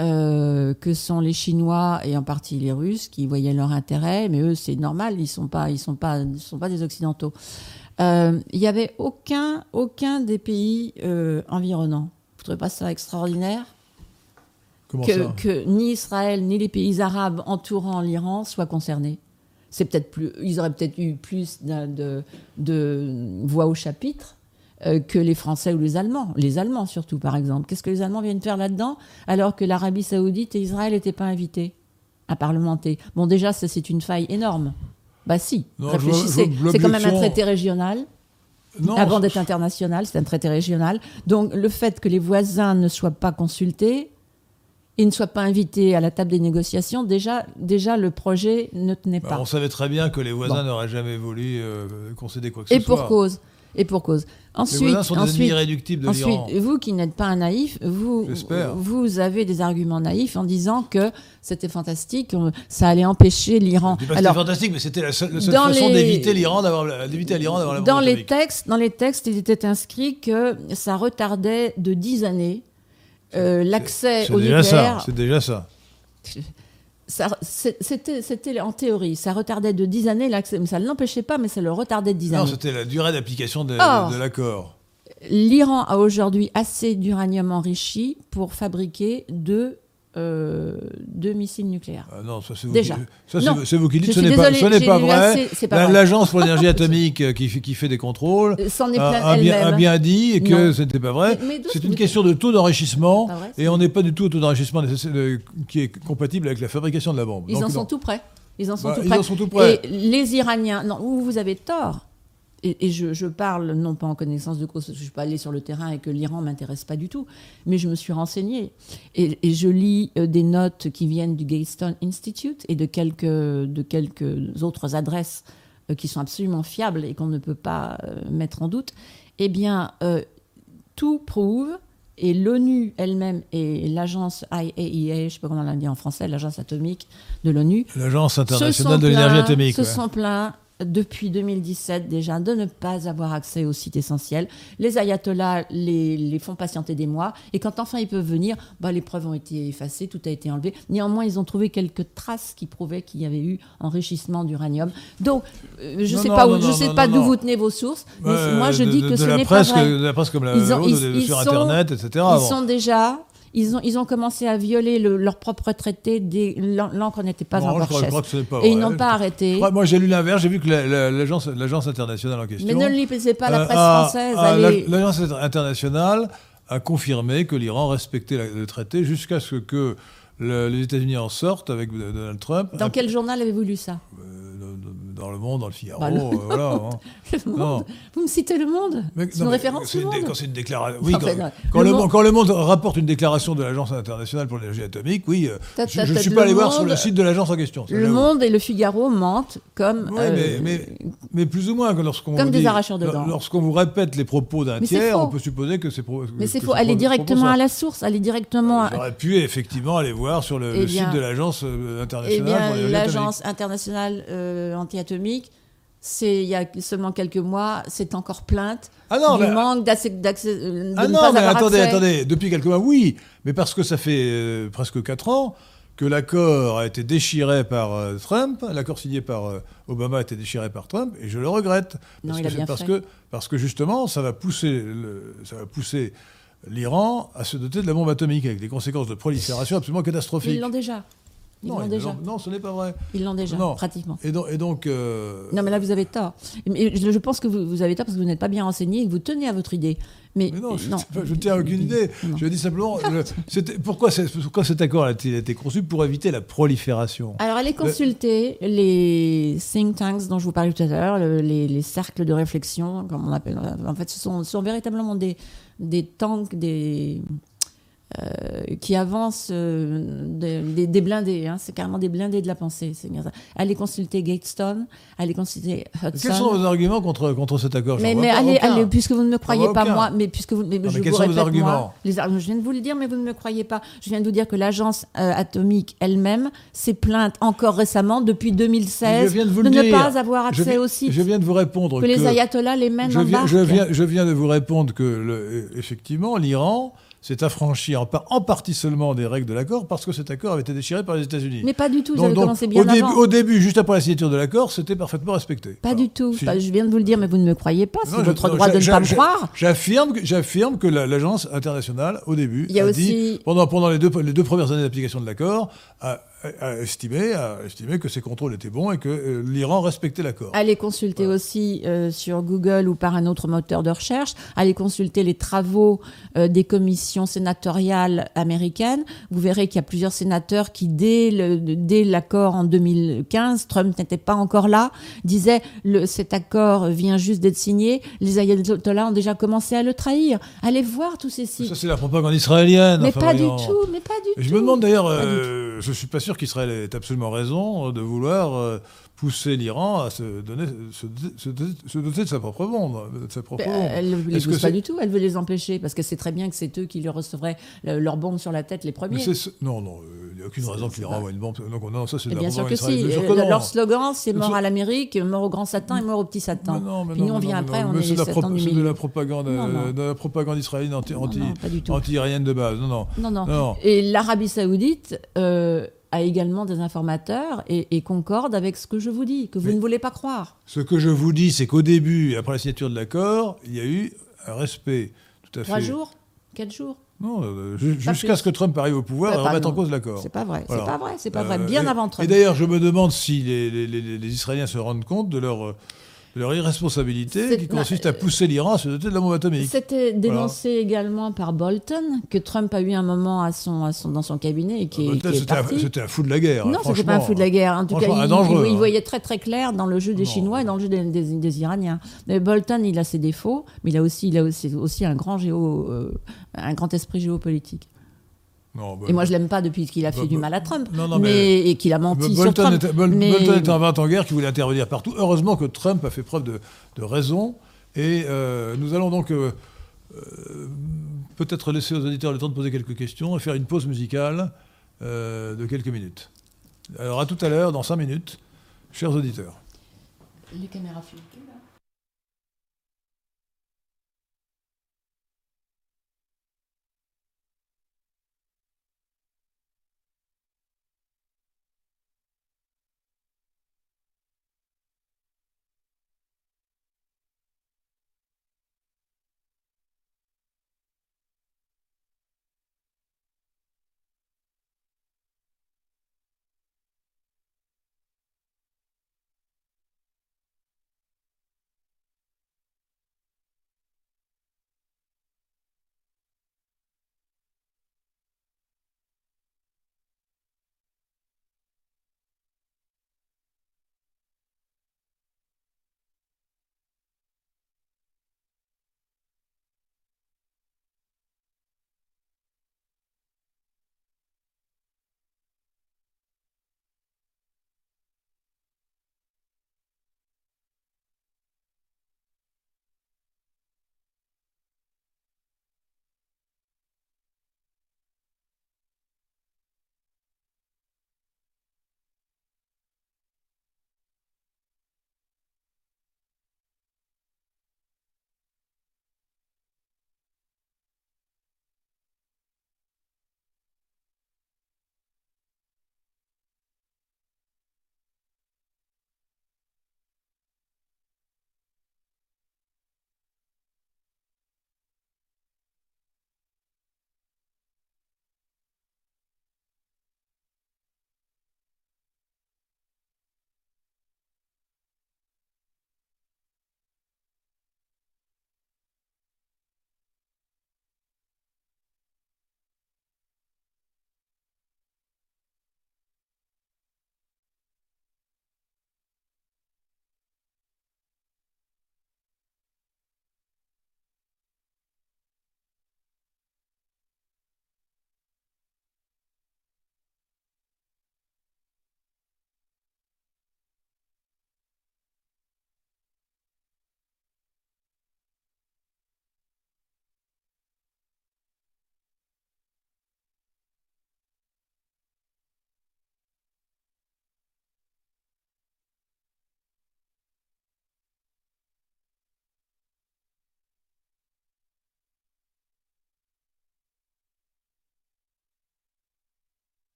Speaker 2: euh, que sont les Chinois et en partie les Russes qui voyaient leur intérêt, mais eux c'est normal, ils sont pas, ils sont pas, ils sont pas des occidentaux. Il n'y avait aucun, aucun des pays environnants trouvez pas ça extraordinaire que, que, ni Israël ni les pays arabes entourant l'Iran soient concernés C'est peut-être plus, ils auraient peut-être eu plus de, de, voix au chapitre euh, que les Français ou les Allemands. Les Allemands surtout, par exemple. Qu'est-ce que les Allemands viennent faire là-dedans? Alors que l'Arabie saoudite et Israël n'étaient pas invités à parlementer Bon, déjà, ça c'est une faille énorme. Bah si, réfléchissez. C'est quand même un traité régional avant d'être international, c'est un traité régional. Donc le fait que les voisins ne soient pas consultés et ne soient pas invités à la table des négociations, déjà, déjà le projet ne tenait bah, pas.
Speaker 1: on savait très bien que les voisins n'auraient jamais voulu euh, concéder quoi que ce
Speaker 2: soit. Et pour cause et pour cause.
Speaker 1: Ensuite, les sont ensuite, irréductibles de
Speaker 2: ensuite vous qui n'êtes pas un naïf, vous, vous avez des arguments naïfs en disant que c'était fantastique, ça allait empêcher l'Iran.
Speaker 1: C'était fantastique, mais c'était la seule, façon d'éviter l'Iran d'avoir d'éviter l'Iran d'avoir la
Speaker 2: dans les textes, dans les textes, il était inscrit que ça retardait de 10 années euh, l'accès au nucléaire.
Speaker 1: C'est déjà ça.
Speaker 2: C'était en théorie, ça retardait de 10 années l'accès, ça ne l'empêchait pas, mais ça le retardait de 10 années.
Speaker 1: Non, c'était la durée d'application de, l'accord.
Speaker 2: L'Iran a aujourd'hui assez d'uranium enrichi pour fabriquer deux euh, de missiles nucléaires.
Speaker 1: Ah non, ça c'est vous, Déjà. Qui, c'est vous qui dites, ce n'est pas, pas, vrai. L'Agence pour l'énergie atomique euh, qui, qui, fait des contrôles a, a, bien, a, bien, dit que ce n'était pas vrai. C'est une question de taux d'enrichissement et on n'est pas du tout au taux d'enrichissement qui est compatible avec la fabrication de la bombe.
Speaker 2: Ils en sont tout prêts. Ils en sont, bah, tout, prêts.
Speaker 1: Ils en sont tout prêts.
Speaker 2: Et les Iraniens, non, vous avez tort et, je, parle non pas en connaissance de cause, parce que je ne suis pas allée sur le terrain et que l'Iran ne m'intéresse pas du tout, mais je me suis renseignée. Et, je lis euh, des notes qui viennent du Gaystone Institute et de quelques, de quelques autres adresses euh, qui sont absolument fiables et qu'on ne peut pas euh, mettre en doute. Eh bien, tout prouve, et l'ONU elle-même et l'agence IAEA, je ne sais pas comment on l'a dit en français, l'agence atomique de l'ONU,
Speaker 1: l'agence internationale de l'énergie atomique,
Speaker 2: se sont plaints depuis 2017 déjà de ne pas avoir accès aux sites essentiels. Les ayatollahs les, font patienter des mois et quand enfin ils peuvent venir, bah, les preuves ont été effacées, tout a été enlevé. Néanmoins, ils ont trouvé quelques traces qui prouvaient qu'il y avait eu enrichissement d'uranium. Donc, euh, je ne sais pas, je sais pas d'où vous tenez vos sources, mais moi je dis que ce n'est pas vrai.
Speaker 1: De la presse comme la, sur Internet, etc.
Speaker 2: Ils sont déjà ils ont, ils ont commencé à violer leur propre traité. L'encre n'était pas encore chère. Et ils n'ont pas arrêté.
Speaker 1: Moi, j'ai lu l'inverse. J'ai vu que l'agence internationale en question.
Speaker 2: Mais ne lisez pas la euh, presse française.
Speaker 1: L'agence internationale a confirmé que l'Iran respectait le traité jusqu'à ce que les États-Unis en sortent avec Donald Trump.
Speaker 2: Dans quel journal avez-vous lu ça?
Speaker 1: Euh, dans le Monde, dans le Figaro. Bah, euh, voilà,
Speaker 2: hein. Vous me citez le Monde C'est une référence
Speaker 1: Monde Quand c'est une déclaration. Oui, quand, le monde, quand, le monde, rapporte une déclaration de l'Agence internationale pour l'énergie atomique, oui, euh, je ne suis pas allé voir sur le site de l'agence en question.
Speaker 2: Le Monde et le Figaro mentent comme.
Speaker 1: Oui, mais, mais, mais, plus ou moins. Lorsqu'on
Speaker 2: comme des arracheurs de dents.
Speaker 1: Lorsqu'on vous répète les propos d'un tiers, on peut supposer que c'est.
Speaker 2: Mais c'est faux. Allez directement à la source. Allez directement.
Speaker 1: J'aurais pu effectivement aller voir sur le eh site de l'agence euh, internationale.
Speaker 2: Eh bien, l'agence internationale anti-atomique c'est il y a seulement quelques mois, c'est encore plainte
Speaker 1: ah non,
Speaker 2: du manque d'accès. Euh,
Speaker 1: ah non, mais attendez, attendez, depuis quelques mois, oui, mais parce que ça fait euh, presque 4 ans que l'accord a été déchiré par euh, Trump, l'accord signé par Obama a été déchiré par Trump, et je le regrette.
Speaker 2: Parce,
Speaker 1: non,
Speaker 2: que,
Speaker 1: parce, que, parce que justement, ça va pousser, le, ça va pousser l'Iran à se doter de la bombe atomique avec des conséquences de prolifération absolument catastrophiques.
Speaker 2: Ils l'ont déjà. Ils
Speaker 1: non,
Speaker 2: l'ont déjà.
Speaker 1: l'ont- non, ce n'est pas vrai.
Speaker 2: Ils l'ont déjà,
Speaker 1: Non.
Speaker 2: pratiquement.
Speaker 1: Et donc, et donc, euh,
Speaker 2: Non, mais là, vous avez tort. Mais je, je pense que vous, vous avez tort parce que vous n'êtes pas bien renseigné et que vous tenez à votre idée. Mais,
Speaker 1: mais non, je,
Speaker 2: non.
Speaker 1: ne tiens à aucune idée.
Speaker 2: Non.
Speaker 1: Je dis simplement, je- pourquoi, c'est- pourquoi cet accord a été, conçu pour éviter la prolifération?
Speaker 2: Alors, allez consulter les think tanks dont je vous parlais tout à l'heure, le- les, les cercles de réflexion, comme on appelle. En fait, ce sont, ce sont véritablement des, des tanks, des, euh, qui avancent, euh, des, blindés. hein. c'est carrément des blindés de la pensée. c'est bien ça. Allez consulter Gatestone, allez consulter Hudson.
Speaker 1: Quels sont vos arguments contre, contre cet accord?
Speaker 2: Mais, mais allez, allez, puisque vous ne me croyez pas
Speaker 1: aucun.
Speaker 2: moi, mais puisque vous, mais
Speaker 1: mais
Speaker 2: je
Speaker 1: quels
Speaker 2: vous
Speaker 1: sont vos
Speaker 2: répète
Speaker 1: arguments?
Speaker 2: moi, les je viens de vous le dire, mais vous ne me croyez pas. Je viens de vous dire que l'agence euh, atomique elle-même s'est plainte encore récemment, depuis 2016,
Speaker 1: Je viens de vous
Speaker 2: de
Speaker 1: le
Speaker 2: ne
Speaker 1: dire.
Speaker 2: pas avoir accès
Speaker 1: viens,
Speaker 2: au site.
Speaker 1: je viens de vous répondre
Speaker 2: que, les ayatollahs les mènent
Speaker 1: je
Speaker 2: en
Speaker 1: viens,
Speaker 2: barque.
Speaker 1: je, viens, je viens de vous répondre que, le- effectivement, l'Iran s'est affranchi en, par- en partie seulement des règles de l'accord parce que cet accord avait été déchiré par les États-Unis.
Speaker 2: Mais pas du tout, vous avez
Speaker 1: donc,
Speaker 2: commencé bien
Speaker 1: au, au début, juste après la signature de l'accord, c'était parfaitement respecté.
Speaker 2: Pas du tout.
Speaker 1: si.
Speaker 2: Pas- je viens de vous le dire, mais vous ne me croyez pas. C'est votre
Speaker 1: non,
Speaker 2: droit de ne pas me croire.
Speaker 1: J'affirme que, l'agence internationale, au début,
Speaker 2: Il y a
Speaker 1: a
Speaker 2: aussi-
Speaker 1: dit, pendant, pendant les, deux, les deux premières années d'application de l'accord, a, a- estimé, a estimé que ces contrôles étaient bons et que euh, l'Iran respectait l'accord.
Speaker 2: Allez consulter aussi euh, sur Google ou par un autre moteur de recherche. Allez consulter les travaux euh, des commissions sénatoriales américaines. Vous verrez qu'il y a plusieurs sénateurs qui, dès le- dès l'accord en 2015, Trump n'était pas encore là, disaient le, cet accord vient juste d'être signé. Les ayatollahs ont déjà commencé à le trahir. Allez voir tous ces sites.
Speaker 1: Ça, c'est la propagande israélienne.
Speaker 2: mais
Speaker 1: enfin,
Speaker 2: pas du tout, mais pas du
Speaker 1: Je
Speaker 2: tout.
Speaker 1: me demande d'ailleurs, euh, je suis pas sûr qu'Israël ait absolument raison de vouloir euh, pousser l'Iran à se, donner, se, se doter- se doter de sa propre bombe. De sa propre
Speaker 2: Ben,
Speaker 1: bombe.
Speaker 2: elle ne les pousse pas du tout, elle veut les empêcher, parce que c'est très bien que c'est eux qui lui recevraient le- leur bombe sur la tête les premiers.
Speaker 1: non, non, euh, il n'y a aucune raison que l'Iran envoie une bombe. Donc, non, ça, c'est
Speaker 2: bien sûr que si.
Speaker 1: sûr
Speaker 2: Euh,
Speaker 1: que non.
Speaker 2: Leur slogan, c'est mort à l'Amérique, mort au grand Satan et mort au petit Satan.
Speaker 1: Mais non, mais
Speaker 2: Puis
Speaker 1: non,
Speaker 2: nous, on vient
Speaker 1: non,
Speaker 2: après, on
Speaker 1: non,
Speaker 2: est
Speaker 1: c'est de la, propagande,
Speaker 2: Non, non.
Speaker 1: euh, de la propagande israélienne anti,
Speaker 2: Non,
Speaker 1: anti,
Speaker 2: non,
Speaker 1: anti-irienne de base. Non, non.
Speaker 2: Non, non.
Speaker 1: Non.
Speaker 2: Et l'Arabie Saoudite euh, a également des informateurs et, et concorde avec ce que je vous dis, que vous
Speaker 1: Mais-
Speaker 2: ne voulez pas croire.
Speaker 1: Ce que je vous dis, c'est qu'au début, après la signature de l'accord, il y a eu un respect tout à
Speaker 2: Trois
Speaker 1: fait.
Speaker 2: jours Quatre jours
Speaker 1: Non, euh, jusqu'à ce que Trump arrive au pouvoir
Speaker 2: Ouais,
Speaker 1: et remette en cause l'accord.
Speaker 2: C'est pas vrai,
Speaker 1: Voilà.
Speaker 2: c'est pas vrai, c'est pas
Speaker 1: Euh,
Speaker 2: vrai. Bien
Speaker 1: et-
Speaker 2: avant
Speaker 1: Et
Speaker 2: Trump.
Speaker 1: d'ailleurs, je me demande si les, les- les- les Israéliens se rendent compte de leur, euh, de leur irresponsabilité qui consiste à pousser l'Iran à se doter de la bombe atomique.
Speaker 2: C'était dénoncé également par Bolton, que Trump a eu un moment à son, à son, dans son cabinet et qui, est-
Speaker 1: Bolton,
Speaker 2: qui est
Speaker 1: C'était un,
Speaker 2: parti.
Speaker 1: c'était un fou de la guerre.
Speaker 2: Non,
Speaker 1: hein,
Speaker 2: c'était pas un fou de la guerre. En tout cas, il,
Speaker 1: dangereux,
Speaker 2: il- il
Speaker 1: hein.
Speaker 2: voyait très très clair dans le jeu des
Speaker 1: Non.
Speaker 2: Chinois et dans le jeu des, des- des Iraniens. Mais Bolton, il a ses défauts, mais il a aussi, il a aussi, aussi un grand géo, euh, un grand esprit géopolitique.
Speaker 1: Non,
Speaker 2: Et moi, je l'aime pas depuis qu'il a fait du mal à Trump,
Speaker 1: non, non,
Speaker 2: mais,
Speaker 1: mais-
Speaker 2: et qu'il a menti sur
Speaker 1: Bolton,
Speaker 2: Trump.
Speaker 1: était, Bol-
Speaker 2: mais-
Speaker 1: Bolton était un vainqueur en guerre qui voulait intervenir partout. Heureusement que Trump a fait preuve de, de raison. Et euh, nous allons donc euh, euh, peut-être laisser aux auditeurs le temps de poser quelques questions et faire une pause musicale euh, de quelques minutes. Alors à tout à l'heure, dans cinq minutes, chers auditeurs.
Speaker 2: Les caméras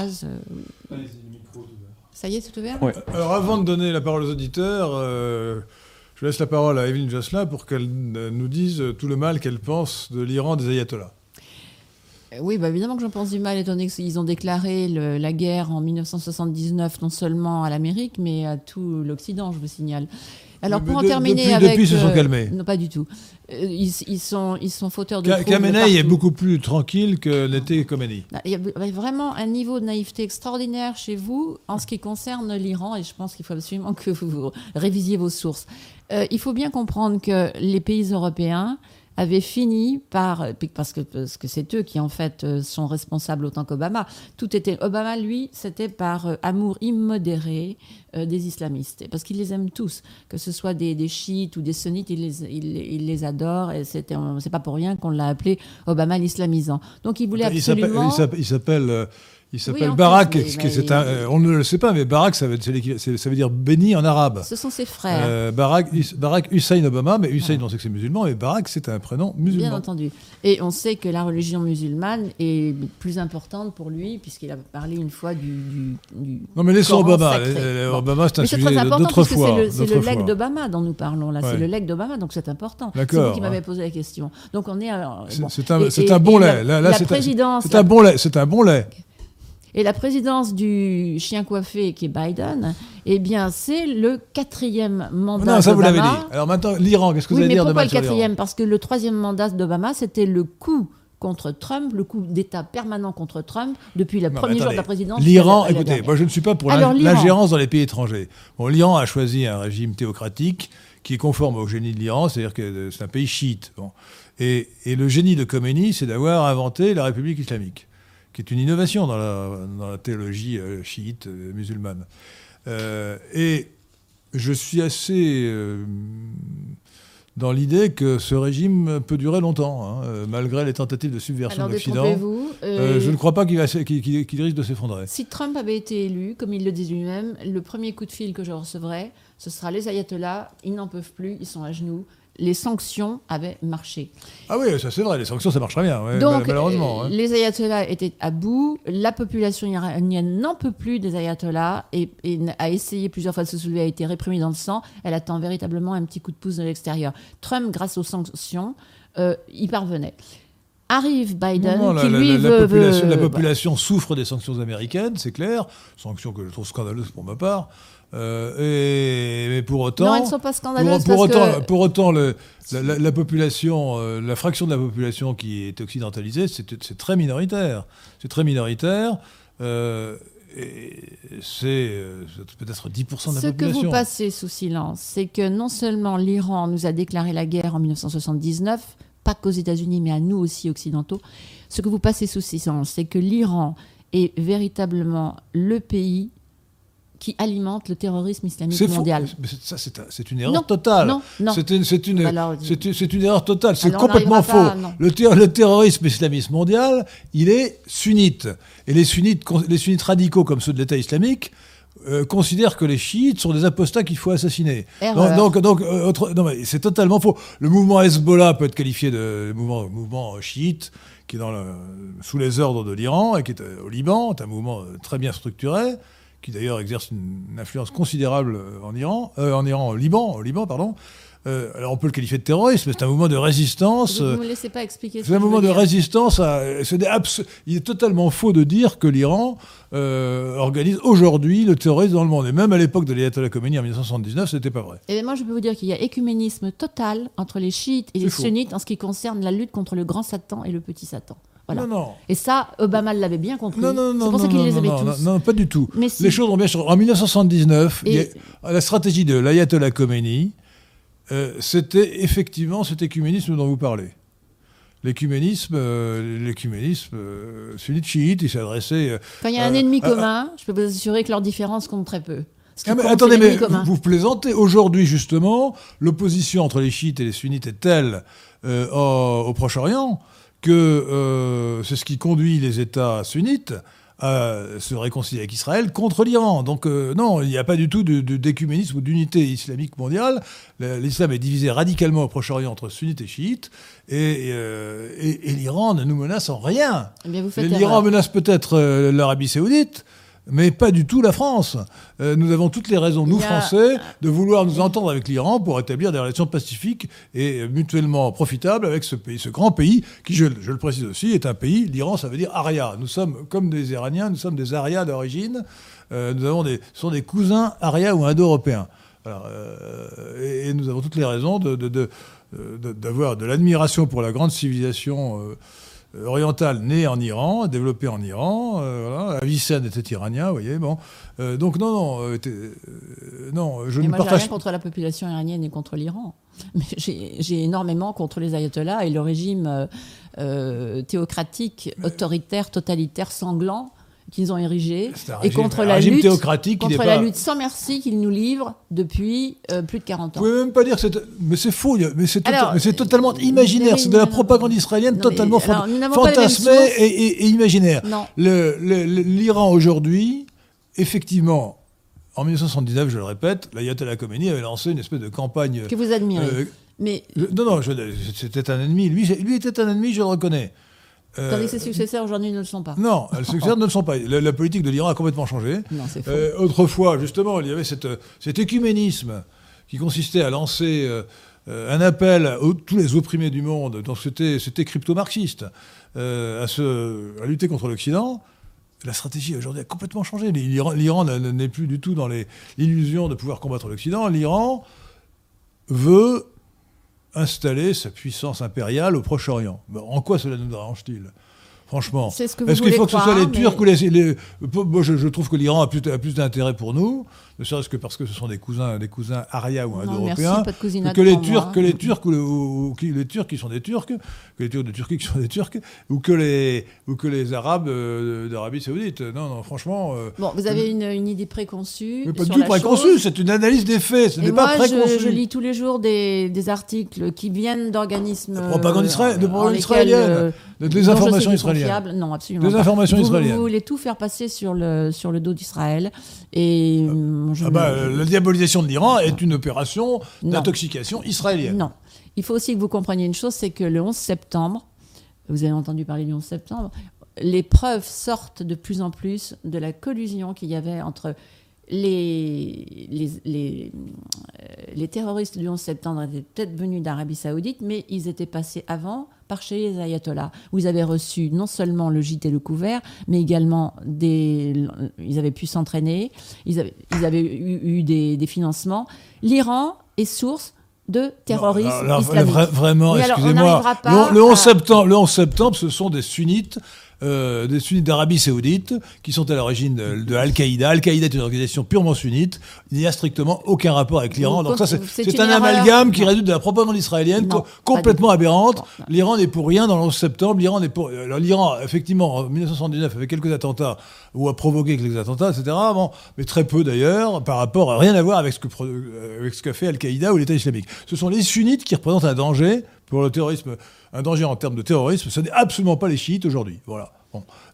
Speaker 2: filment. Ça y est, tout ouvert
Speaker 3: Ouais.
Speaker 1: Alors avant de donner la parole aux auditeurs, euh, je laisse la parole à Evelyne Josselin pour qu'elle euh, nous dise tout le mal qu'elle pense de l'Iran des ayatollahs.
Speaker 2: Euh, Oui, bah évidemment que j'en pense du mal, étant donné qu'ils ont déclaré le- la guerre en 1979, non seulement à l'Amérique, mais à tout l'Occident, je vous signale. Alors,
Speaker 1: Mais
Speaker 2: pour en terminer
Speaker 1: depuis-
Speaker 2: avec...
Speaker 1: depuis, se sont
Speaker 2: euh,
Speaker 1: calmés.
Speaker 2: Non, pas du tout. Euh, Ils, ils sont, ils sont fauteurs de
Speaker 1: Ka- Khamenei est beaucoup plus tranquille que l'était Khomeini.
Speaker 2: Il y a vraiment un niveau de naïveté extraordinaire chez vous en ce qui concerne l'Iran, et je pense qu'il faut absolument que vous révisiez vos sources. Euh, il faut bien comprendre que les pays européens avaient fini par, parce que parce que c'est eux qui en fait euh, sont responsables autant qu'Obama. Tout était Obama, lui, c'était par euh, amour immodéré euh, des islamistes, Et parce qu'il les aime tous, que ce soit des, des chiites ou des sunnites, il les, il, il les adore, et c'était, c'est pas pour rien qu'on l'a appelé Obama l'islamisant. Donc il voulait absolument.
Speaker 1: il s'appelle- il s'appelle Barak,
Speaker 2: plus, mais-
Speaker 1: c'est
Speaker 2: mais-
Speaker 1: un- euh, on ne le sait pas, mais Barak, ça veut, c'est l'équivalent- c'est- ça veut dire béni en arabe.
Speaker 2: Ce sont ses frères.
Speaker 1: Euh, Barak, Hus- Barak Hussein Obama, mais Hussein, on sait que c'est musulman, et Barak, c'est un prénom
Speaker 2: Bien
Speaker 1: musulman.
Speaker 2: entendu. Et on sait que la religion musulmane est plus importante pour lui, puisqu'il a parlé une fois du. du, du
Speaker 1: Non, mais laissons Obama.
Speaker 2: sacré.
Speaker 1: Euh. Obama, c'est un
Speaker 2: Mais c'est
Speaker 1: sujet d'autrefois.
Speaker 2: c'est le, c'est le legs d'Obama dont nous parlons là.
Speaker 1: Ouais.
Speaker 2: C'est le legs d'Obama, donc c'est important. C'est
Speaker 1: D'accord,
Speaker 2: vous qui m'avez posé la question. Donc on est.
Speaker 1: C'est
Speaker 2: bon.
Speaker 1: c'est un, c'est bon lait. C'est c'est un bon lait. C'est un bon lait.
Speaker 2: Et la présidence du chien coiffé qui est Biden, eh bien, c'est le quatrième mandat
Speaker 1: Non, ça vous l'avez
Speaker 2: d'Obama.
Speaker 1: dit. Alors maintenant, l'Iran, qu'est-ce que
Speaker 2: Oui,
Speaker 1: vous allez dire de
Speaker 2: pourquoi le quatrième? Parce que le troisième mandat d'Obama, c'était le coup contre Trump, le coup d'État permanent contre Trump depuis le premier jour de la présidence.
Speaker 1: L'Iran, écoutez, moi je ne suis pas pour l'ingérence dans les pays étrangers. Bon, l'Iran a choisi un régime théocratique qui est conforme au génie de l'Iran, c'est-à-dire que c'est un pays chiite. Bon. Et, et le génie de Khomeini, c'est d'avoir inventé la République islamique, qui est une innovation dans la, dans la théologie euh, chiite euh, musulmane. Euh, et je suis assez euh, dans l'idée que ce régime peut durer longtemps, hein, malgré les tentatives de subversion
Speaker 2: Alors
Speaker 1: de l'Occident. Euh, je ne crois pas qu'il risque de s'effondrer.
Speaker 2: Si Trump avait été élu, comme il le dit lui-même, le premier coup de fil que je recevrai, ce sera les ayatollahs, ils n'en peuvent plus, ils sont à genoux. Les sanctions avaient marché.
Speaker 1: Ah oui, ça c'est vrai, les sanctions ça marche très bien, ouais,
Speaker 2: Donc,
Speaker 1: mal- malheureusement.
Speaker 2: euh, les ayatollahs étaient à bout, la population iranienne n'en peut plus des ayatollahs et, et a essayé plusieurs fois de se soulever, a été réprimée dans le sang. Elle attend véritablement un petit coup de pouce de l'extérieur. Trump, grâce aux sanctions, euh, y parvenait. Arrive Biden,
Speaker 1: Non, non,
Speaker 2: qui
Speaker 1: la,
Speaker 2: lui
Speaker 1: la- la
Speaker 2: veut,
Speaker 1: population,
Speaker 2: veut-
Speaker 1: la population souffre des sanctions américaines, c'est clair, sanctions que je trouve scandaleuses pour ma part. Euh, et, mais pour autant,
Speaker 2: Non, elles sont pas
Speaker 1: pour,
Speaker 2: scandaleuses
Speaker 1: pour
Speaker 2: parce
Speaker 1: autant,
Speaker 2: que...
Speaker 1: pour autant, le- la, la- la population, euh, la fraction de la population qui est occidentalisée, c'est très minoritaire. C'est très minoritaire. euh, c'est peut-être 10% de la
Speaker 2: Ce que
Speaker 1: population.
Speaker 2: vous passez sous silence, c'est que non seulement l'Iran nous a déclaré la guerre en 1979, pas qu'aux États-Unis, mais à nous aussi occidentaux. Ce que vous passez sous silence, c'est que l'Iran est véritablement le pays qui alimente le terrorisme islamique mondial.
Speaker 1: Mais c'est- ça, c'est un- c'est une erreur
Speaker 2: Non,
Speaker 1: totale.
Speaker 2: non, non.
Speaker 1: C'est une,
Speaker 2: Alors,
Speaker 1: une erreur totale. C'est
Speaker 2: on
Speaker 1: complètement faux.
Speaker 2: pas,
Speaker 1: le, ter- le terrorisme islamiste mondial, il est sunnite. Et les sunnites, les sunnites radicaux, comme ceux de l'État islamique, euh, considèrent que les chiites sont des apostats qu'il faut assassiner.
Speaker 2: Erreur.
Speaker 1: Donc, donc, euh, c'est totalement faux. Le mouvement Hezbollah peut être qualifié de mouvement, mouvement chiite, qui est dans le- sous les ordres de l'Iran et qui est euh, au Liban. C'est un mouvement euh, très bien structuré, qui d'ailleurs exerce une, influence considérable euh, en Iran, euh, en Iran, au Liban, au Liban, pardon. Euh, alors on peut le qualifier de terrorisme, mais c'est un mouvement de résistance.
Speaker 2: Vous ne me laissez pas expliquer ce
Speaker 1: c'est un
Speaker 2: veux
Speaker 1: de résistance. À, abs- il est totalement faux de dire que l'Iran euh, organise aujourd'hui le terrorisme dans le monde. Et même à l'époque de l'Ayatollah Khomeini en 1979, ce n'était pas vrai.
Speaker 2: Et moi, je peux vous dire qu'il y a écuménisme total entre les chiites et les
Speaker 1: faux.
Speaker 2: sunnites en ce qui concerne la lutte contre le grand Satan et le petit Satan. Voilà.
Speaker 1: Non, non.
Speaker 2: Et ça, Obama l'avait bien compris.
Speaker 1: Non, non, non,
Speaker 2: C'est pour ça qu'il les
Speaker 1: non,
Speaker 2: tous.
Speaker 1: non, pas du tout.
Speaker 2: Mais si.
Speaker 1: Les choses ont bien changé. En 1979, il y
Speaker 2: Et-
Speaker 1: a- la stratégie de l'Ayatollah Khomeini, euh, c'était effectivement cet écuménisme dont vous parlez. L'écuménisme, euh, l'écuménisme euh, sunnite chiite, il s'adressait. euh,
Speaker 2: Quand il y a un
Speaker 1: Euh,
Speaker 2: ennemi
Speaker 1: euh,
Speaker 2: commun, je peux vous assurer que leurs différences comptent très peu.
Speaker 1: Ah, mais attendez, mais vous, vous plaisantez. Aujourd'hui, justement, l'opposition entre les chiites et les sunnites est telle euh, au, au Proche-Orient? Que euh, c'est ce qui conduit les États sunnites à se réconcilier avec Israël contre l'Iran. Donc euh, non, il n'y a pas du tout d'écuménisme ou d'unité islamique mondiale. L'islam est divisé radicalement au Proche-Orient entre sunnites et chiites, et, euh, et, l'Iran ne nous menace en rien.
Speaker 2: Eh
Speaker 1: L'Iran menace peut-être l'Arabie saoudite, mais pas du tout la France. Euh, nous avons toutes les raisons, nous Français, de vouloir nous entendre avec l'Iran pour établir des relations pacifiques et mutuellement profitables avec ce pays, ce grand pays, qui, je, le précise aussi, est un pays, l'Iran ça veut dire Aria. Nous sommes comme des Iraniens, nous sommes des Arias d'origine, euh, nous avons des, ce sont des cousins Aria ou Indo-Européens. Euh, et, nous avons toutes les raisons d'avoir de, de, l'admiration pour la grande civilisation euh, orientale née en Iran, développée en Iran. Euh, voilà. Avicenne était iranien, vous voyez. Bon. Euh, donc non, non, non je
Speaker 2: ne
Speaker 1: moi, partage
Speaker 2: rien contre la population iranienne et contre l'Iran. Mais j'ai énormément contre les ayatollahs et le régime théocratique, autoritaire, totalitaire, sanglant qu'ils ont érigé et contre la lutte contre la lutte sans merci qu'ils nous livrent depuis euh, plus de 40 ans.
Speaker 1: Vous pouvez même pas dire que c'est mais c'est faux mais c'est totalement imaginaire c'est de la propagande israélienne totalement fantasmée et, imaginaire. L'Iran aujourd'hui effectivement en 1979, je le répète, l'ayatollah Khomeini avait lancé une espèce de campagne
Speaker 2: que vous admirez. Euh, mais
Speaker 1: non, non, c'était un ennemi. Lui, lui était un ennemi, je le reconnais.
Speaker 2: Euh, Tandis que ses successeurs aujourd'hui ne le sont pas.
Speaker 1: Non, les successeurs ne le sont pas. La, politique de l'Iran a complètement changé.
Speaker 2: Non, c'est faux.
Speaker 1: Euh, autrefois, justement, il y avait cette, cet écuménisme qui consistait à lancer euh, un appel à tous les opprimés du monde, donc c'était, c'était crypto-marxiste, à, se, à lutter contre l'Occident. La stratégie aujourd'hui a complètement changé. L'Iran n'est plus du tout dans l'illusion de pouvoir combattre l'Occident. L'Iran veut installer sa puissance impériale au Proche-Orient. En quoi cela nous dérange-t-il Franchement.
Speaker 2: Est-ce
Speaker 1: qu'il faut que ce soit les Turcs ou les. Moi, je, trouve que l'Iran a plus, a plus d'intérêt pour nous ne serait-ce que parce que ce sont des cousins, des cousins aria ou indo-européens, que, les Turcs, que les Turcs ou, les Turcs qui sont des Turcs, que les Turcs de Turquie qui sont des Turcs, ou que les ou que les Arabes euh, d'Arabie Saoudite. Non, non, franchement. Euh,
Speaker 2: bon, vous avez une, idée préconçue.
Speaker 1: Mais pas du tout préconçue, c'est une analyse des faits, ce n'est pas préconçu.
Speaker 2: Je, je lis tous les jours des, des articles qui viennent d'organismes. De
Speaker 1: propagande, euh, de propagande israélienne. des informations israéliennes.
Speaker 2: Non, absolument.
Speaker 1: Des informations israéliennes.
Speaker 2: Vous voulez tout faire passer sur le sur le dos d'Israël et
Speaker 1: ah bah, la diabolisation de l'Iran est une opération d'intoxication israélienne.
Speaker 2: Non. Il faut aussi que vous compreniez une chose, c'est que le 11 septembre, vous avez entendu parler du 11 septembre, les preuves sortent de plus en plus de la collusion qu'il y avait entre les, les, euh, les, terroristes du 11 septembre étaient peut-être venus d'Arabie saoudite, mais ils étaient passés avant par chez les ayatollahs, où ils avaient reçu non seulement le gîte et le couvert, mais également des... Ils avaient pu s'entraîner, ils avaient, ils avaient eu, des, des, financements. L'Iran est source de terrorisme islamique.
Speaker 1: vraiment, excusez-moi, le, le, 11 septembre, le 11 septembre, ce sont des sunnites euh, des sunnites d'Arabie Saoudite qui sont à l'origine de, Al-Qaïda. Al-Qaïda est une organisation purement sunnite. Il n'y a strictement aucun rapport avec l'Iran. Donc ça, c'est un amalgame qui résulte de la propagande israélienne complètement aberrante. L'Iran n'est pour rien dans le 11 septembre. L'Iran est pour. L'Iran, effectivement, en 1979, avait quelques attentats ou a provoqué quelques attentats, etc. Bon, mais très peu d'ailleurs, par rapport à rien à voir avec ce que avec ce qu'a fait Al-Qaïda ou l'État islamique. Ce sont les sunnites qui représentent un danger pour le terrorisme, un danger en termes de terrorisme, ce n'est absolument pas les chiites aujourd'hui. Voilà.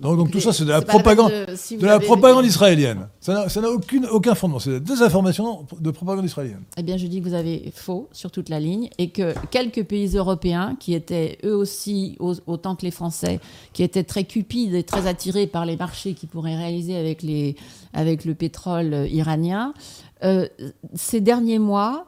Speaker 1: Donc, tout ça, c'est de la propagande, de, la propagande israélienne. Ça n'a aucune, aucun fondement. C'est des désinformation de propagande israélienne.
Speaker 2: Eh bien, je dis que vous avez faux sur toute la ligne et que quelques pays européens qui étaient eux aussi, autant que les Français, qui étaient très cupides et très attirés par les marchés qu'ils pourraient réaliser avec, les, avec le pétrole iranien, euh, ces derniers mois,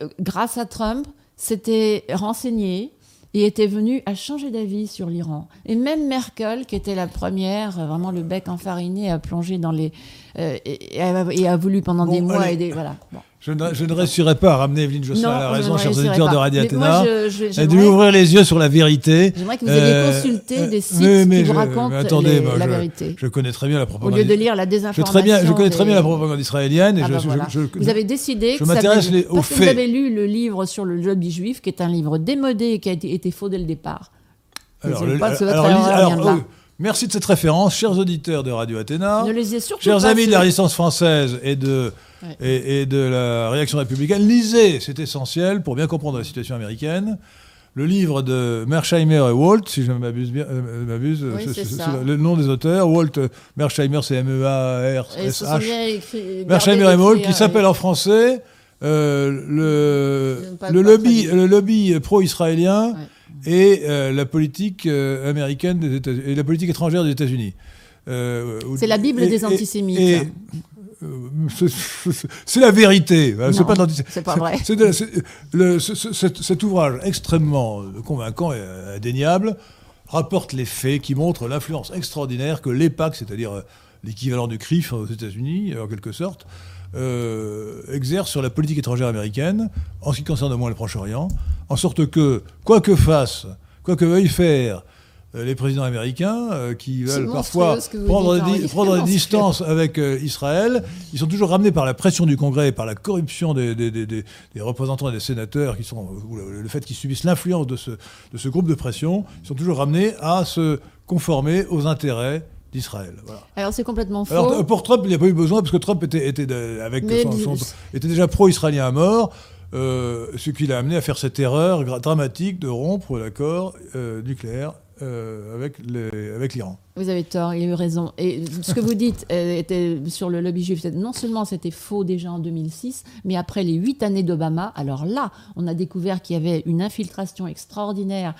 Speaker 2: euh, grâce à Trump, s'était renseigné et était venu à changer d'avis sur l'Iran. Et même Merkel, qui était la première, euh, vraiment le bec enfariné, à plonger dans les... Euh, et, a, voulu pendant des mois et des... Voilà.
Speaker 1: Je ne, je ne, réussirai pas à ramener Evelyne Josselin à la raison, chers auditeurs de Radio Athéna, et de lui ouvrir les yeux sur la vérité.
Speaker 2: J'aimerais que vous ayez euh, consulté des sites qui vous racontent attendez, la vérité.
Speaker 1: Je connais très bien la propagande.
Speaker 2: Au lieu de lire la désinformation.
Speaker 1: Je, très je connais très bien la propagande israélienne. Et
Speaker 2: ah je, bah vous avez décidé que m'intéresse aux faits. Vous avez lu le livre sur le lobby juif, qui est un livre démodé et qui a été faux dès le départ.
Speaker 1: Alors, alors, Merci de cette référence, chers auditeurs de Radio Athéna.
Speaker 2: Ne les
Speaker 1: Chers amis de la résistance française et de, et, de la réaction républicaine, lisez, c'est essentiel pour bien comprendre la situation américaine. le livre de Mersheimer et Walt, si je ne m'abuse bien, euh, m'abuse,
Speaker 2: Oui,
Speaker 1: c'est-
Speaker 2: c'est
Speaker 1: c'est-
Speaker 2: ça.
Speaker 1: c'est le nom des auteurs. Walt euh, Mersheimer, c'est M-E-A-R-S-H. Mersheimer et Walt, qui s'appelle en français euh, le, lobby,
Speaker 2: traduire.
Speaker 1: le lobby pro-israélien
Speaker 2: Ouais.
Speaker 1: Et euh, la politique euh, américaine des États et la politique étrangère des États-Unis. Euh,
Speaker 2: C'est la Bible
Speaker 1: et-
Speaker 2: des antisémites.
Speaker 1: et- c'est- la vérité. hein, C'est pas
Speaker 2: pas vrai.
Speaker 1: Le- cet, cet ouvrage extrêmement convaincant et indéniable rapporte les faits qui montrent l'influence extraordinaire que l'EPAC, c'est-à-dire l'équivalent du CRIF aux États-Unis, en quelque sorte, euh, exerce sur la politique étrangère américaine, en ce qui concerne au moins le Proche-Orient, en sorte que, quoi que fassent, quoi que veuillent faire euh, les présidents américains, euh, qui veulent parfois prendre,
Speaker 2: dites,
Speaker 1: des, prendre des distances avec euh, Israël, ils sont toujours ramenés par la pression du Congrès et par la corruption des, des- des- des- des représentants et des sénateurs, qui sont, ou le, le fait qu'ils subissent l'influence de ce, de ce groupe de pression, ils sont toujours ramenés à se conformer aux intérêts d'Israël. Voilà.
Speaker 2: Alors c'est complètement faux.
Speaker 1: Alors pour Trump, il n'y a pas eu besoin parce que Trump était, était, de- avec son- son- était déjà pro-israélien à mort, euh, ce qui l'a amené à faire cette erreur dramatique de rompre l'accord euh, nucléaire euh, avec les- avec l'Iran.
Speaker 2: Vous avez tort, il a eu raison. Et ce que vous dites était sur le lobby juif, non seulement c'était faux déjà en 2006, mais après les huit années d'Obama, alors là, on a découvert qu'il y avait une infiltration extraordinaire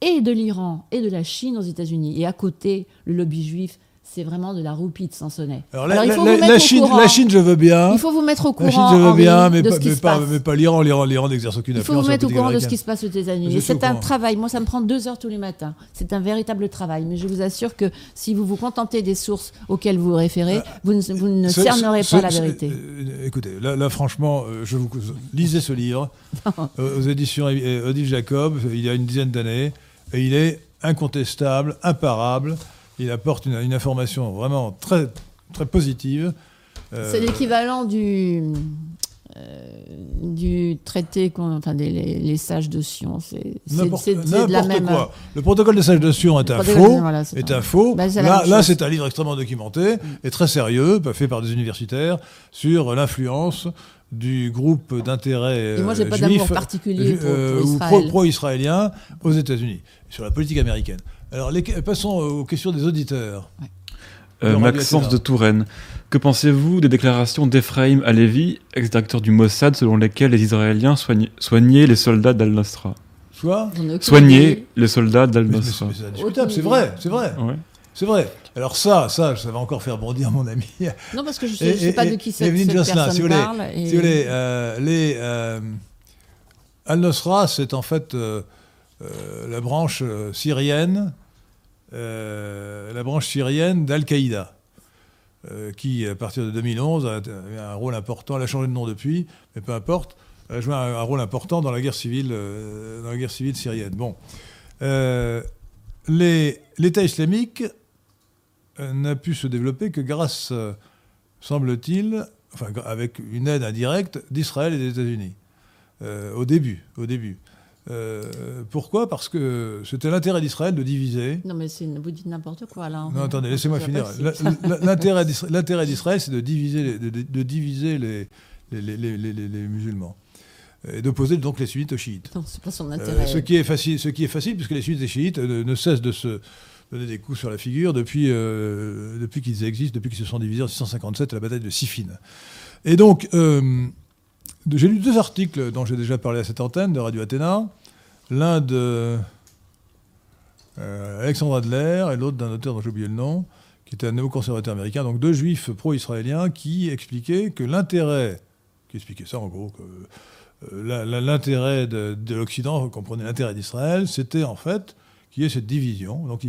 Speaker 2: et de l'Iran et de la Chine aux États-Unis. Et à côté, le lobby juif, c'est vraiment de la roupie de Sansonnet.
Speaker 1: Alors,
Speaker 2: Alors,
Speaker 1: la,
Speaker 2: il
Speaker 1: la-
Speaker 2: faut
Speaker 1: la-
Speaker 2: vous mettre
Speaker 1: la
Speaker 2: au
Speaker 1: Chine,
Speaker 2: courant.
Speaker 1: la Chine, je veux bien.
Speaker 2: Il faut vous mettre au
Speaker 1: La
Speaker 2: courant,
Speaker 1: Chine, je veux
Speaker 2: Henri,
Speaker 1: bien, mais
Speaker 2: de
Speaker 1: pas,
Speaker 2: ce qui
Speaker 1: mais
Speaker 2: se
Speaker 1: pas-
Speaker 2: passe.
Speaker 1: mais pas l'Iran. L'Iran, l'Iran n'exerce aucune
Speaker 2: Il faut
Speaker 1: influence
Speaker 2: vous
Speaker 1: la
Speaker 2: mettre au courant de ce qui se passe aux États-Unis. C'est un
Speaker 1: courant.
Speaker 2: travail. Moi, ça me prend deux heures tous les matins. C'est un véritable travail. Mais je vous assure que si vous vous contentez des sources auxquelles vous référez, vous ne, vous ne
Speaker 1: Ce-
Speaker 2: cernerez
Speaker 1: ce-
Speaker 2: pas la vérité.
Speaker 1: euh, écoutez, là, là, franchement, euh, je vous lisez ce livre euh, aux éditions euh, Odile Jacob. Il y a une dizaine d'années, et il est incontestable, imparable. Il apporte une, une information vraiment très très positive. Euh,
Speaker 2: C'est l'équivalent du, euh, du traité, enfin des les, les sages de Sion. C'est de la même.
Speaker 1: quoi. Le protocole des sages de Sion est un faux.
Speaker 2: de- voilà, c'est
Speaker 1: est
Speaker 2: un-
Speaker 1: faux.
Speaker 2: Bah,
Speaker 1: là, c'est un livre extrêmement documenté et très sérieux, fait par des universitaires, sur l'influence du groupe d'intérêt euh, juif,
Speaker 2: particulier Israël.
Speaker 1: pro- pro-israélien aux États-Unis, sur la politique américaine. Alors, les- passons aux questions des auditeurs.
Speaker 3: Euh, Maxence de Touraine. Que pensez-vous des déclarations d'Ephraim Alevi, ex-directeur du Mossad, selon lesquelles les Israéliens soignaient, soignaient les soldats d'Al-Nosra
Speaker 1: Soit.
Speaker 3: Soigner les soldats d'Al-Nosra.
Speaker 1: c'est- indiscutable, vrai, c'est vrai,
Speaker 3: Ouais.
Speaker 1: c'est vrai. Alors ça, ça, ça va encore faire bondir mon ami.
Speaker 2: Non, parce que je ne sais pas de qui
Speaker 1: et
Speaker 2: cette, cette personne
Speaker 1: si vous voulez,
Speaker 2: parle. et-
Speaker 1: Si vous voulez, euh, les euh, Al-Nosra, c'est en fait la branche euh, syrienne, euh, la branche syrienne d'Al-Qaïda, euh, qui, à partir de 2011, a un rôle important. Elle a changé de nom depuis, mais peu importe. Elle a joué un, rôle important dans la guerre civile, euh, dans la guerre civile syrienne. Bon, Euh, l'État islamique euh, n'a pu se développer que grâce, euh, semble-t-il, enfin, avec une aide indirecte d'Israël et des États-Unis. Euh, au début, au début. Euh, pourquoi? Parce que c'était l'intérêt d'Israël de diviser.
Speaker 2: Non, mais c'est- vous dites n'importe quoi là.
Speaker 1: Non, attendez, laissez-moi finir. L'intérêt d'Isra- l'intérêt d'Israël, c'est de diviser, les, de, diviser les, les, les- musulmans. Et d'opposer donc les sunnites aux chiites.
Speaker 2: Non, c'est pas son
Speaker 1: Euh,
Speaker 2: intérêt.
Speaker 1: ce, qui est facile, ce qui est facile, puisque les sunnites et les chiites ne cessent de se donner des coups sur la figure depuis, euh, depuis qu'ils existent, depuis qu'ils se sont divisés en 657 à la bataille de Siffin. Et donc, j'ai lu deux articles dont j'ai déjà parlé à cette antenne de Radio Athéna. L'un de euh, Alexandre Adler et l'autre d'un auteur dont j'ai oublié le nom, qui était un néoconservateur américain, donc deux juifs pro-israéliens qui expliquaient que l'intérêt, qui expliquait ça en gros, que euh, l'intérêt de, de l'Occident, comprenait l'intérêt d'Israël, c'était en fait qu'il y ait cette division. Donc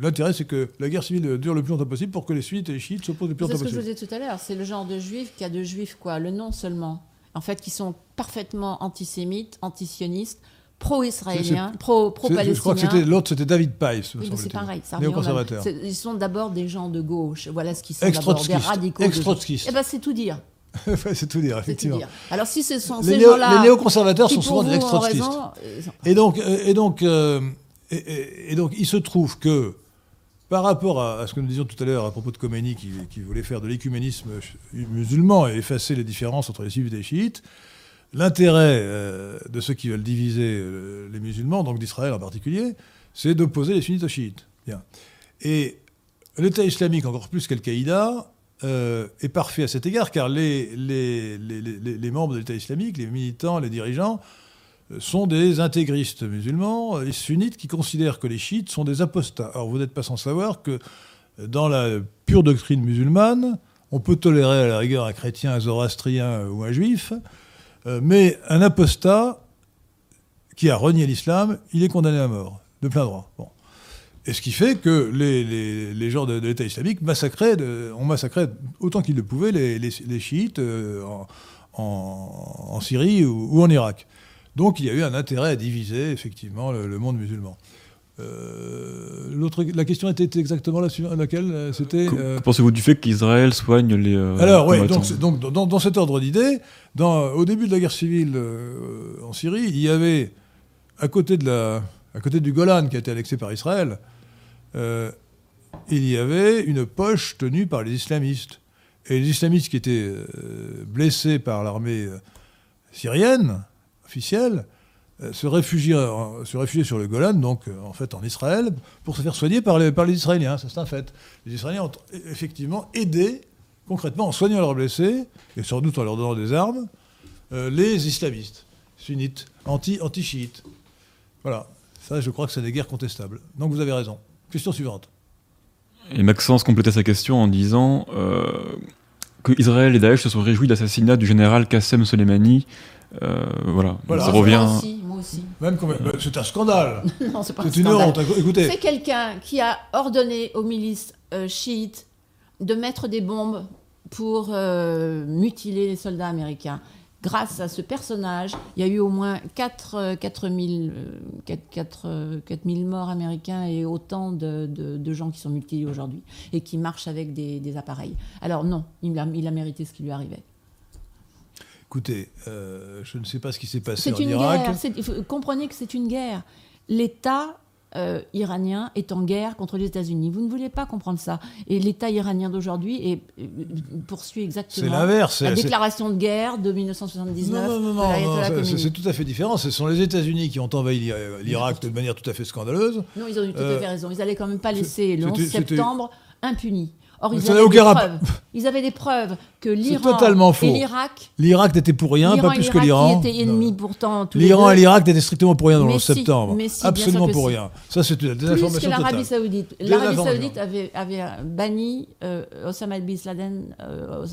Speaker 1: l'intérêt, c'est que la guerre civile dure le plus longtemps possible pour que les sunnites et les chiites s'opposent le plus
Speaker 2: C'est
Speaker 1: longtemps
Speaker 2: ce que je vous
Speaker 1: possible.
Speaker 2: disais tout à l'heure. C'est le genre de juifs qui a de juifs, quoi, le nom seulement. En fait, qui sont parfaitement antisémites, antisionistes, pro-israéliens,
Speaker 1: C'est-
Speaker 2: pro-
Speaker 1: C'est- Je crois que c'était l'autre, c'était David Pais, me
Speaker 2: Oui, c'est pareil, ça.
Speaker 1: Néoconservateur.
Speaker 2: Ils sont d'abord des gens de gauche. Voilà ce qu'ils sont d'abord, des radicaux.
Speaker 1: Ex-trotskistes.
Speaker 2: Eh ben, c'est tout dire.
Speaker 1: C'est tout dire,
Speaker 2: tout
Speaker 1: effectivement.
Speaker 2: dire. Alors, si ce sont
Speaker 1: Les,
Speaker 2: ces gens-là
Speaker 1: les néoconservateurs sont souvent des ex-trotskistes.
Speaker 2: euh,
Speaker 1: Et donc, euh, et, donc, euh, et, donc, il se trouve que, par rapport à, à ce que nous disions tout à l'heure à propos de Khomeini, qui, qui voulait faire de l'écuménisme musulman et effacer les différences entre les suivis et les chiites, l'intérêt euh, de ceux qui veulent diviser euh, les musulmans, donc d'Israël en particulier, c'est d'opposer les sunnites aux chiites. Et l'État islamique, encore plus qu'Al-Qaïda, euh, est parfait à cet égard, car les, les, membres de l'État islamique, les militants, les dirigeants, sont des intégristes musulmans, les sunnites qui considèrent que les chiites sont des apostats. Alors vous n'êtes pas sans savoir que dans la pure doctrine musulmane, on peut tolérer à la rigueur un chrétien, un zoroastrien ou un juif, euh, mais un apostat qui a renié l'islam, il est condamné à mort, de plein droit. Bon. Et ce qui fait que les, gens de, l'État islamique massacraient, ont massacré autant qu'ils le pouvaient les, chiites euh, en, Syrie ou, en Irak. Donc il y a eu un intérêt à diviser effectivement le monde musulman. Euh, la question était exactement la, laquelle C'était.
Speaker 3: Euh... Pensez-vous du fait qu'Israël soigne les. Euh,
Speaker 1: Alors, oui, donc, donc dans, dans, cet ordre d'idée, au début de la guerre civile euh, en Syrie, il y avait, à côté, de la, à côté du Golan qui a été annexé par Israël, euh, il y avait une poche tenue par les islamistes. Et les islamistes qui étaient blessés par l'armée syrienne officielle se réfugier, se réfugier sur le Golan, donc en fait en Israël, pour se faire soigner par les, par les Israéliens. Ça, c'est un fait. Les Israéliens ont effectivement aidé, concrètement, en soignant leurs blessés, et sans doute en leur donnant des armes, euh, les islamistes, sunnites, anti, anti-chiites. Voilà. Ça, je crois que c'est des guerres contestables. Donc vous avez raison. Question suivante.
Speaker 3: Et Maxence complétait sa question en disant euh, que Israël et Daesh se sont réjouis de l'assassinat du général Qassem Soleimani. Euh, voilà.
Speaker 1: voilà.
Speaker 3: ça revient.
Speaker 1: Même euh... c'est un scandale.
Speaker 2: non, c'est pas
Speaker 1: une honte. Écoutez.
Speaker 2: C'est quelqu'un qui a ordonné aux milices euh, chiites de mettre des bombes pour euh, mutiler les soldats américains. Grâce à ce personnage, il y a eu au moins 4, 4, 000, 4, 4, 4 000 morts américains et autant de, de, de gens qui sont mutilés aujourd'hui et qui marchent avec des, des appareils. Alors non, il a, il a mérité ce qui lui arrivait.
Speaker 1: Écoutez, euh, je ne sais pas ce qui s'est passé en Irak.
Speaker 2: Guerre. Comprenez que c'est une guerre. L'État euh, iranien est en guerre contre les États-Unis. Vous ne voulez pas comprendre ça. Et l'État iranien d'aujourd'hui euh, poursuit exactement la déclaration de guerre de 1979.
Speaker 1: Non, non, non, non c'est tout à fait différent. Ce sont les États-Unis qui ont envahi l'Irak de manière tout à fait scandaleuse.
Speaker 2: Non, ils ont eu tout à fait raison. Ils n'allaient quand même pas laisser le 11 septembre impuni. Or, ils avaient, des preuves. ils avaient des preuves que l'Iran et l'Irak.
Speaker 1: L'Irak n'était pour rien, pas plus que l'Iran.
Speaker 2: Qui étaient ennemis
Speaker 1: Non.
Speaker 2: pourtant. tous les
Speaker 1: L'Iran et l'Irak n'étaient strictement pour rien dans le
Speaker 2: Mais
Speaker 1: 11
Speaker 2: si,
Speaker 1: septembre.
Speaker 2: mais si, bien
Speaker 1: Absolument pour rien. Ça, c'est une
Speaker 2: Plus que
Speaker 1: désinformation
Speaker 2: l'Arabie
Speaker 1: totale.
Speaker 2: Saoudite. L'Arabie. Saoudite avait, avait banni euh, Osama Bin Laden. euh,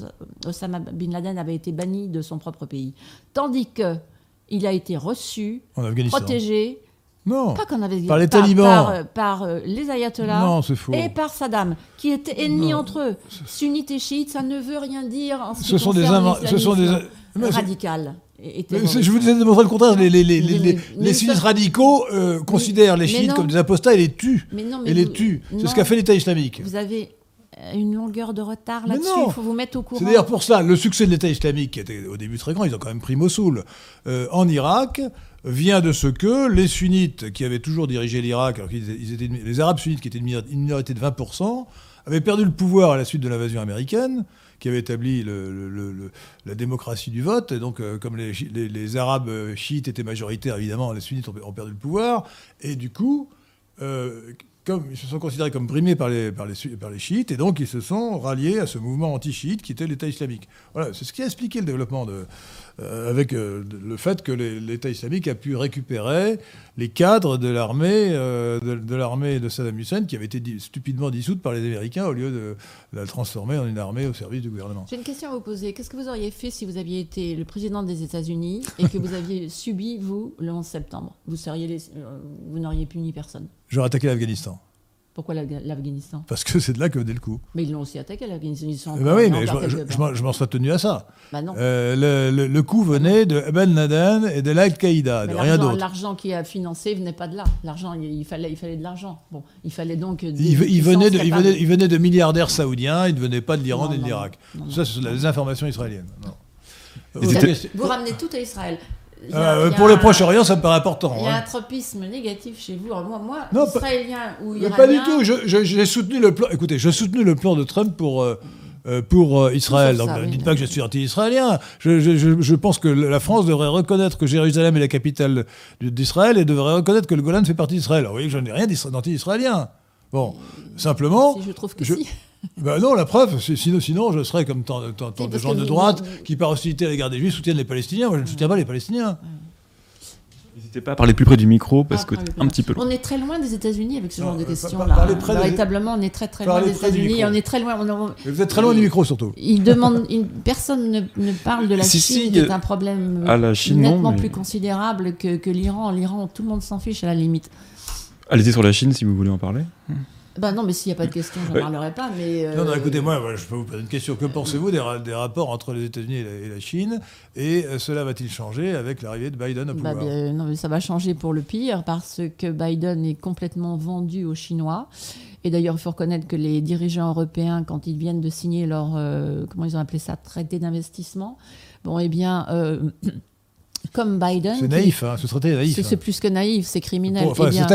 Speaker 2: Osama Bin Laden avait été banni de son propre pays, tandis que il a été reçu, protégé,
Speaker 1: Non.
Speaker 2: pas qu'on avait
Speaker 1: Par les
Speaker 2: par,
Speaker 1: talibans.
Speaker 2: par, euh, par, euh, les ayatollahs
Speaker 1: Non, c'est faux.
Speaker 2: et par Saddam, qui étaient ennemis
Speaker 1: Non.
Speaker 2: entre eux. Sunnites et chiites, ça ne veut rien dire en ce
Speaker 1: Ce sont des ce sont des-
Speaker 2: l'islamisme
Speaker 1: Mais c'est-
Speaker 2: radical. et-
Speaker 1: Je vous disais de démontrer le contraire. Les, les, les, les, les,
Speaker 2: Mais-
Speaker 1: les sunnites radicaux euh, considèrent les chiites comme des apostats et les tuent.
Speaker 2: Mais non, mais
Speaker 1: Et les tuent. C'est ce qu'a fait l'État islamique.
Speaker 2: Vous avez une longueur de retard là-dessus. Il faut vous mettre au courant.
Speaker 1: C'est d'ailleurs pour cela, le succès de l'État islamique, qui était au début très grand, ils ont quand même pris Mossoul, euh, en Irak, vient de ce que les sunnites, qui avaient toujours dirigé l'Irak, alors qu'ils ils étaient, les arabes sunnites, qui étaient une minor- une minorité de 20%, avaient perdu le pouvoir à la suite de l'invasion américaine, qui avait établi la démocratie du vote. Et donc, euh, comme les, arabes euh, chiites étaient majoritaires, évidemment, les sunnites ont, perdu le pouvoir. Et du coup, euh, ils se sont considérés comme brimés par les, par, les, chiites, et donc ils se sont ralliés à ce mouvement anti-chiite qui était l'État islamique. Voilà, c'est ce qui a expliqué le développement de, avec euh, le fait que l'État islamique a pu récupérer les cadres de l'armée euh, de, de l'armée de Saddam Hussein qui avait été stupidement dissoute par les Américains au lieu de la transformer en une armée au service du gouvernement.
Speaker 2: J'ai une question à vous poser. Qu'est-ce que vous auriez fait si vous aviez été le président des États-Unis et que vous aviez subi, vous, le 11 septembre? Vous, seriez les- euh, vous n'auriez puni personne?
Speaker 1: J'aurais attaqué l'Afghanistan,
Speaker 2: Pourquoi l'Afghanistan?
Speaker 1: Parce que c'est de là que venait le coup.
Speaker 2: Mais ils l'ont aussi attaqué, l'Afghanistan. Ils sont
Speaker 1: Eh ben oui, mais je, m'en- je m'en serais tenu à ça.
Speaker 2: Bah non.
Speaker 1: Euh, le, le- le coup venait de Ben Laden et de l'Al-Qaïda, de rien
Speaker 2: l'argent-
Speaker 1: d'autre.
Speaker 2: L'argent qui a financé venait pas de là. L'argent, il, il fallait, il fallait de l'argent. Bon, il fallait donc. des
Speaker 1: Il, il venait de,
Speaker 2: puissances
Speaker 1: il,
Speaker 2: capables-
Speaker 1: venait, il venait de milliardaires saoudiens, il ne venait pas de l'Iran ni de l'Irak. Ça, c'est la désinformation israélienne. Non.
Speaker 3: Et.
Speaker 2: Vous ramenez tout à Israël. Il y a-
Speaker 1: Euh,
Speaker 2: il y a
Speaker 1: pour le Proche-Orient, ça me paraît important.
Speaker 2: Il y a un
Speaker 1: hein.
Speaker 2: tropisme négatif chez vous. Alors moi, moi
Speaker 1: Non, pas-
Speaker 2: israélien ou iranien.
Speaker 1: pas du tout. Je- je- J'ai soutenu le plan. Écoutez, j'ai soutenu le plan de Trump pour euh, euh, pour euh, Israël. Donc ne
Speaker 2: oui.
Speaker 1: dites pas que je suis anti-israélien. Je, je- je- je pense que la France devrait reconnaître que Jérusalem est la capitale d'Israël et devrait reconnaître que le Golan fait partie d'Israël. Alors vous voyez que je n'ai rien d'anti-israélien. Bon, simplement...
Speaker 2: Si je trouve que
Speaker 1: je-
Speaker 2: si.
Speaker 1: Ben non, la preuve, sinon, sinon je serais comme tant, tant- tant
Speaker 2: Oui,
Speaker 1: de gens de droite
Speaker 2: vous-
Speaker 1: qui, par hostilité à l'égard des Juifs, soutiennent les Palestiniens. Moi, je ne soutiens pas les Palestiniens.
Speaker 3: N'hésitez pas à parler plus près du micro parce
Speaker 2: Ah,
Speaker 3: que un petit peu loin.
Speaker 2: On est très loin des États-Unis avec ce
Speaker 1: Non,
Speaker 2: genre de
Speaker 1: euh,
Speaker 2: questions-là. Véritablement, on est très très loin des États-Unis. On est très loin. on-
Speaker 1: vous êtes très loin du micro, surtout.
Speaker 2: Il demande, une, personne ne, ne parle de la
Speaker 3: Si,
Speaker 2: Chine,
Speaker 3: si,
Speaker 2: qui est un problème
Speaker 3: à la Chine, non,
Speaker 2: nettement
Speaker 3: mais-
Speaker 2: plus considérable que, que l'Iran. L'Iran, tout le monde s'en fiche à la limite.
Speaker 3: Allez-y sur la Chine si vous voulez en parler.
Speaker 2: Ben non, mais s'il n'y a pas de question, je n'en parlerai pas. Mais euh,
Speaker 1: Non, non, écoutez, moi, je peux vous poser une question. Que pensez-vous des, ra- des rapports entre les États-Unis et, la- et la Chine Et euh, cela va-t-il changer avec l'arrivée de Biden au
Speaker 2: Bah,
Speaker 1: pouvoir?
Speaker 2: bien, non, mais ça va changer pour le pire parce que Biden est complètement vendu aux Chinois. Et d'ailleurs, il faut reconnaître que les dirigeants européens, quand ils viennent de signer leur, euh, comment ils ont appelé ça, traité d'investissement, bon, eh bien, euh, comme Biden.
Speaker 1: C'est naïf, hein, ce traité est naïf.
Speaker 2: C'est
Speaker 1: hein.
Speaker 2: plus que naïf, c'est criminel.
Speaker 1: Bon, enfin,
Speaker 2: bien,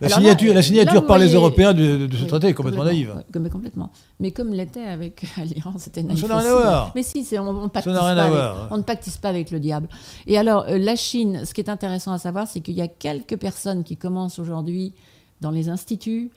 Speaker 1: la signature,
Speaker 2: là,
Speaker 1: la signature
Speaker 2: là,
Speaker 1: par les Européens de, de ce
Speaker 2: Oui,
Speaker 1: traité est complètement naïve.
Speaker 2: comme- complètement. Mais comme l'était avec l'Iran, c'était
Speaker 1: Ça
Speaker 2: naïf.
Speaker 1: n'a rien à voir.
Speaker 2: Mais si, on, on pactise
Speaker 1: n'a rien
Speaker 2: pas
Speaker 1: à
Speaker 2: avec-
Speaker 1: voir.
Speaker 2: on ne pactise pas avec le diable. Et alors, euh, la Chine, ce qui est intéressant à savoir, c'est qu'il y a quelques personnes qui commencent aujourd'hui dans les instituts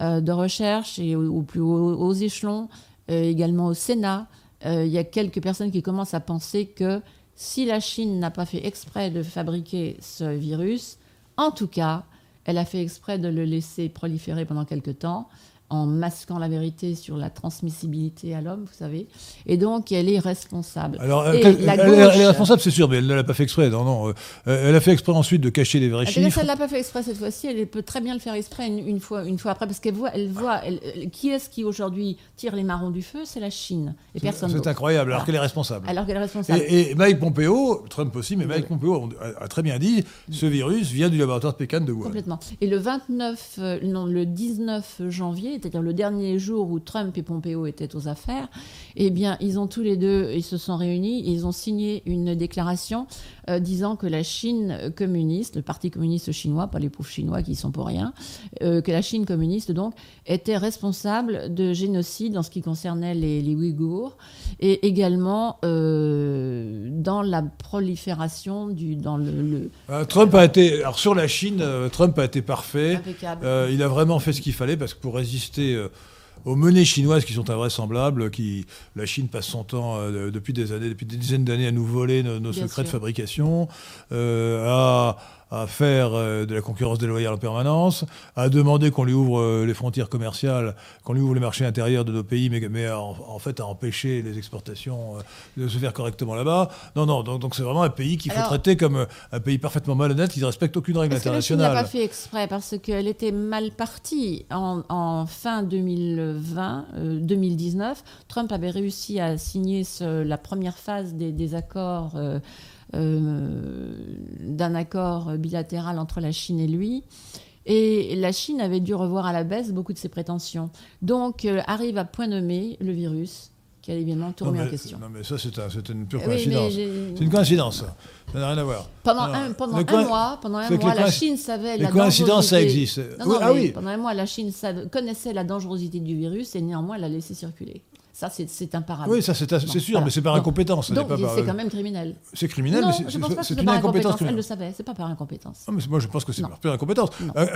Speaker 2: euh, de recherche et au, au plus haut, aux échelons, euh, également au Sénat. il y a quelques personnes qui commencent à penser que si la Chine n'a pas fait exprès de fabriquer ce virus, en tout cas, elle a fait exprès de le laisser proliférer pendant quelque temps en masquant la vérité sur la transmissibilité à l'homme, vous savez. Et donc, elle est responsable.
Speaker 1: Alors, euh, elle, elle est- elle responsable, c'est sûr, mais elle ne l'a pas fait exprès. Non, non. euh, elle a fait exprès ensuite de cacher les vrais
Speaker 2: Ah,
Speaker 1: chiffres.
Speaker 2: qu'elle l'a pas fait exprès cette fois-ci, elle peut très bien le faire exprès une, une fois, une fois après, parce qu'elle voit, elle voit, elle- elle- qui est-ce qui aujourd'hui tire les marrons du feu, c'est la Chine et personne
Speaker 1: C'est incroyable, alors
Speaker 2: Voilà.
Speaker 1: qu'elle est responsable.
Speaker 2: Alors qu'elle est responsable.
Speaker 1: Et, et Mike Pompeo, Trump aussi, mais Mike
Speaker 2: Oui.
Speaker 1: Pompeo a, a très bien dit, ce virus vient du laboratoire de Pékin de Wuhan.
Speaker 2: Complètement. Et le 29, euh, non, le 19 janvier, c'est-à-dire le dernier jour où Trump et Pompeo étaient aux affaires, eh bien, ils ont tous les deux, ils se sont réunis, ils ont signé une déclaration euh, disant que la Chine communiste, le Parti communiste chinois, pas les pauvres Chinois qui y sont pour rien, euh, que la Chine communiste donc était responsable de génocide en ce qui concernait les, les Ouïghours et également euh, dans la prolifération du dans le, le-
Speaker 1: Trump a été, alors sur la Chine, Trump a été parfait.
Speaker 2: impeccable.
Speaker 1: Il a vraiment fait ce qu'il fallait parce que pour résister euh, aux menées chinoises qui sont invraisemblables, qui la Chine passe son temps euh, de- depuis des années, depuis des dizaines d'années à nous voler nos, secrets de fabrication, euh, à, à faire euh, de la concurrence déloyale en permanence, à demander qu'on lui ouvre euh, les frontières commerciales, qu'on lui ouvre les marchés intérieurs de nos pays, mais, mais en, en fait à empêcher les exportations euh, de se faire correctement là-bas. Non, non, donc c'est vraiment un pays qu'il faut
Speaker 2: Alors-
Speaker 1: traiter comme euh, un pays parfaitement malhonnête qui ne respecte aucune règle
Speaker 2: Est-ce que la Chine n'a
Speaker 1: internationale.
Speaker 2: pas fait exprès parce qu'elle était mal partie en, en fin 2020, euh, 2019. Trump avait réussi à signer ce- la première phase des, des accords, euh, euh, d'un accord bilatéral entre la Chine et lui. Et la Chine avait dû revoir à la baisse beaucoup de ses prétentions. Donc euh, arrive à point nommé le virus qui a évidemment
Speaker 1: Non,
Speaker 2: remis en question.
Speaker 1: Non, mais ça, c'est un- c'est une pure coïncidence. c'est une coïncidence, ça. Ça n'a rien à voir.
Speaker 2: Pendant
Speaker 1: Non,
Speaker 2: un, pendant mois, pendant un mois, la Chine savait
Speaker 1: Les
Speaker 2: la
Speaker 1: coïncidences, ça existe.
Speaker 2: Non,
Speaker 1: Oui,
Speaker 2: non,
Speaker 1: ah oui.
Speaker 2: Pendant un mois, la Chine savait- connaissait la dangerosité du virus et néanmoins elle l'a laissé circuler. Ça, c'est- imparable.
Speaker 1: Oui, ça, c'est sûr,
Speaker 2: voilà.
Speaker 1: mais c'est par
Speaker 2: Donc-
Speaker 1: incompétence.
Speaker 2: Donc c'est quand même criminel.
Speaker 1: C'est criminel,
Speaker 2: non,
Speaker 1: mais c'est-
Speaker 2: je pense pas que
Speaker 1: c'est
Speaker 2: c'était
Speaker 1: une
Speaker 2: par
Speaker 1: incompétence.
Speaker 2: Elle le savait, c'est pas par incompétence.
Speaker 1: Non, mais moi, je pense que c'est par pure incompétence. Euh,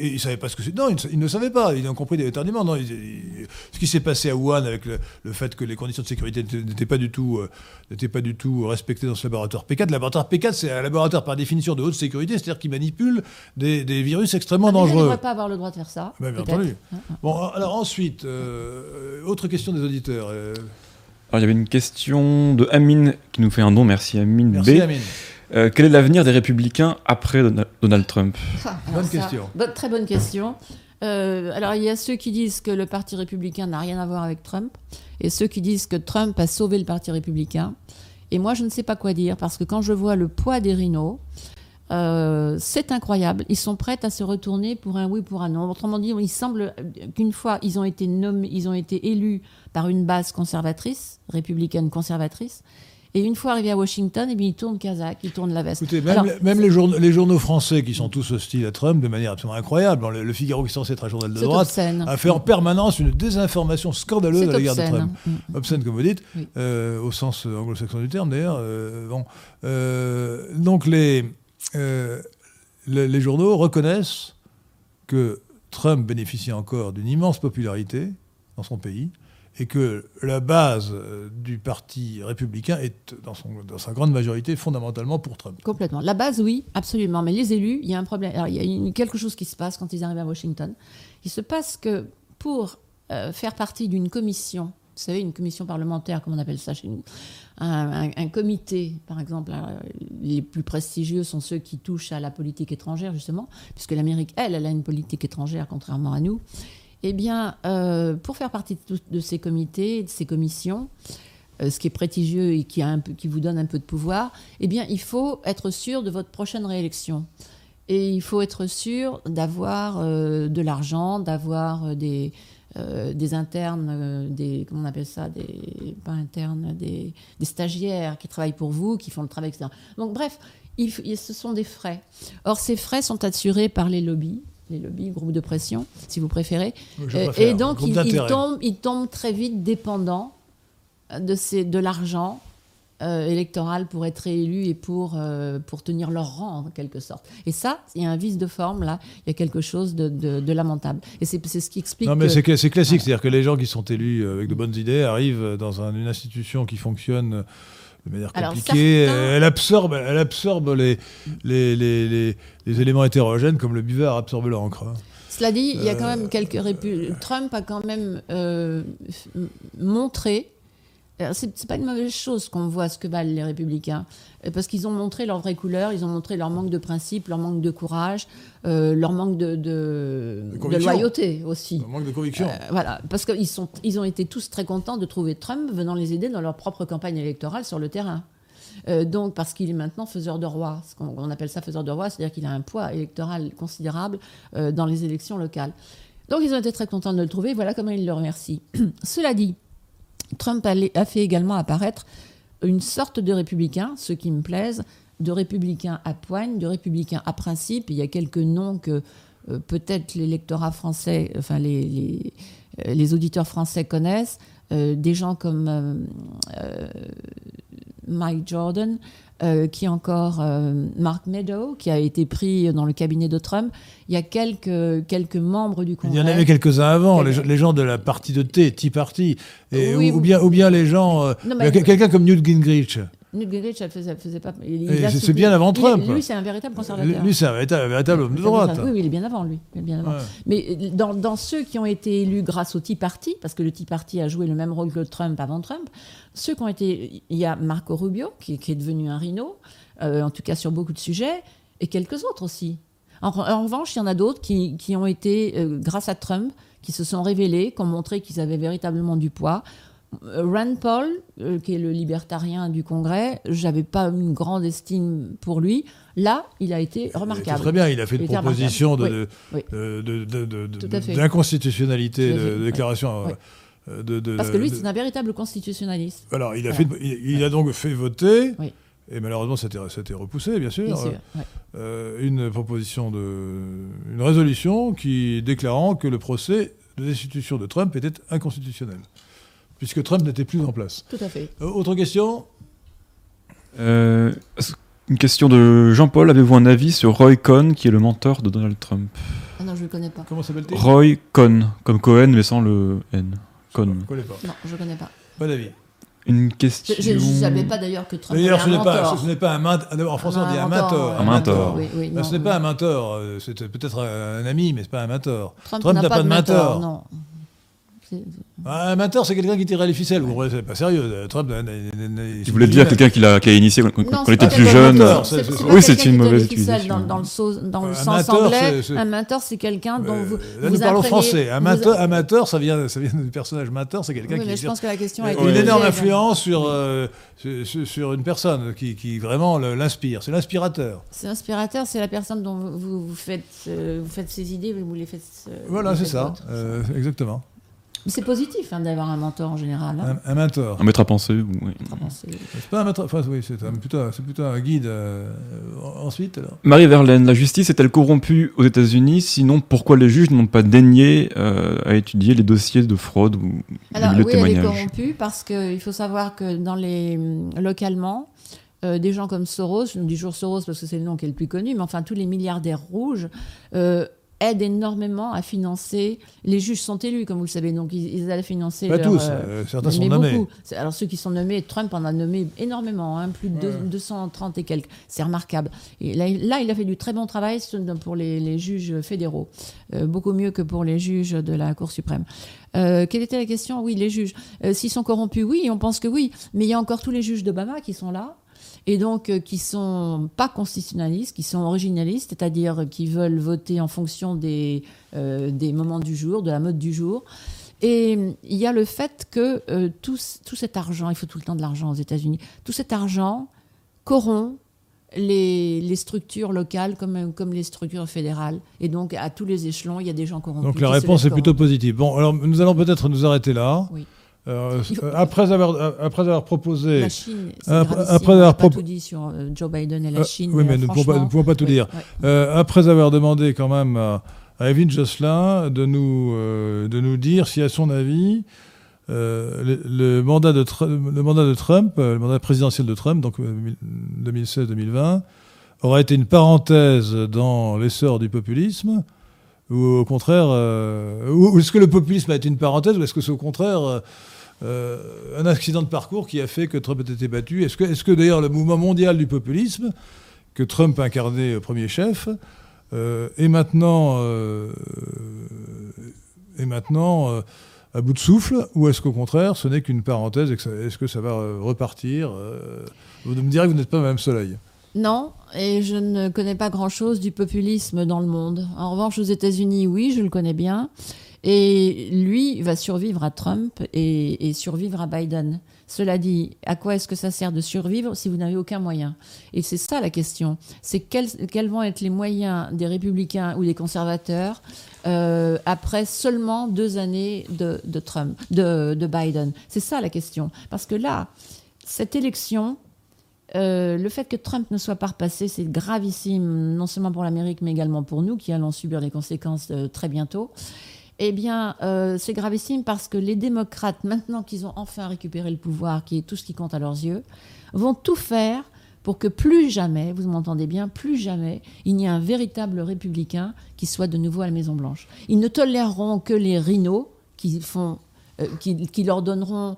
Speaker 1: il savait pas ce que c'est. Non, il ne, il savait pas. Ils ont compris tardivement. Non, il- il- ce qui s'est passé à Wuhan avec le, le fait que les conditions de sécurité n'étaient- n'étaient pas du tout, euh, n'étaient pas du tout respectées dans ce laboratoire P4. Le laboratoire P4, c'est un laboratoire par définition de haute sécurité, c'est-à-dire qu'il manipule des, des virus extrêmement
Speaker 2: Ah, mais Il ne
Speaker 1: dangereux.
Speaker 2: devrait pas avoir le droit de faire ça.
Speaker 1: Bah, bien
Speaker 2: peut-être.
Speaker 1: entendu.
Speaker 2: Hein.
Speaker 1: Bon, alors ensuite, euh, autre question des auditeurs. Euh,
Speaker 3: Alors, il y avait une question de Amine qui nous fait un don. Merci Amine
Speaker 1: merci,
Speaker 3: B.
Speaker 1: Amine.
Speaker 3: Euh, quel est l'avenir des républicains après Donald- Trump?
Speaker 2: Ah,
Speaker 1: Bonne
Speaker 2: ça,
Speaker 1: question.
Speaker 2: bonne- très bonne question. Euh, alors, il y a ceux qui disent que le Parti républicain n'a rien à voir avec Trump, et ceux qui disent que Trump a sauvé le Parti républicain. Et moi, je ne sais pas quoi dire, parce que quand je vois le poids des rhinos, euh, c'est incroyable. Ils sont prêts à se retourner pour un oui, pour un non. Autrement dit, il semble qu'une fois ils ont été nommés, ils ont été élus par une base conservatrice, républicaine conservatrice, Et une fois arrivé à Washington, eh bien, il tourne Kazakh, il tourne la veste.
Speaker 1: Écoutez, même,
Speaker 2: Alors,
Speaker 1: les- même les, journaux, les journaux français qui sont tous hostiles à Trump de manière absolument incroyable, Bon, le, le Figaro qui est censé être un journal de droite,
Speaker 2: obscène.
Speaker 1: a fait en permanence une désinformation scandaleuse à l'égard de. Trump.
Speaker 2: Mm.
Speaker 1: Obscène, comme vous dites,
Speaker 2: Oui.
Speaker 1: euh, au sens anglo-saxon du terme d'ailleurs. euh, bon. Euh, donc les, euh, les, journaux reconnaissent que Trump bénéficie encore d'une immense popularité dans son pays et que la base euh, du parti républicain est, dans, sa grande majorité, fondamentalement pour Trump.
Speaker 2: Complètement. La base, oui, absolument. Mais les élus, il y a un problème. Il y a quelque chose qui se passe quand ils arrivent à Washington. Il se passe que pour euh, faire partie d'une commission, vous savez, une commission parlementaire, comme on appelle ça chez nous, un, comité, par exemple, euh, les plus prestigieux sont ceux qui touchent à la politique étrangère, justement, puisque l'Amérique, elle, elle a une politique étrangère, contrairement à nous. Eh bien, euh, pour faire partie de, de ces comités, de ces commissions, euh, ce qui est prestigieux et qui, vous donne un peu de pouvoir, eh bien, il faut être sûr de votre prochaine réélection. Et il faut être sûr d'avoir de l'argent, d'avoir des, euh, des internes, euh, des, comment on appelle ça, des, pas internes, des, des stagiaires qui travaillent pour vous, qui font le travail, etc. Donc, bref, il f- il- ce sont des frais. Or, ces frais sont assurés par les lobbies, les lobbies, groupes de pression, si vous préférez. Euh, et donc,
Speaker 1: groupe
Speaker 2: il, il
Speaker 1: d'intérêt.
Speaker 2: tombe, il tombe très vite dépendant de, ces, de l'argent euh, électoral pour être réélu et pour, euh, pour tenir leur rang, en quelque sorte. Et ça, il y a un vice de forme, là. Il y a quelque chose de, de- de lamentable. Et c'est, ce qui explique
Speaker 1: Non, mais c'est cla- c'est classique,
Speaker 2: Voilà.
Speaker 1: c'est-à-dire que les gens qui sont élus euh, avec de bonnes idées arrivent dans un- une institution qui fonctionne euh, de manière
Speaker 2: Alors,
Speaker 1: compliquée.
Speaker 2: certains-
Speaker 1: Elle absorbe, elle absorbe les, les, les, les- les éléments hétérogènes comme le buvard absorbe l'encre. hein.
Speaker 2: Cela dit, il y a quand même quelques répu- Trump a quand même euh, montré. C'est pas une mauvaise chose qu'on voit ce que valent les républicains, euh, parce qu'ils ont montré leur vraie couleur, ils ont montré leur manque de principe, leur manque de courage, euh, leur manque de, loyauté aussi.
Speaker 1: Un manque de conviction.
Speaker 2: Euh, voilà, parce qu'ils sont, ils ont été tous très contents de trouver Trump venant les aider dans leur propre campagne électorale sur le terrain. Euh, donc, parce qu'il est maintenant faiseur de roi, ce qu'on on appelle ça faiseur de roi, c'est-à-dire qu'il a un poids électoral considérable dans les élections locales. Donc, ils ont été très contents de le trouver. Voilà comment ils le remercient. Cela dit, Trump a, fait également apparaître une sorte de républicain, ceux qui me plaisent, de républicain à poigne, de républicain à principe. Il y a quelques noms que euh, peut-être l'électorat français, enfin les, euh, auditeurs français connaissent. Euh, des gens comme Mike Jordan, euh, qui encore euh, Mark Meadow, qui a été pris dans le cabinet de Trump. Il y a quelques, quelques membres du
Speaker 1: Il
Speaker 2: Congrès.
Speaker 1: y en avait quelques-uns avant, les, gens- les gens de la partie de thé, Tea Party, et,
Speaker 2: Oui,
Speaker 1: ou, bien, ou bien les gens. euh, il Quelqu'un comme Newt Gingrich.
Speaker 2: Newt Gingrich, elle faisait, faisait pas.
Speaker 1: c'est- bien avant Trump.
Speaker 2: Lui, c'est un véritable conservateur.
Speaker 1: Lui, c'est un véritable, un véritable homme de droite.
Speaker 2: Oui, oui, il est bien avant lui. Il est bien avant.
Speaker 1: Ouais.
Speaker 2: Mais dans, dans ceux qui ont été élus grâce au Tea Party, parce que le Tea Party a joué le même rôle que Trump avant Trump, ceux qui ont été. Il y a Marco Rubio, qui, qui est devenu un rhino, euh, en tout cas sur beaucoup de sujets, et quelques autres aussi. En, en revanche, il y en a d'autres qui, qui ont été, euh, grâce à Trump, qui se sont révélés, qui ont montré qu'ils avaient véritablement du poids. Euh, Rand Paul, euh, qui est le libertarien du Congrès, j'avais pas une grande estime pour lui. Là, il a été remarquable.
Speaker 1: Très bien, il a fait une proposition de-
Speaker 2: Oui,
Speaker 1: de- de- de- d'inconstitutionnalité
Speaker 2: fait,
Speaker 1: de, de déclaration.
Speaker 2: Oui.
Speaker 1: euh,
Speaker 2: Parce que lui, c'est un véritable constitutionnaliste.
Speaker 1: Alors, il a,
Speaker 2: Voilà.
Speaker 1: fait, il, il a donc fait voter, et malheureusement, ça a été- repoussé, bien sûr,
Speaker 2: Bien sûr. ouais.
Speaker 1: euh, une proposition de. une résolution qui déclarant que le procès de destitution de Trump était inconstitutionnel, puisque Trump n'était plus en place.
Speaker 2: Tout à fait.
Speaker 1: Euh, autre question?
Speaker 3: Euh, une question de Jean-Paul. Avez-vous un avis sur Roy Cohn, qui est le mentor de Donald Trump?
Speaker 2: Ah non, je ne le connais pas.
Speaker 1: Comment s'appelle-t-il?
Speaker 3: Roy Cohn, comme Cohen, mais sans le N.
Speaker 1: Je ne
Speaker 3: Cohn.
Speaker 1: connais pas.
Speaker 2: Non, je ne connais pas.
Speaker 1: Pas d'avis.
Speaker 3: Une
Speaker 2: Je
Speaker 3: question.
Speaker 2: je ne savais pas d'ailleurs que Trump
Speaker 1: D'ailleurs, ce
Speaker 2: un
Speaker 1: n'est pas,
Speaker 2: mentor.
Speaker 1: ce n'est pas un mentor. En français, on dit un
Speaker 2: mentor.
Speaker 3: Un mentor.
Speaker 2: Oui, oui,
Speaker 1: Ah,
Speaker 2: non,
Speaker 1: ce n'est
Speaker 2: oui.
Speaker 1: pas un mentor, euh, c'est peut-être un ami, mais ce n'est pas un mentor.
Speaker 2: Trump, n'a pas, de mentor. Non.
Speaker 1: Ah, Un mentor, c'est quelqu'un qui tirait les ficelles. Vous c'est pas sérieux. Trump, euh,
Speaker 3: Tu voulais dire quelqu'un qui l'a qui a initié quand,
Speaker 2: Non,
Speaker 3: on
Speaker 2: c'est
Speaker 3: était plus jeune. oui, c'est une mauvaise utilisation.
Speaker 2: Dans, dans le, sens- dans le
Speaker 1: Un
Speaker 2: sens
Speaker 1: mentor,
Speaker 2: anglais,
Speaker 1: c'est- c'est-
Speaker 2: un mentor, c'est quelqu'un dont
Speaker 1: Euh,
Speaker 2: vous.
Speaker 1: Là,
Speaker 2: vous
Speaker 1: nous parlons français. Un
Speaker 2: vous-
Speaker 1: ça vient, ça vient du personnage mentor, c'est quelqu'un
Speaker 2: Oui,
Speaker 1: qui
Speaker 2: mais je
Speaker 1: exerce
Speaker 2: pense que la question a été
Speaker 1: une énorme influence sur, euh, sur, sur- une personne qui, qui vraiment l'inspire. C'est l'inspirateur.
Speaker 2: C'est inspirateur, c'est la personne dont vous, faites, euh, vous faites ses idées, vous les faites.
Speaker 1: Voilà, c'est ça. exactement.
Speaker 2: C'est positif hein, d'avoir un mentor en général. hein.
Speaker 1: Un, un mentor.
Speaker 3: Un maître à penser. ou- oui.
Speaker 1: C'est pas un mentor. Enfin, oui, c'est un, plutôt, c'est plutôt un guide. euh, ensuite, alors.
Speaker 3: Marie Verlaine, la justice est-elle corrompue aux États-Unis? Sinon, pourquoi les juges n'ont pas daigné euh, à étudier les dossiers de fraude ou
Speaker 2: Alors
Speaker 3: les
Speaker 2: oui, elle est
Speaker 3: témoignages?
Speaker 2: corrompue parce qu'il faut savoir que dans les localement, euh, des gens comme Soros, je dis toujours Soros parce que c'est le nom qui est le plus connu, mais enfin tous les milliardaires rouges aident énormément à financer. Les juges sont élus, comme vous le savez, donc ils, ils allaient financer.
Speaker 1: Pas
Speaker 2: leur,
Speaker 1: tous,
Speaker 2: euh,
Speaker 1: euh, certains sont
Speaker 2: mais
Speaker 1: nommés.
Speaker 2: beaucoup. C'est- Alors ceux qui sont nommés, Trump en a nommé énormément, hein, plus de deux-
Speaker 1: Ouais.
Speaker 2: 230 et quelques. C'est remarquable. Et là, il- là, il a fait du très bon travail pour les, les juges fédéraux, Euh, beaucoup mieux que pour les juges de la Cour suprême. Euh, quelle était la question? Oui, les juges. Euh, S'ils sont corrompus, oui, on pense que oui. Mais il y a encore tous les juges d'Obama qui sont là. Et donc, euh, qui sont pas constitutionnalistes, qui sont originalistes, c'est-à-dire qui veulent voter en fonction des, euh, des moments du jour, de la mode du jour. Et euh, il y a le fait que euh, tout, tout cet argent, il faut tout le temps de l'argent aux États-Unis, tout cet argent corrompt les, les structures locales comme, comme les structures fédérales. Et donc, à tous les échelons, il y a des gens corrompus.
Speaker 1: Donc la réponse est plutôt positive. Bon, alors nous allons peut-être nous arrêter là.
Speaker 2: Oui.
Speaker 1: Euh, euh, après, avoir, euh, après avoir proposé.
Speaker 2: La Chine,
Speaker 1: Après- avoir
Speaker 2: pas tout dit sur Joe Biden et la Chine.
Speaker 1: oui, mais nous ne pouvons pas, tout dire.
Speaker 2: ouais.
Speaker 1: Après avoir demandé quand même à, à Evelyne Josselin de nous, de nous dire si, à son avis, euh, le, le mandat de le mandat de Trump, euh, le mandat présidentiel de Trump, donc euh, 2016-2020, aura été une parenthèse dans l'essor du populisme, ou au contraire, euh, ou, ou est-ce que le populisme a été une parenthèse, ou est-ce que c'est au contraire euh, un accident de parcours qui a fait que Trump ait été battu Est-ce que, est-ce que d'ailleurs le mouvement mondial du populisme, que Trump incarnait premier chef, euh, est maintenant, euh, est maintenant à bout de souffle, ou est-ce qu'au contraire, ce n'est qu'une parenthèse est-ce que ça va repartir Vous me direz que vous n'êtes pas même soleil.
Speaker 2: Non, et je ne connais pas grand-chose du populisme dans le monde. En revanche, aux États-Unis, oui, je le connais bien. Et lui va survivre à Trump et, survivre à Biden. Cela dit, à quoi est-ce que ça sert de survivre si vous n'avez aucun moyen? Et c'est ça la question. C'est quels, vont être les moyens des républicains ou des conservateurs euh, après seulement deux années de, Trump, de Biden? C'est ça la question. Parce que là, cette élection, euh, le fait que Trump ne soit pas repassé, c'est gravissime, non seulement pour l'Amérique, mais également pour nous, qui allons subir les conséquences euh, très bientôt. Eh bien, euh, c'est gravissime parce que les démocrates, maintenant qu'ils ont enfin récupéré le pouvoir, qui est tout ce qui compte à leurs yeux, vont tout faire pour que plus jamais, vous m'entendez bien, plus jamais, il n'y ait un véritable républicain qui soit de nouveau à la Maison-Blanche. Ils ne toléreront que les rhinos qui font qui leur donneront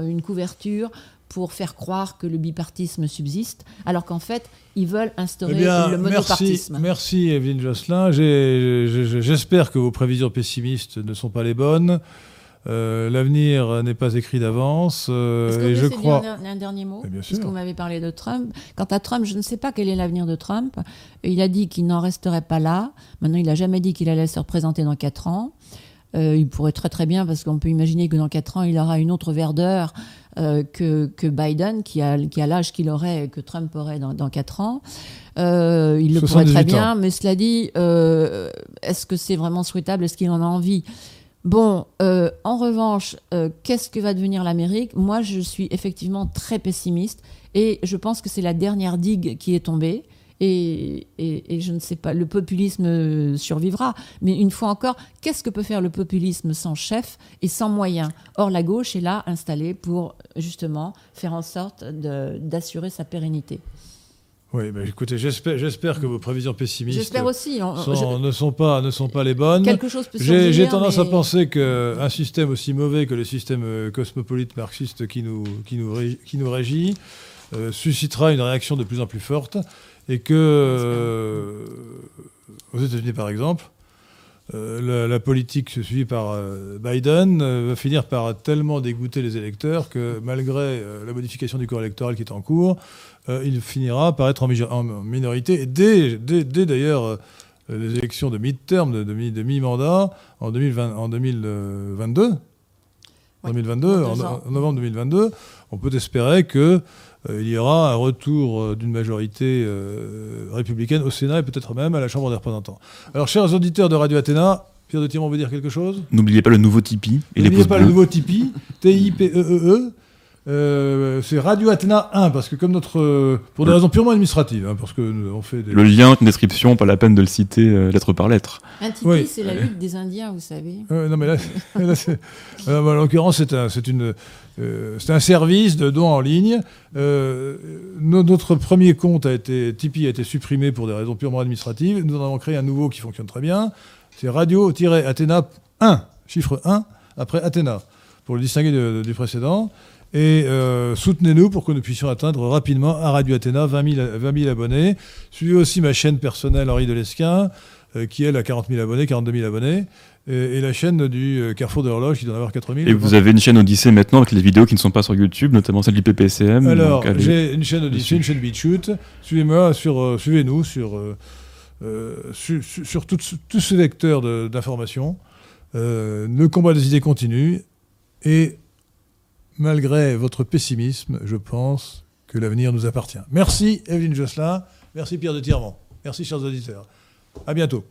Speaker 2: une couverture pour faire croire que le bipartisme subsiste, alors qu'en fait, ils veulent instaurer
Speaker 1: Eh bien,
Speaker 2: le
Speaker 1: merci,
Speaker 2: monopartisme.
Speaker 1: merci Evelyne Josselin. J'espère que vos prévisions pessimistes ne sont pas les bonnes. Euh, L'avenir n'est pas écrit d'avance. euh, et je crois.
Speaker 2: dire un, un dernier mot
Speaker 1: bien
Speaker 2: Puisque vous m'avez parlé de Trump. Quant à Trump, je ne sais pas quel est l'avenir de Trump. Il a dit qu'il n'en resterait pas là. Maintenant, il n'a jamais dit qu'il allait se représenter dans quatre ans. Euh, il pourrait très très bien, parce qu'on peut imaginer que dans quatre ans, il aura une autre verdeur euh, que, que Biden, qui a, qui a l'âge qu'il aurait, que Trump aurait dans, dans quatre ans. Euh, il le pourrait
Speaker 1: 78
Speaker 2: très
Speaker 1: ans.
Speaker 2: bien, mais cela dit, est-ce que c'est vraiment souhaitable? Est-ce qu'il en a envie? Bon, en revanche, qu'est-ce que va devenir l'Amérique? Moi, je suis effectivement très pessimiste et je pense que c'est la dernière digue qui est tombée. Et, et- et je ne sais pas, le populisme euh, survivra. Mais une fois encore, qu'est-ce que peut faire le populisme sans chef et sans moyens? Or, la gauche est là, installée pour justement faire en sorte d'assurer sa pérennité.
Speaker 1: Oui, bah, écoutez, j'espère que vos prévisions pessimistes
Speaker 2: J'espère aussi. on-
Speaker 1: sont-
Speaker 2: je-
Speaker 1: ne, sont pas, ne sont pas les bonnes.
Speaker 2: quelque chose peut
Speaker 1: J'ai tendance à penser qu'un système aussi mauvais que le système euh, cosmopolite marxiste qui nous, qui nous, ré- qui nous régit euh, suscitera une réaction de plus en plus forte et que, euh, aux États-Unis par exemple, euh, la, la politique suivie par euh, Biden va finir par tellement dégoûter les électeurs que malgré la modification du corps électoral qui est en cours, il finira par être en, minorité. Et dès, dès- dès d'ailleurs euh, les élections de mid-term, de, de mi- de mi-mandat, en, 2020 en 2022, en
Speaker 2: Ouais,
Speaker 1: 2022,
Speaker 2: dans
Speaker 1: en,
Speaker 2: deux ans.
Speaker 1: en novembre 2022, on peut espérer que il y aura un retour euh, d'une majorité euh, républicaine au Sénat et peut-être même à la Chambre des représentants. Alors, chers auditeurs de Radio Athéna, Pierre de Tirmont veut dire quelque chose?
Speaker 3: N'oubliez pas le nouveau Tipeee
Speaker 1: N'oubliez pas
Speaker 3: bleus.
Speaker 1: le nouveau Tipeee, T-I-P-E-E-E. Euh, c'est Radio Athéna 1, parce que comme notre. euh, pour des
Speaker 3: Le-
Speaker 1: raisons purement administratives, hein, parce que nous, on fait des.
Speaker 3: Le lien est en description, pas la peine de le citer euh, lettre par lettre.
Speaker 2: Un tipi,
Speaker 1: Oui.
Speaker 2: c'est la lutte des Indiens, vous savez.
Speaker 1: Euh, non, mais là, là, c'est- euh, en l'occurrence, c'est un, c'est une, euh, c'est un service de dons en ligne. Euh, no- notre premier compte a été, Tipeee a été supprimé pour des raisons purement administratives. Nous en avons créé un nouveau qui fonctionne très bien. C'est radio-athéna 1, chiffre 1, après Athéna, pour le distinguer du précédent. Et euh, soutenez-nous pour que nous puissions atteindre rapidement à Radio Athéna 20 000, 20 000 abonnés. Suivez aussi ma chaîne personnelle Henri Delesquin, qui elle a 40 000 abonnés, 42 000 abonnés, et, et la chaîne du euh, Carrefour de l'Horloge qui doit en avoir 4 000.
Speaker 3: Et vous avez une chaîne Odyssée maintenant avec les vidéos qui ne sont pas sur YouTube, notamment celle du PPCM.
Speaker 1: Alors, j'ai une chaîne Odyssey,
Speaker 3: dessus.
Speaker 1: une chaîne BitChute. Suivez-moi sur, euh, suivez-nous sur, euh, euh, su- su- sur tout, tout ce vecteur de- d'information. Euh, le combat des idées continue. Et malgré votre pessimisme, je pense que l'avenir nous appartient. Merci Evelyne Josselin. Merci Pierre de Tirmont. Merci chers auditeurs. À bientôt.